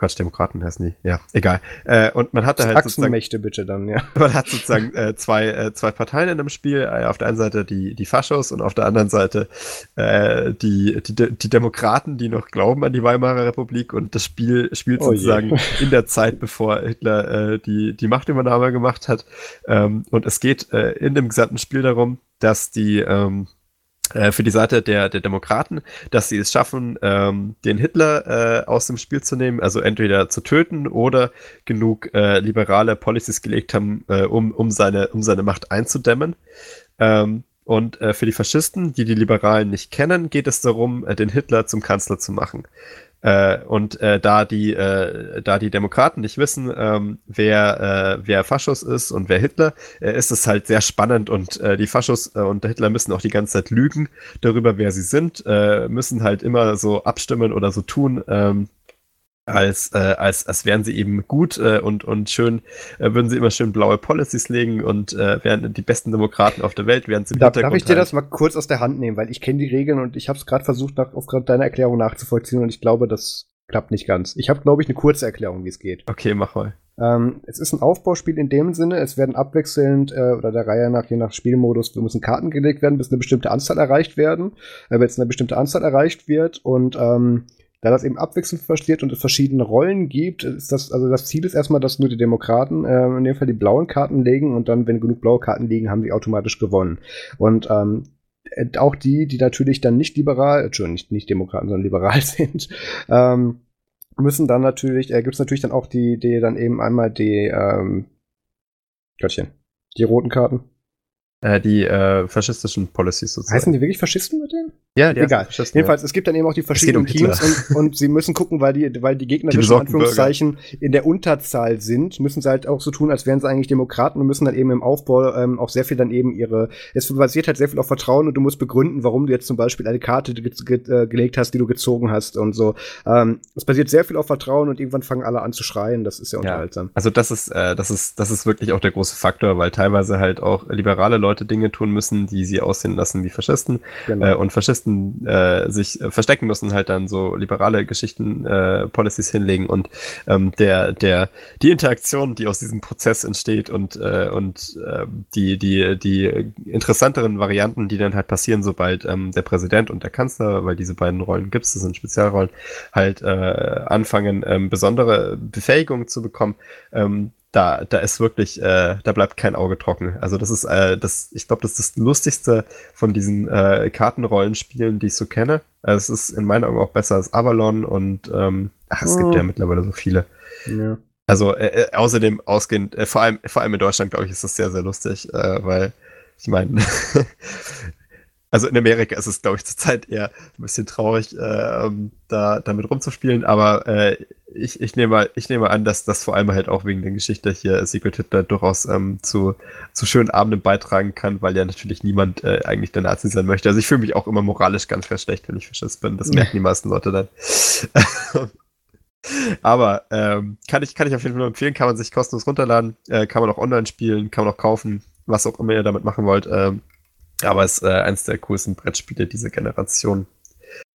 Quatsch, Demokraten heißen die. Ja, egal. Äh, und man hatte halt Achsenmächte bitte dann, ja. Man hat sozusagen äh, zwei, äh, zwei Parteien in dem Spiel. Äh, auf der einen Seite die, die Faschos und auf der anderen Seite äh, die, die, die Demokraten, die noch glauben an die Weimarer Republik. Und das Spiel spielt oh sozusagen je. in der Zeit, bevor Hitler äh, die, die Machtübernahme gemacht hat. Ähm, und es geht in dem gesamten Spiel darum, dass die ähm, äh, für die Seite der, der Demokraten, dass sie es schaffen, ähm, den Hitler äh, aus dem Spiel zu nehmen, also entweder zu töten oder genug äh, liberale Policies gelegt haben, äh, um, um, seine, um seine Macht einzudämmen. Ähm, und äh, für die Faschisten, die die Liberalen nicht kennen, geht es darum, äh, den Hitler zum Kanzler zu machen. Äh, und äh, da die äh, da die Demokraten nicht wissen, ähm, wer äh, wer Faschos ist und wer Hitler, äh, ist es halt sehr spannend und äh, die Faschos äh, und der Hitler müssen auch die ganze Zeit lügen darüber, wer sie sind, äh, müssen halt immer so abstimmen oder so tun, ähm, als, äh, als, als wären sie eben gut äh, und, und schön, äh, würden sie immer schön blaue Policies legen und äh, wären die besten Demokraten auf der Welt, wären sie im Darf, darf ich dir das mal kurz aus der Hand nehmen, weil ich kenne die Regeln und ich habe es gerade versucht, nach, aufgrund deiner Erklärung nachzuvollziehen und ich glaube, das klappt nicht ganz. Ich habe, glaube ich, eine kurze Erklärung, wie es geht. Okay, mach mal. Ähm, es ist ein Aufbauspiel in dem Sinne, es werden abwechselnd äh, oder der Reihe nach, je nach Spielmodus, müssen Karten gelegt werden, bis eine bestimmte Anzahl erreicht werden, äh, wenn es eine bestimmte Anzahl erreicht wird und ähm, da das eben abwechselnd passiert und es verschiedene Rollen gibt, ist das, also das Ziel ist erstmal, dass nur die Demokraten äh, in dem Fall die blauen Karten legen und dann, wenn genug blaue Karten liegen, haben sie automatisch gewonnen. Und ähm, äh, auch die, die natürlich dann nicht liberal, Entschuldigung, nicht, nicht Demokraten, sondern liberal sind, ähm, müssen dann natürlich, äh, gibt es natürlich dann auch die, die dann eben einmal die, ähm, Göttchen, die roten Karten. Äh, die äh, faschistischen Policies sozusagen. Heißen die wirklich Faschisten mit denen? Ja, die egal. Jedenfalls, ja. es gibt dann eben auch die verschiedenen um Teams und, und, sie müssen gucken, weil die, weil die Gegner in Anführungszeichen in der Unterzahl sind, müssen sie halt auch so tun, als wären sie eigentlich Demokraten und müssen dann eben im Aufbau ähm, auch sehr viel dann eben ihre, es basiert halt sehr viel auf Vertrauen und du musst begründen, warum du jetzt zum Beispiel eine Karte ge ge äh, gelegt hast, die du gezogen hast und so. Ähm, es basiert sehr viel auf Vertrauen und irgendwann fangen alle an zu schreien, das ist ja unterhaltsam. Ja, also das ist, äh, das ist, das ist wirklich auch der große Faktor, weil teilweise halt auch liberale Leute Dinge tun müssen, die sie aussehen lassen wie Faschisten genau. äh, und Faschisten äh, sich äh, verstecken müssen, halt dann so liberale Geschichten, äh, Policies hinlegen und ähm, der, der, die Interaktion, die aus diesem Prozess entsteht und, äh, und äh, die, die, die interessanteren Varianten, die dann halt passieren, sobald ähm, der Präsident und der Kanzler, weil diese beiden Rollen gibt es, das sind Spezialrollen, halt äh, anfangen, ähm, besondere Befähigungen zu bekommen, ähm, da, da ist wirklich, äh, da bleibt kein Auge trocken. Also das ist, äh, das, ich glaube, das ist das Lustigste von diesen äh, Kartenrollenspielen, die ich so kenne. Also es ist in meinen Augen auch besser als Avalon und ähm, ach, es oh. gibt ja mittlerweile so viele. Ja. Also äh, äh, außerdem ausgehend, äh, vor allem, vor allem in Deutschland, glaube ich, ist das sehr, sehr lustig, äh, weil ich meine, also in Amerika ist es, glaube ich, zurzeit eher ein bisschen traurig, äh, da damit rumzuspielen, aber äh, ich, ich, nehme, ich nehme an, dass das vor allem halt auch wegen der Geschichte hier Secret Hitler durchaus ähm, zu, zu schönen Abenden beitragen kann, weil ja natürlich niemand äh, eigentlich der Nazi sein möchte. Also ich fühle mich auch immer moralisch ganz, ganz schlecht, wenn ich Faschist bin. Das merken die meisten Leute dann. aber ähm, kann, ich, kann ich auf jeden Fall empfehlen, kann man sich kostenlos runterladen, äh, kann man auch online spielen, kann man auch kaufen, was auch immer ihr damit machen wollt. Ähm, aber es ist äh, eines der coolsten Brettspiele dieser Generation.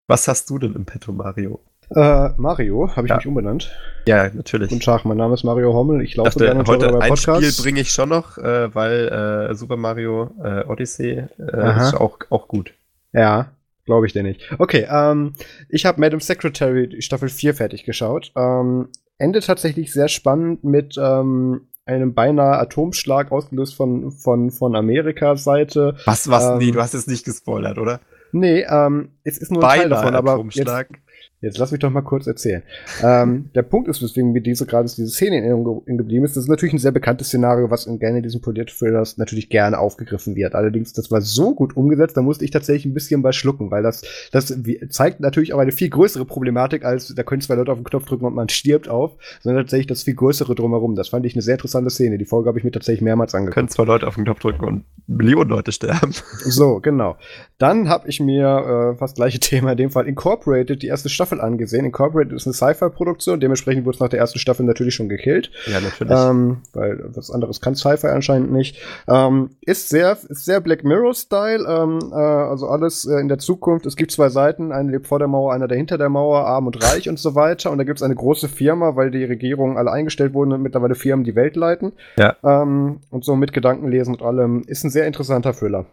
Was hast du denn im Petto, Mario? Äh, Mario, habe ich ja. mich umbenannt. Ja, natürlich. Guten Tag, mein Name ist Mario Hommel. Ich laufe gerne heute ein Spiel bringe ich schon noch, äh, weil äh, Super Mario äh, Odyssey äh, ist auch, auch gut. Ja, glaube ich dir nicht. Okay, ähm, ich habe Madam Secretary Staffel 4 fertig geschaut. Ähm, endet tatsächlich sehr spannend mit ähm, einem beinahe Atomschlag ausgelöst von, von, von Amerikas Seite. Was, was? Ähm, nee, du hast es nicht gespoilert, oder? Nee, ähm, es ist nur ein beinahe Teil davon, aber Atomschlag. jetzt, Jetzt lass mich doch mal kurz erzählen. ähm, der Punkt ist, weswegen mir diese gerade diese Szene in Erinnerung geblieben ist, das ist natürlich ein sehr bekanntes Szenario, was in gerne in diesen Polit-Thrillers natürlich gerne aufgegriffen wird. Allerdings, das war so gut umgesetzt, da musste ich tatsächlich ein bisschen bei schlucken, weil das, das zeigt natürlich auch eine viel größere Problematik, als da können zwei Leute auf den Knopf drücken und man stirbt auf, sondern tatsächlich das viel größere drumherum. Das fand ich eine sehr interessante Szene. Die Folge habe ich mir tatsächlich mehrmals angeguckt. Können zwei Leute auf den Knopf drücken und Millionen Leute sterben. So, genau. Dann habe ich mir äh, fast gleiche Thema, in dem Fall Incorporated, die erste Staffel angesehen. Incorporated ist eine Sci-Fi-Produktion, dementsprechend wurde es nach der ersten Staffel natürlich schon gekillt. Ja, natürlich. Ähm, weil was anderes kann Sci-Fi anscheinend nicht. Ähm, ist sehr, ist sehr Black Mirror-Style, ähm, äh, also alles äh, in der Zukunft. Es gibt zwei Seiten, eine lebt vor der Mauer, einer dahinter der Mauer, arm und reich und so weiter. Und da gibt es eine große Firma, weil die Regierungen alle eingestellt wurden und mittlerweile Firmen die Welt leiten. Ja. Ähm, und so mit Gedanken lesen und allem. Ist ein sehr interessanter Thriller.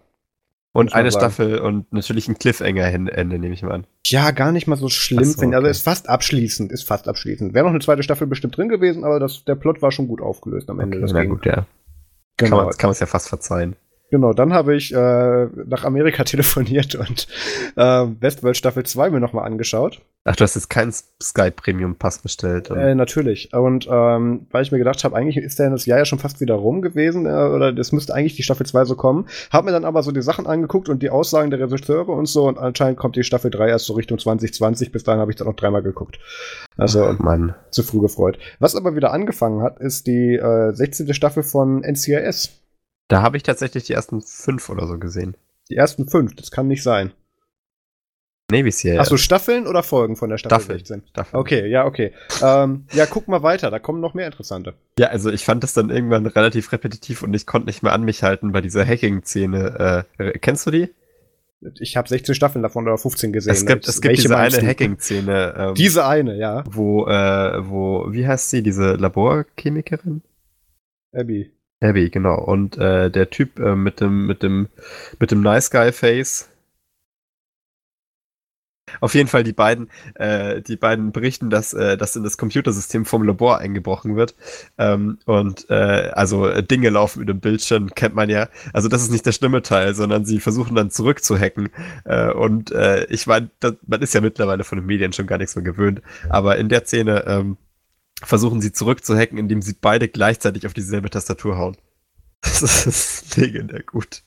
Und eine. Staffel und natürlich ein Cliffhanger-Ende, nehme ich mal an. Ja, gar nicht mal so schlimm, so, finde Also ist fast abschließend, ist fast abschließend. Wäre noch eine zweite Staffel bestimmt drin gewesen, aber das, der Plot war schon gut aufgelöst am Ende. Okay, na gut, ja. Genau. Kann man es ja fast verzeihen. Genau, dann habe ich äh, nach Amerika telefoniert und äh, Westworld Staffel 2 mir nochmal angeschaut. Ach, du hast jetzt keinen Sky Premium Pass bestellt? Oder? Äh, natürlich. Und ähm, weil ich mir gedacht habe, eigentlich ist der das Jahr ja schon fast wieder rum gewesen, äh, oder das müsste eigentlich die Staffel 2 so kommen. Hab mir dann aber so die Sachen angeguckt und die Aussagen der Regisseure und so und anscheinend kommt die Staffel 3 erst so Richtung 2020. Bis dahin habe ich dann noch dreimal geguckt. Also Ach, Mann. zu früh gefreut. Was aber wieder angefangen hat, ist die äh, 16. Staffel von NCIS. Da habe ich tatsächlich die ersten fünf oder so gesehen. Die ersten fünf, das kann nicht sein. Navy Seal. Achso, Staffeln oder Folgen von der Staffel Staffel, 16? Staffeln. Okay, ja, okay. ähm, ja, guck mal weiter, da kommen noch mehr interessante. Ja, also ich fand das dann irgendwann relativ repetitiv und ich konnte nicht mehr an mich halten bei dieser Hacking-Szene. Äh, kennst du die? ich habe 16 Staffeln davon oder 15 gesehen. Es gibt, es gibt diese eine Hacking-Szene. Ähm, diese eine, ja. Wo, äh, wo, wie heißt sie, diese Laborchemikerin? Abby. Abby, genau. Und äh, der Typ äh, mit dem, mit dem, mit dem Nice Guy Face, auf jeden Fall die beiden, äh, die beiden berichten, dass, äh, dass in das Computersystem vom Labor eingebrochen wird. Ähm, und äh, also äh, Dinge laufen über dem Bildschirm, kennt man ja. Also das ist nicht der schlimme Teil, sondern sie versuchen dann zurückzuhacken. Äh, und äh, ich meine, man ist ja mittlerweile von den Medien schon gar nichts mehr gewöhnt. Aber in der Szene ähm, versuchen sie zurückzuhacken, indem sie beide gleichzeitig auf dieselbe Tastatur hauen. Das ist legendär gut.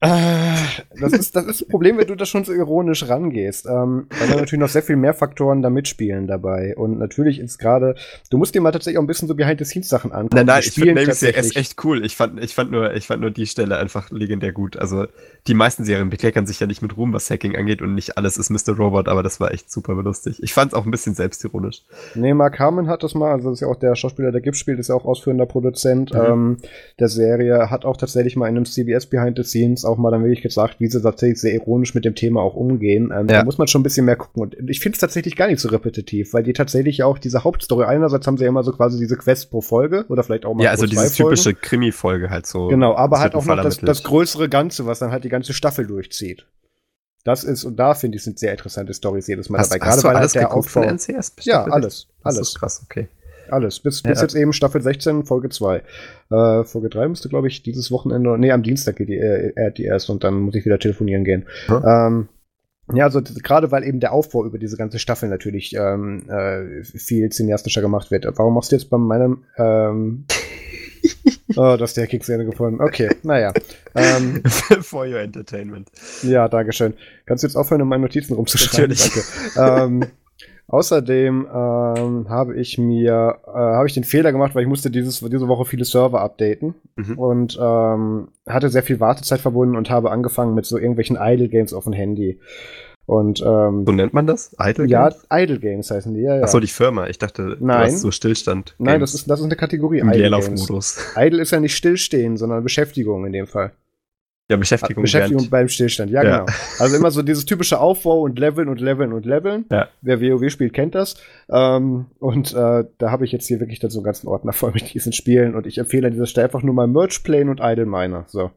Äh, das, ist, das ist das Problem, wenn du da schon so ironisch rangehst. Ähm, weil da natürlich noch sehr viel mehr Faktoren da mitspielen dabei. Und natürlich ist gerade, du musst dir mal tatsächlich auch ein bisschen so Behind-the-Scenes-Sachen angucken. Nein, nein, ich finde Navy CIS echt cool. Ich fand, ich, fand nur, ich fand nur die Stelle einfach legendär gut. Also die meisten Serien bekleckern sich ja nicht mit Ruhm, was Hacking angeht und nicht alles ist Mr. Robot, aber das war echt super lustig. Ich fand es auch ein bisschen selbstironisch. Nee, Mark Harmon hat das mal, also das ist ja auch der Schauspieler, der Gips spielt, ist ja auch ausführender Produzent mhm. ähm, der Serie, hat auch tatsächlich mal in einem CBS Behind-the-Scenes auch mal dann wirklich gesagt, wie sie tatsächlich sehr ironisch mit dem Thema auch umgehen. Ähm, ja. Da muss man schon ein bisschen mehr gucken. Und ich finde es tatsächlich gar nicht so repetitiv, weil die tatsächlich auch diese Hauptstory, einerseits haben sie ja immer so quasi diese Quest pro Folge oder vielleicht auch mal Ja, also diese typische Krimi-Folge halt so. Genau, aber halt auch noch das, das größere Ganze, was dann halt die ganze Staffel durchzieht. Das ist, und da finde ich, sind sehr interessante Stories jedes Mal hast, dabei. Gerade weil halt der Aufbau. NCS, ja, alles. Alles. Das ist krass, okay. Alles. Bis, bis jetzt eben Staffel 16, Folge 2. Äh, Folge 3 müsste, glaube ich, dieses Wochenende, nee, am Dienstag geht die, äh, die erst und dann muss ich wieder telefonieren gehen. Hm? Ähm, ja, also gerade weil eben der Aufbau über diese ganze Staffel natürlich ähm, äh, viel cineastischer gemacht wird. Warum machst du jetzt bei meinem ähm, Oh, das ist der Kickszene gefunden. Okay, naja. Ähm, For your entertainment. Ja, dankeschön. Kannst du jetzt aufhören, in meinen Notizen rumzuschreiben? Natürlich. Danke. ähm, Außerdem ähm, habe ich mir äh, habe ich den Fehler gemacht, weil ich musste dieses, diese Woche viele Server updaten mhm. und ähm, hatte sehr viel Wartezeit verbunden und habe angefangen mit so irgendwelchen Idle Games auf dem Handy. Und ähm, so nennt man das? Idle Games? Ja, Idle Games heißen die. Ja, ja. Achso, die Firma. Ich dachte, Nein. so Stillstand. -Games. Nein, das ist das ist eine Kategorie. Im Leerlaufmodus. Idle ist ja nicht stillstehen, sondern Beschäftigung in dem Fall. Ja, Beschäftigung. Beschäftigung während. beim Stillstand, ja, ja, genau. Also immer so dieses typische Aufbau und Leveln und Leveln und Leveln. Ja. Wer WoW spielt, kennt das. Ähm, und äh, da habe ich jetzt hier wirklich dann so einen ganzen Ordner voll mit diesen Spielen und ich empfehle an dieser Stelle einfach nur mal Merge Plane und Idle Miner. So.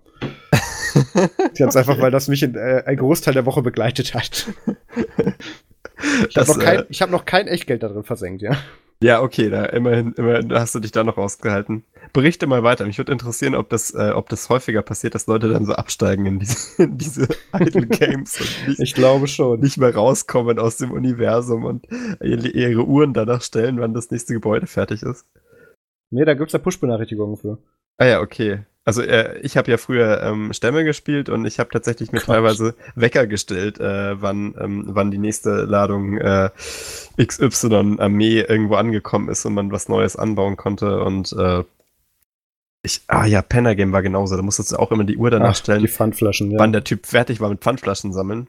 Ganz einfach, weil das mich in, äh, ein Großteil der Woche begleitet hat. ich habe noch, kein, äh, hab noch kein Echtgeld darin versenkt, ja. Ja, okay, da immerhin, immerhin hast du dich da noch rausgehalten. Berichte mal weiter. Mich würde interessieren, ob das, äh, ob das häufiger passiert, dass Leute dann so absteigen in diese, in diese Idle Games und nicht, ich glaube schon. nicht mehr rauskommen aus dem Universum und ihre Uhren danach stellen, wann das nächste Gebäude fertig ist. Nee, da gibt's ja Push-Benachrichtigungen für. Ah ja, okay. Also äh, ich habe ja früher ähm, Stämme gespielt und ich habe tatsächlich mir Quatsch. teilweise Wecker gestellt, äh, wann, ähm, wann die nächste Ladung äh, XY Armee irgendwo angekommen ist und man was Neues anbauen konnte. Und äh, ich, ah ja, Penner Game war genauso. Da musstest du auch immer die Uhr danach Ach, stellen, die Pfandflaschen, ja. wann der Typ fertig war mit Pfandflaschen sammeln.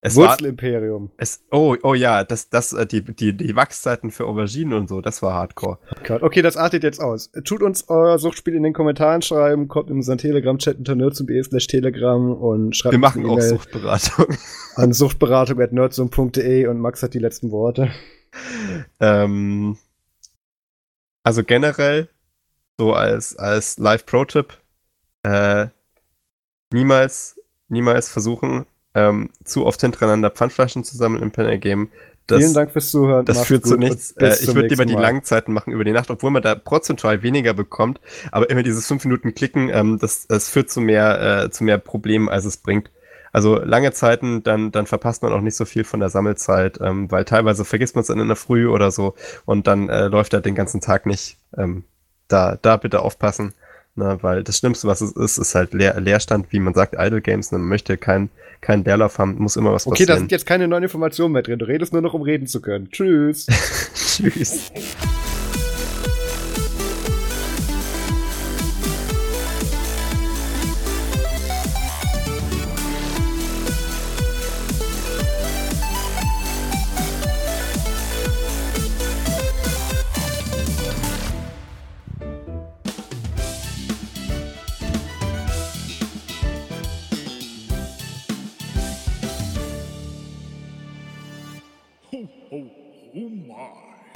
Es Wurzelimperium. Es, oh, oh ja, das, das, äh, die, die, die Wachszeiten für Auberginen und so, das war Hardcore. Okay, das artet jetzt aus. Tut uns euer Suchtspiel in den Kommentaren schreiben, kommt in unseren Telegram-Chat unter nerdsum.de slash telegram und schreibt Wir machen auch Suchtberatung. An suchtberatung.nerdsum.de und Max hat die letzten Worte. Ähm, also generell, so als, als Live-Pro-Tipp, äh, niemals, niemals versuchen, ähm, zu oft hintereinander Pfandflaschen zu sammeln im Panel Game. Das, Vielen Dank fürs Zuhören. Das führt zu nichts. Äh, ich würde lieber die Langzeiten machen über die Nacht, obwohl man da prozentual weniger bekommt. Aber immer dieses fünf Minuten Klicken, ähm, das, das führt zu mehr, äh, zu mehr Problemen, als es bringt. Also lange Zeiten, dann, dann verpasst man auch nicht so viel von der Sammelzeit, ähm, weil teilweise vergisst man es dann in der Früh oder so und dann äh, läuft er den ganzen Tag nicht. Ähm, da, da bitte aufpassen. Ne, weil das Schlimmste, was es ist, ist halt Leer Leerstand, wie man sagt, Idle Games. Man möchte keinen kein Leerlauf haben, muss immer was okay, passieren. Okay, da sind jetzt keine neuen Informationen mehr drin. Du redest nur noch, um reden zu können. Tschüss. Tschüss.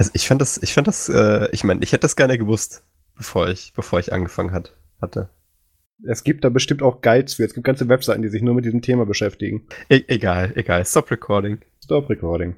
Also ich fand das, ich fand das, äh, ich meine, ich hätte das gerne gewusst, bevor ich, bevor ich angefangen hat, hatte. Es gibt da bestimmt auch Guides für. Es gibt ganze Webseiten, die sich nur mit diesem Thema beschäftigen. E egal, egal. Stop recording. Stop recording.